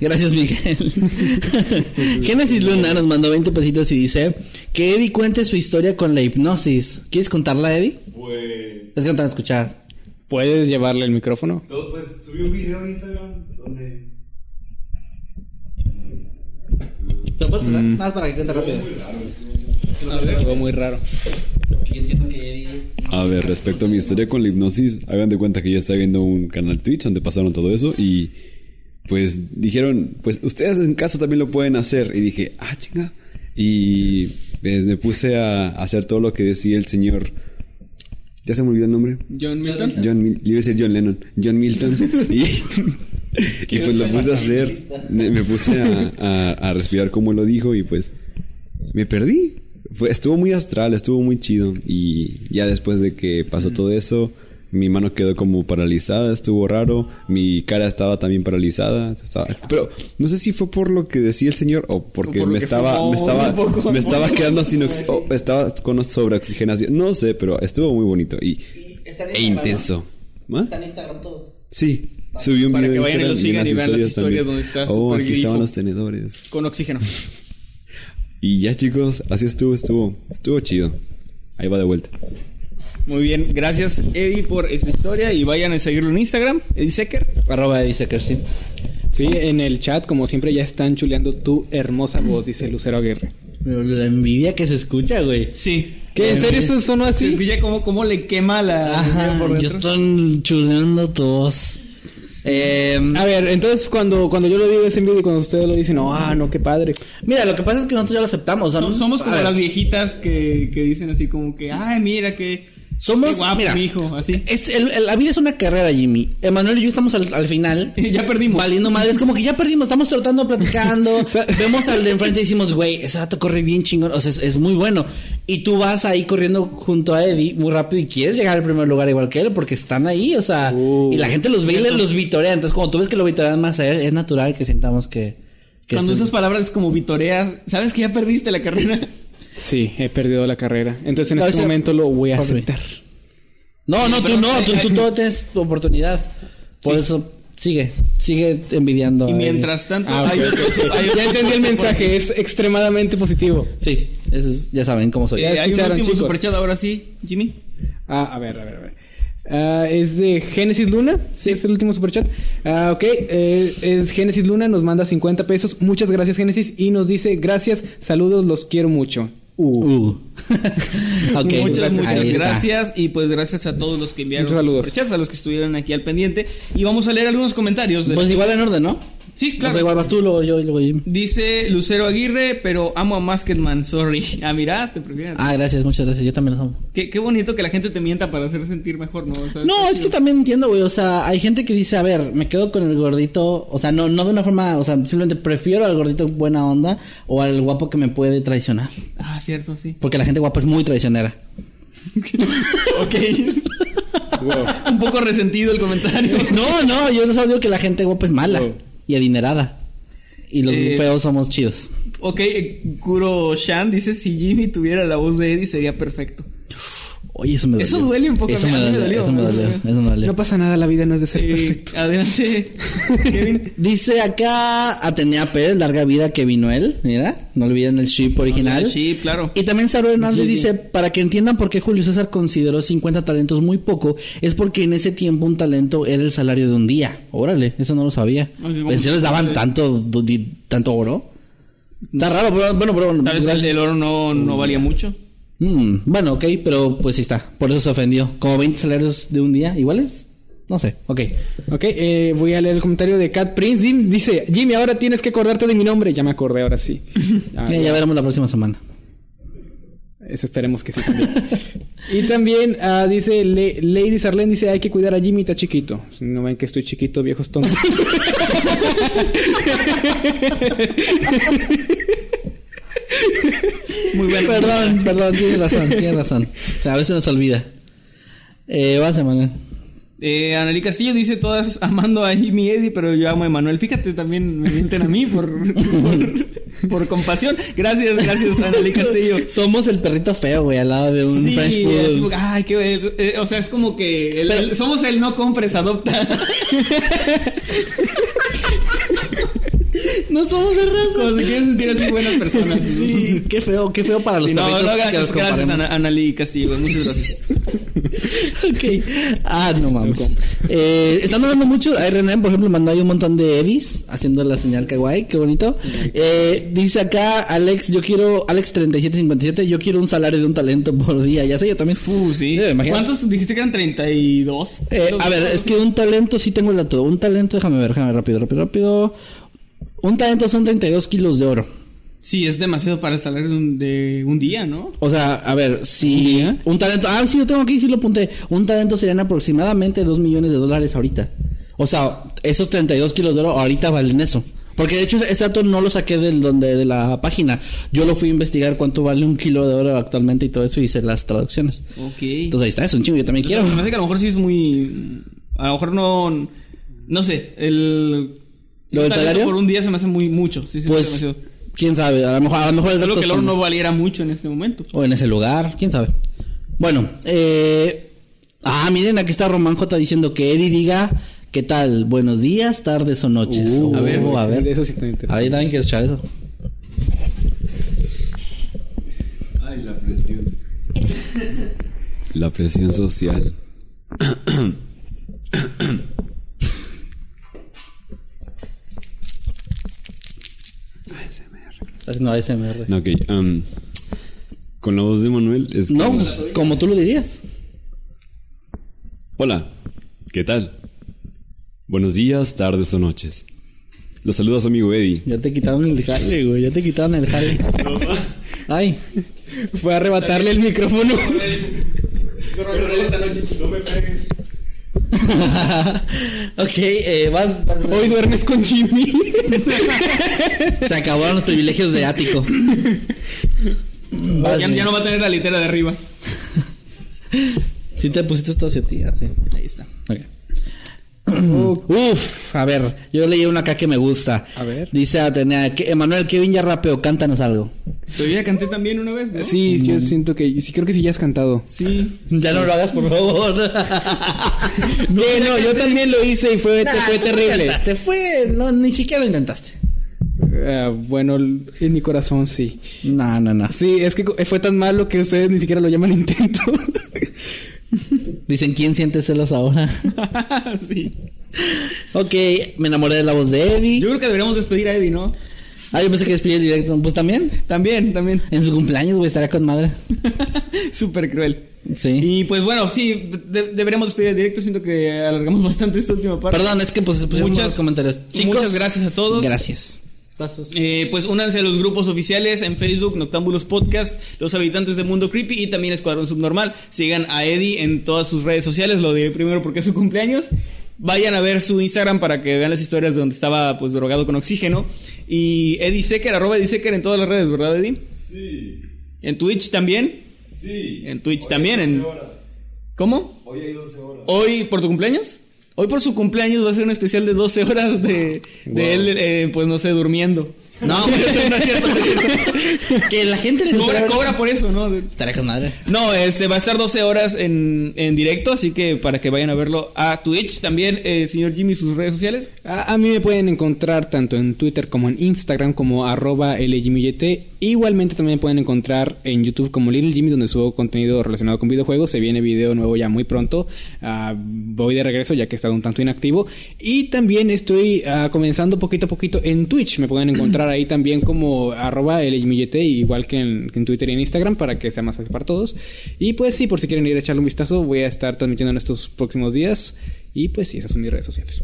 Gracias, Miguel. Génesis Luna nos mandó 20 pesitos y dice que Eddie cuente su historia con la hipnosis. ¿Quieres contarla, Eddie? Pues. Es que no te van a escuchar. ¿Puedes llevarle el micrófono? Todo, pues subí un video en Instagram donde. ¿Lo puedes pasar? Nada más para que cuente rápido. Algo muy raro. A ver, respecto a mi historia con la hipnosis, hagan de cuenta que yo estaba viendo un canal Twitch donde pasaron todo eso y pues dijeron, pues ustedes en casa también lo pueden hacer. Y dije, ah, chinga. Y pues, me puse a hacer todo lo que decía el señor. ¿Ya se me olvidó el nombre? John Milton. John Mil- iba a decir John Lennon, John Milton. y, y pues lo puse a hacer, me, me puse a, a- a respirar como lo dijo y pues me perdí. Fue, estuvo muy astral, estuvo muy chido. Y ya después de que pasó todo eso, mi mano quedó como paralizada, estuvo raro. Mi cara estaba también paralizada. estaba- pero no sé si fue por lo que decía el señor o porque O por me estaba, fumó me estaba, poco. me estaba quedando sin ox- o estaba con sobreoxigenación. No sé, pero estuvo muy bonito y, está en e intenso. ¿Ah? Está en Instagram todo. Sí, subí un Para video que vayan y lo sigan y vean las historias también. donde está Oh, aquí grifo. estaban los tenedores. Con oxígeno. Y ya chicos, así estuvo, estuvo, estuvo chido. Ahí va de vuelta. Muy bien, gracias Eddie por esta historia y vayan a seguirlo en Instagram, Eddie Secker. Arroba Eddie Secker, sí. Sí, en el chat, como siempre, ya están chuleando tu hermosa voz, dice Lucero Aguirre. Pero La envidia que se escucha, güey. Sí. ¿Qué? ¿En serio eso sonó Se así? escucha como, como le quema la Ajá, por yo estoy chuleando tu voz. Eh, A ver, entonces cuando, cuando yo lo digo es en video y cuando ustedes lo dicen, no, ah, no, qué padre. mira, lo que pasa es que nosotros ya lo aceptamos. o sea, Som- Somos como las viejitas que, que dicen así como que, ay, mira que... Somos, guapo, mira, mijo, así. es- el- el- la vida es una carrera, Jimmy. Emanuel y yo estamos al, al final. ya perdimos. Valiendo madre, es como que ya perdimos, estamos tratando, platicando. vemos al de enfrente y decimos, güey, ese vato corre bien chingón, o sea, es, es muy bueno. Y tú vas ahí corriendo junto a Eddie muy rápido y quieres llegar al primer lugar igual que él, porque están ahí, o sea, Uh. y la gente los ve y los vitorea. Entonces, cuando tú ves que lo vitorean más a él, es natural que sintamos que. que Cuando es- esas palabras como vitorear, ¿sabes que ya perdiste la carrera? Sí, he perdido la carrera. Entonces en No, este momento lo voy a aceptar. No, no, tú no, tú, tú todo tienes tu oportunidad. Por Sí. eso, sigue, sigue envidiando. Y mientras tanto, Ah, hay otros... ya entendí el mensaje, es extremadamente positivo. Sí, eso es- ya saben cómo soy. Eh, hay un último chicos. superchat ahora sí, Jimmy. Ah, a ver, a ver, a ver. Ah, es de Génesis Luna. Sí, es el último superchat. Ah, ok. eh, es Génesis Luna. Nos manda 50 pesos. Muchas gracias, Génesis. Y nos dice: Gracias, saludos, los quiero mucho. Uh. Uh. Muchas, muchas ahí está. gracias. Y pues gracias a todos los que enviaron sus a los que estuvieron aquí al pendiente. Y vamos a leer algunos comentarios. de- Pues igual en orden, ¿no? Sí, O claro. sea, igual vas tú, luego yo y luego Jim. Dice Lucero Aguirre, pero amo a Masketman, sorry. Ah, mira, te prefiero. Ah, gracias, muchas gracias. Yo también los amo. Qué, qué bonito que la gente te mienta para hacer sentir mejor, ¿no? O sea, No, es que también entiendo, güey. O sea, hay gente que dice, a ver, me quedo con el gordito. O sea, no, no de una forma, o sea, simplemente prefiero al gordito buena onda o al guapo que me puede traicionar. Ah, cierto, sí. Porque la gente guapa es muy traicionera. Ok. Un poco resentido el comentario. No, no, yo solo digo que la gente guapa es mala y adinerada. Y los Eh, feos somos chidos. Ok, Kuro Shan dice, si Jimmy tuviera la voz de Eddie sería perfecto. Oye, eso me dolió. Eso duele un poco, Eso me dolió, dolió, eso me dolió. Eso me dolió. No pasa nada, la vida no es de ser Eh, perfecto. adelante, Kevin. Dice acá Atenea Pérez, larga vida que vino él, mira, no olviden el ship original. Sí, claro. Y también Saro Hernández Sí, sí. dice, para que entiendan por qué Julio César consideró 50 talentos muy poco, es porque en ese tiempo un talento era el salario de un día. Órale, eso no lo sabía. Ok, vamos ¿En serio les daban tanto, tanto oro? Está raro, pero bueno, pero bueno. Tal vez el, el oro no, no valía mucho. Mm, bueno, ok, pero pues sí está. Por eso se ofendió. Como 20 salarios de un día, iguales. No sé, ok. Ok, eh, voy a leer el comentario de Cat Prince. Dice: Jimmy, ahora tienes que acordarte de mi nombre. Ya me acordé, ahora sí. Ah, Ya, ya veremos la próxima semana. Eso esperemos que sí también. y también ah, dice Le- Lady Sarlene dice hay que cuidar a Jimmy, está chiquito. Si No ven que estoy chiquito, viejos tontos. Muy bueno. Perdón, perdón, tienes razón, tienes razón. O sea, a veces nos olvida. Eh, vas, Emanuel. Eh, Analí Castillo dice todas amando a Jimmy Eddie, pero yo amo a Emanuel. Fíjate, también me mienten a mí por, por, por compasión. Gracias, gracias, Analí Castillo. Somos el perrito feo, güey, al lado de un Sí, French Poodle. como que, ay, qué eh, o sea, es como que el- Pero- el- somos el no compres, adopta. No somos de raza. Como si quieres sentir así buenas personas. Sí, qué feo, qué feo para los no, perritos no, que gracias, los gracias. Ana- Analí Castillo. Muchas gracias. ok. Ah, no mames. Eh, están hablando mucho. Ahí por ejemplo, mandó ahí un montón de Edis haciendo la señal kawaii. Qué bonito. Eh, dice acá Alex, yo quiero, Alex 3757, yo quiero un salario de un talento por día. Ya sé, yo también. Uh, sí. Eh. ¿Cuántos dijiste que eran 32? Eh, a ver, es que un talento, sí tengo el dato. Un talento, déjame ver, déjame ver rápido, rápido, rápido. Un talento son 32 kilos de oro. Sí, es demasiado para el salario de un, de un día, ¿no? O sea, a ver, si ¿Un talento, ah, sí, lo tengo aquí, sí lo apunté. Un talento serían aproximadamente 2 millones de dólares ahorita. O sea, esos 32 kilos de oro ahorita valen eso. Porque de hecho ese dato no lo saqué del donde de la página. Yo lo fui a investigar cuánto vale un kilo de oro actualmente y todo eso y hice las traducciones. Ok. Entonces ahí está, es un chingo, yo también Quiero. quiero. Me hace que a lo mejor sí es muy. A lo mejor no. No sé. El. ¿Lo del salario? Por un día se me hace muy mucho. Sí, sí, Pues quién sabe, a lo mejor a lo mejor el Solo que el oro no valiera mucho en este momento. O en ese lugar, quién sabe. Bueno, eh... Ah, miren, aquí está Román J diciendo que Eddie diga... ¿Qué tal? Buenos días, tardes o noches. Uh, a ver, a ver. Eso sí está interesante. Ahí también que escuchar eso. Ay, la presión. La presión social. Haciendo ASMR. No, ok. um, con la voz de Manuel es No, como- pues, como tú lo dirías. Hola, ¿qué tal? Buenos días, tardes o noches. Los saluda su amigo Eddie. Ya te quitaron el jale, güey. Ya te quitaron el jale. Ay. Fue a arrebatarle el micrófono. ok, eh, vas, vas- Hoy duermes con Jimmy. Se acabaron los privilegios de ático. Vas, Ya, ya no va a tener la litera de arriba. Sí te pusiste esto hacia ti, así. Ahí está. Ok. Uf, a ver, yo leí una acá que me gusta. A ver. Dice Atenea, que Emanuel, Kevin ya rapeó, cántanos algo. Pero yo ya canté también una vez, ¿no? Sí, yo siento que. Sí, creo que sí ya has cantado. Sí. Ya no lo hagas, por favor. No, no, yo también lo hice y fue, Nah, fue tú no terrible. cantaste, fue, no, ni siquiera lo intentaste. Ah, bueno, en mi corazón sí. No, no, no. Sí, es que fue tan malo que ustedes ni siquiera lo llaman intento. Dicen, ¿quién siente celos ahora? sí. ok, me enamoré de la voz de Eddie. Yo creo que deberíamos despedir a Eddie, ¿no? Ah, yo pensé que despedía el directo. Pues también. También, también. En su cumpleaños, güey, estaría con madre. Súper cruel. Sí. Y pues bueno, sí, de- deberíamos despedir el directo. Siento que alargamos bastante esta última parte. Perdón, es que pues se pusieron Muchas- muchos comentarios. muchas gracias a todos. Gracias. Eh, pues únanse a los grupos oficiales en Facebook, Noctámbulos Podcast, Los Habitantes de Mundo Creepy y también Escuadrón Subnormal. Sigan a Eddie en todas sus redes sociales, lo diré primero porque es su cumpleaños. Vayan a ver su Instagram para que vean las historias de donde estaba pues drogado con oxígeno. Y Eddie Secker, arroba Eddie Secker en todas las redes, ¿verdad Eddie? Sí, En Twitch también. sí. En Twitch también. En... ¿Cómo? Hoy hay 12 horas. ¿Hoy por tu cumpleaños? Hoy por su cumpleaños va a ser un especial de 12 horas de, de él, eh, pues no sé, durmiendo. No, no es cierto, no es cierto. que la gente le Cobra, por eso, ¿no? Estaría con madre. No, este va a estar 12 horas en, en directo, así que para que vayan a verlo a Twitch. También, eh, señor Jimmy, sus redes sociales. A, a mí me pueden encontrar tanto en Twitter como en Instagram como arroba LJimmyYT. Igualmente también me pueden encontrar en YouTube como Little Jimmy donde subo contenido relacionado con videojuegos. Se viene video nuevo ya muy pronto. Ah, voy de regreso ya que he estado un tanto inactivo. Y también estoy ah, comenzando poquito a poquito en Twitch. Me pueden encontrar ahí también como arroba LJimmyYT igual que en, que en Twitter y en Instagram para que sea más fácil para todos. Y pues sí, por si quieren ir a echarle un vistazo voy a estar transmitiendo en estos próximos días. Y pues sí, esas son mis redes sociales.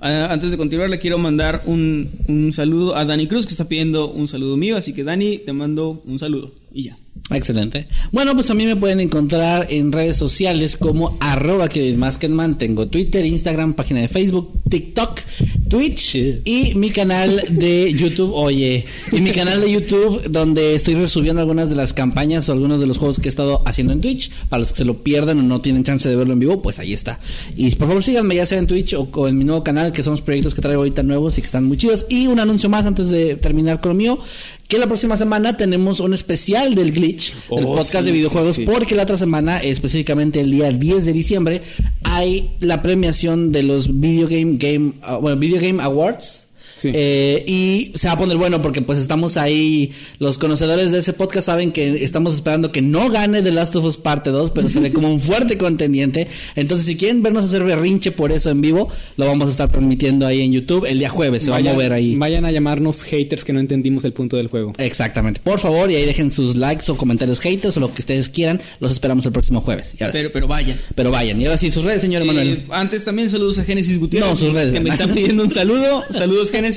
Ah, antes de continuar, le quiero mandar un, un saludo a Dani Cruz, que está pidiendo un saludo mío. Así que, Dani, te mando un saludo. Y ya. Excelente. Bueno, pues a mí me pueden encontrar en redes sociales como arroba que más que man. Tengo Twitter, Instagram, página de Facebook, TikTok, Twitch y mi canal de YouTube. Oye, y mi canal de YouTube donde estoy resubiendo algunas de las campañas o algunos de los juegos que he estado haciendo en Twitch. Para los que se lo pierdan o no tienen chance de verlo en vivo, pues ahí está. Y por favor síganme ya sea en Twitch o, o en mi nuevo canal, que son los proyectos que traigo ahorita nuevos y que están muy chidos. Y un anuncio más antes de terminar con lo mío. Que la próxima semana tenemos un especial del Glitch, del Oh, podcast sí, de videojuegos, sí, sí. porque la otra semana, específicamente el día 10 de diciembre, hay la premiación de los Video Game, Game ah, bueno, Video Game Awards. Sí. Eh, y se va a poner bueno porque pues estamos ahí, los conocedores de ese podcast saben que estamos esperando que no gane The Last of Us parte 2, pero se ve como un fuerte contendiente. Entonces si quieren vernos hacer berrinche por eso en vivo, lo vamos a estar transmitiendo ahí en YouTube el día jueves, se va a Vayan- mover ahí. Vayan a llamarnos haters que no entendimos el punto del juego. Exactamente. Por favor, y ahí dejen sus likes o comentarios haters o lo que ustedes quieran. Los esperamos el próximo jueves. Y ahora sí. Pero, pero vayan. Pero vayan. Y ahora sí, sus redes, señor Emanuel. Eh, antes también saludos a Génesis Gutiérrez. No, sus redes, Que me están pidiendo un saludo. Saludos, Génesis.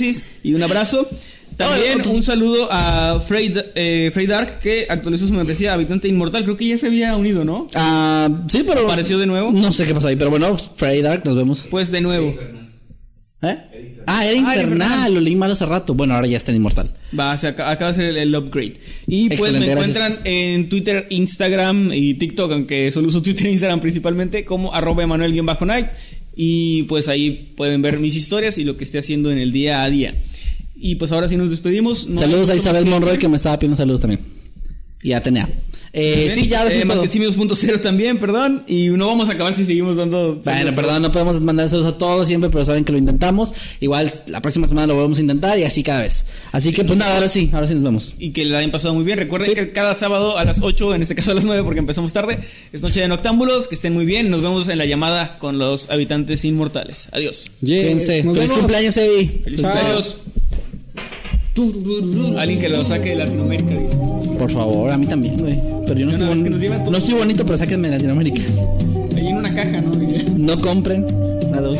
Y un abrazo. También un saludo a Frey, eh, Frey Dark, que actualizó su membresía Habitante Inmortal. Creo que ya se había unido, ¿no? Ah, sí, pero. ¿Apareció de nuevo? No sé qué pasó ahí, pero bueno, Freddy Dark, nos vemos. Pues de nuevo. ¿Eh? Ah, era infernal, infernal. lo leí mal hace rato. Bueno, ahora ya está en inmortal. Va, se aca- acaba de ser el, el upgrade. Y pues Excelente, me gracias. encuentran en Twitter, Instagram y TikTok, aunque solo uso Twitter e Instagram principalmente, como arroba Emanuel-Night. Y pues ahí pueden ver mis historias y lo que esté haciendo en el día a día. Y pues ahora sí nos despedimos. No saludos a Isabel Monroy que me estaba pidiendo saludos también. Y a Atenea. Eh, sí, ya a ver eh, si puedo. Marketingmedios.0 también, perdón. Y no vamos a acabar si seguimos dando. Bueno, perdón, no podemos mandar saludos a todos siempre, pero saben que lo intentamos. Igual la próxima semana lo volvemos a intentar y así cada vez. Así que pues nada, ahora sí, ahora sí nos vemos. Y que la hayan pasado muy bien. Recuerden que cada sábado a las 8, en este caso a las 9, porque empezamos tarde, es Noche de Noctámbulos. Que estén muy bien. Nos vemos en la llamada con los habitantes inmortales. Adiós. Yes, Feliz vemos. cumpleaños, Eddie. Feliz cumpleaños. Alguien que lo saque de Latinoamérica, dice. Por favor, a mí también, güey. Pero yo no estoy, bon- nos no estoy bonito, pero sáquenme de Latinoamérica. Ahí en una caja, ¿no? No compren. Adiós.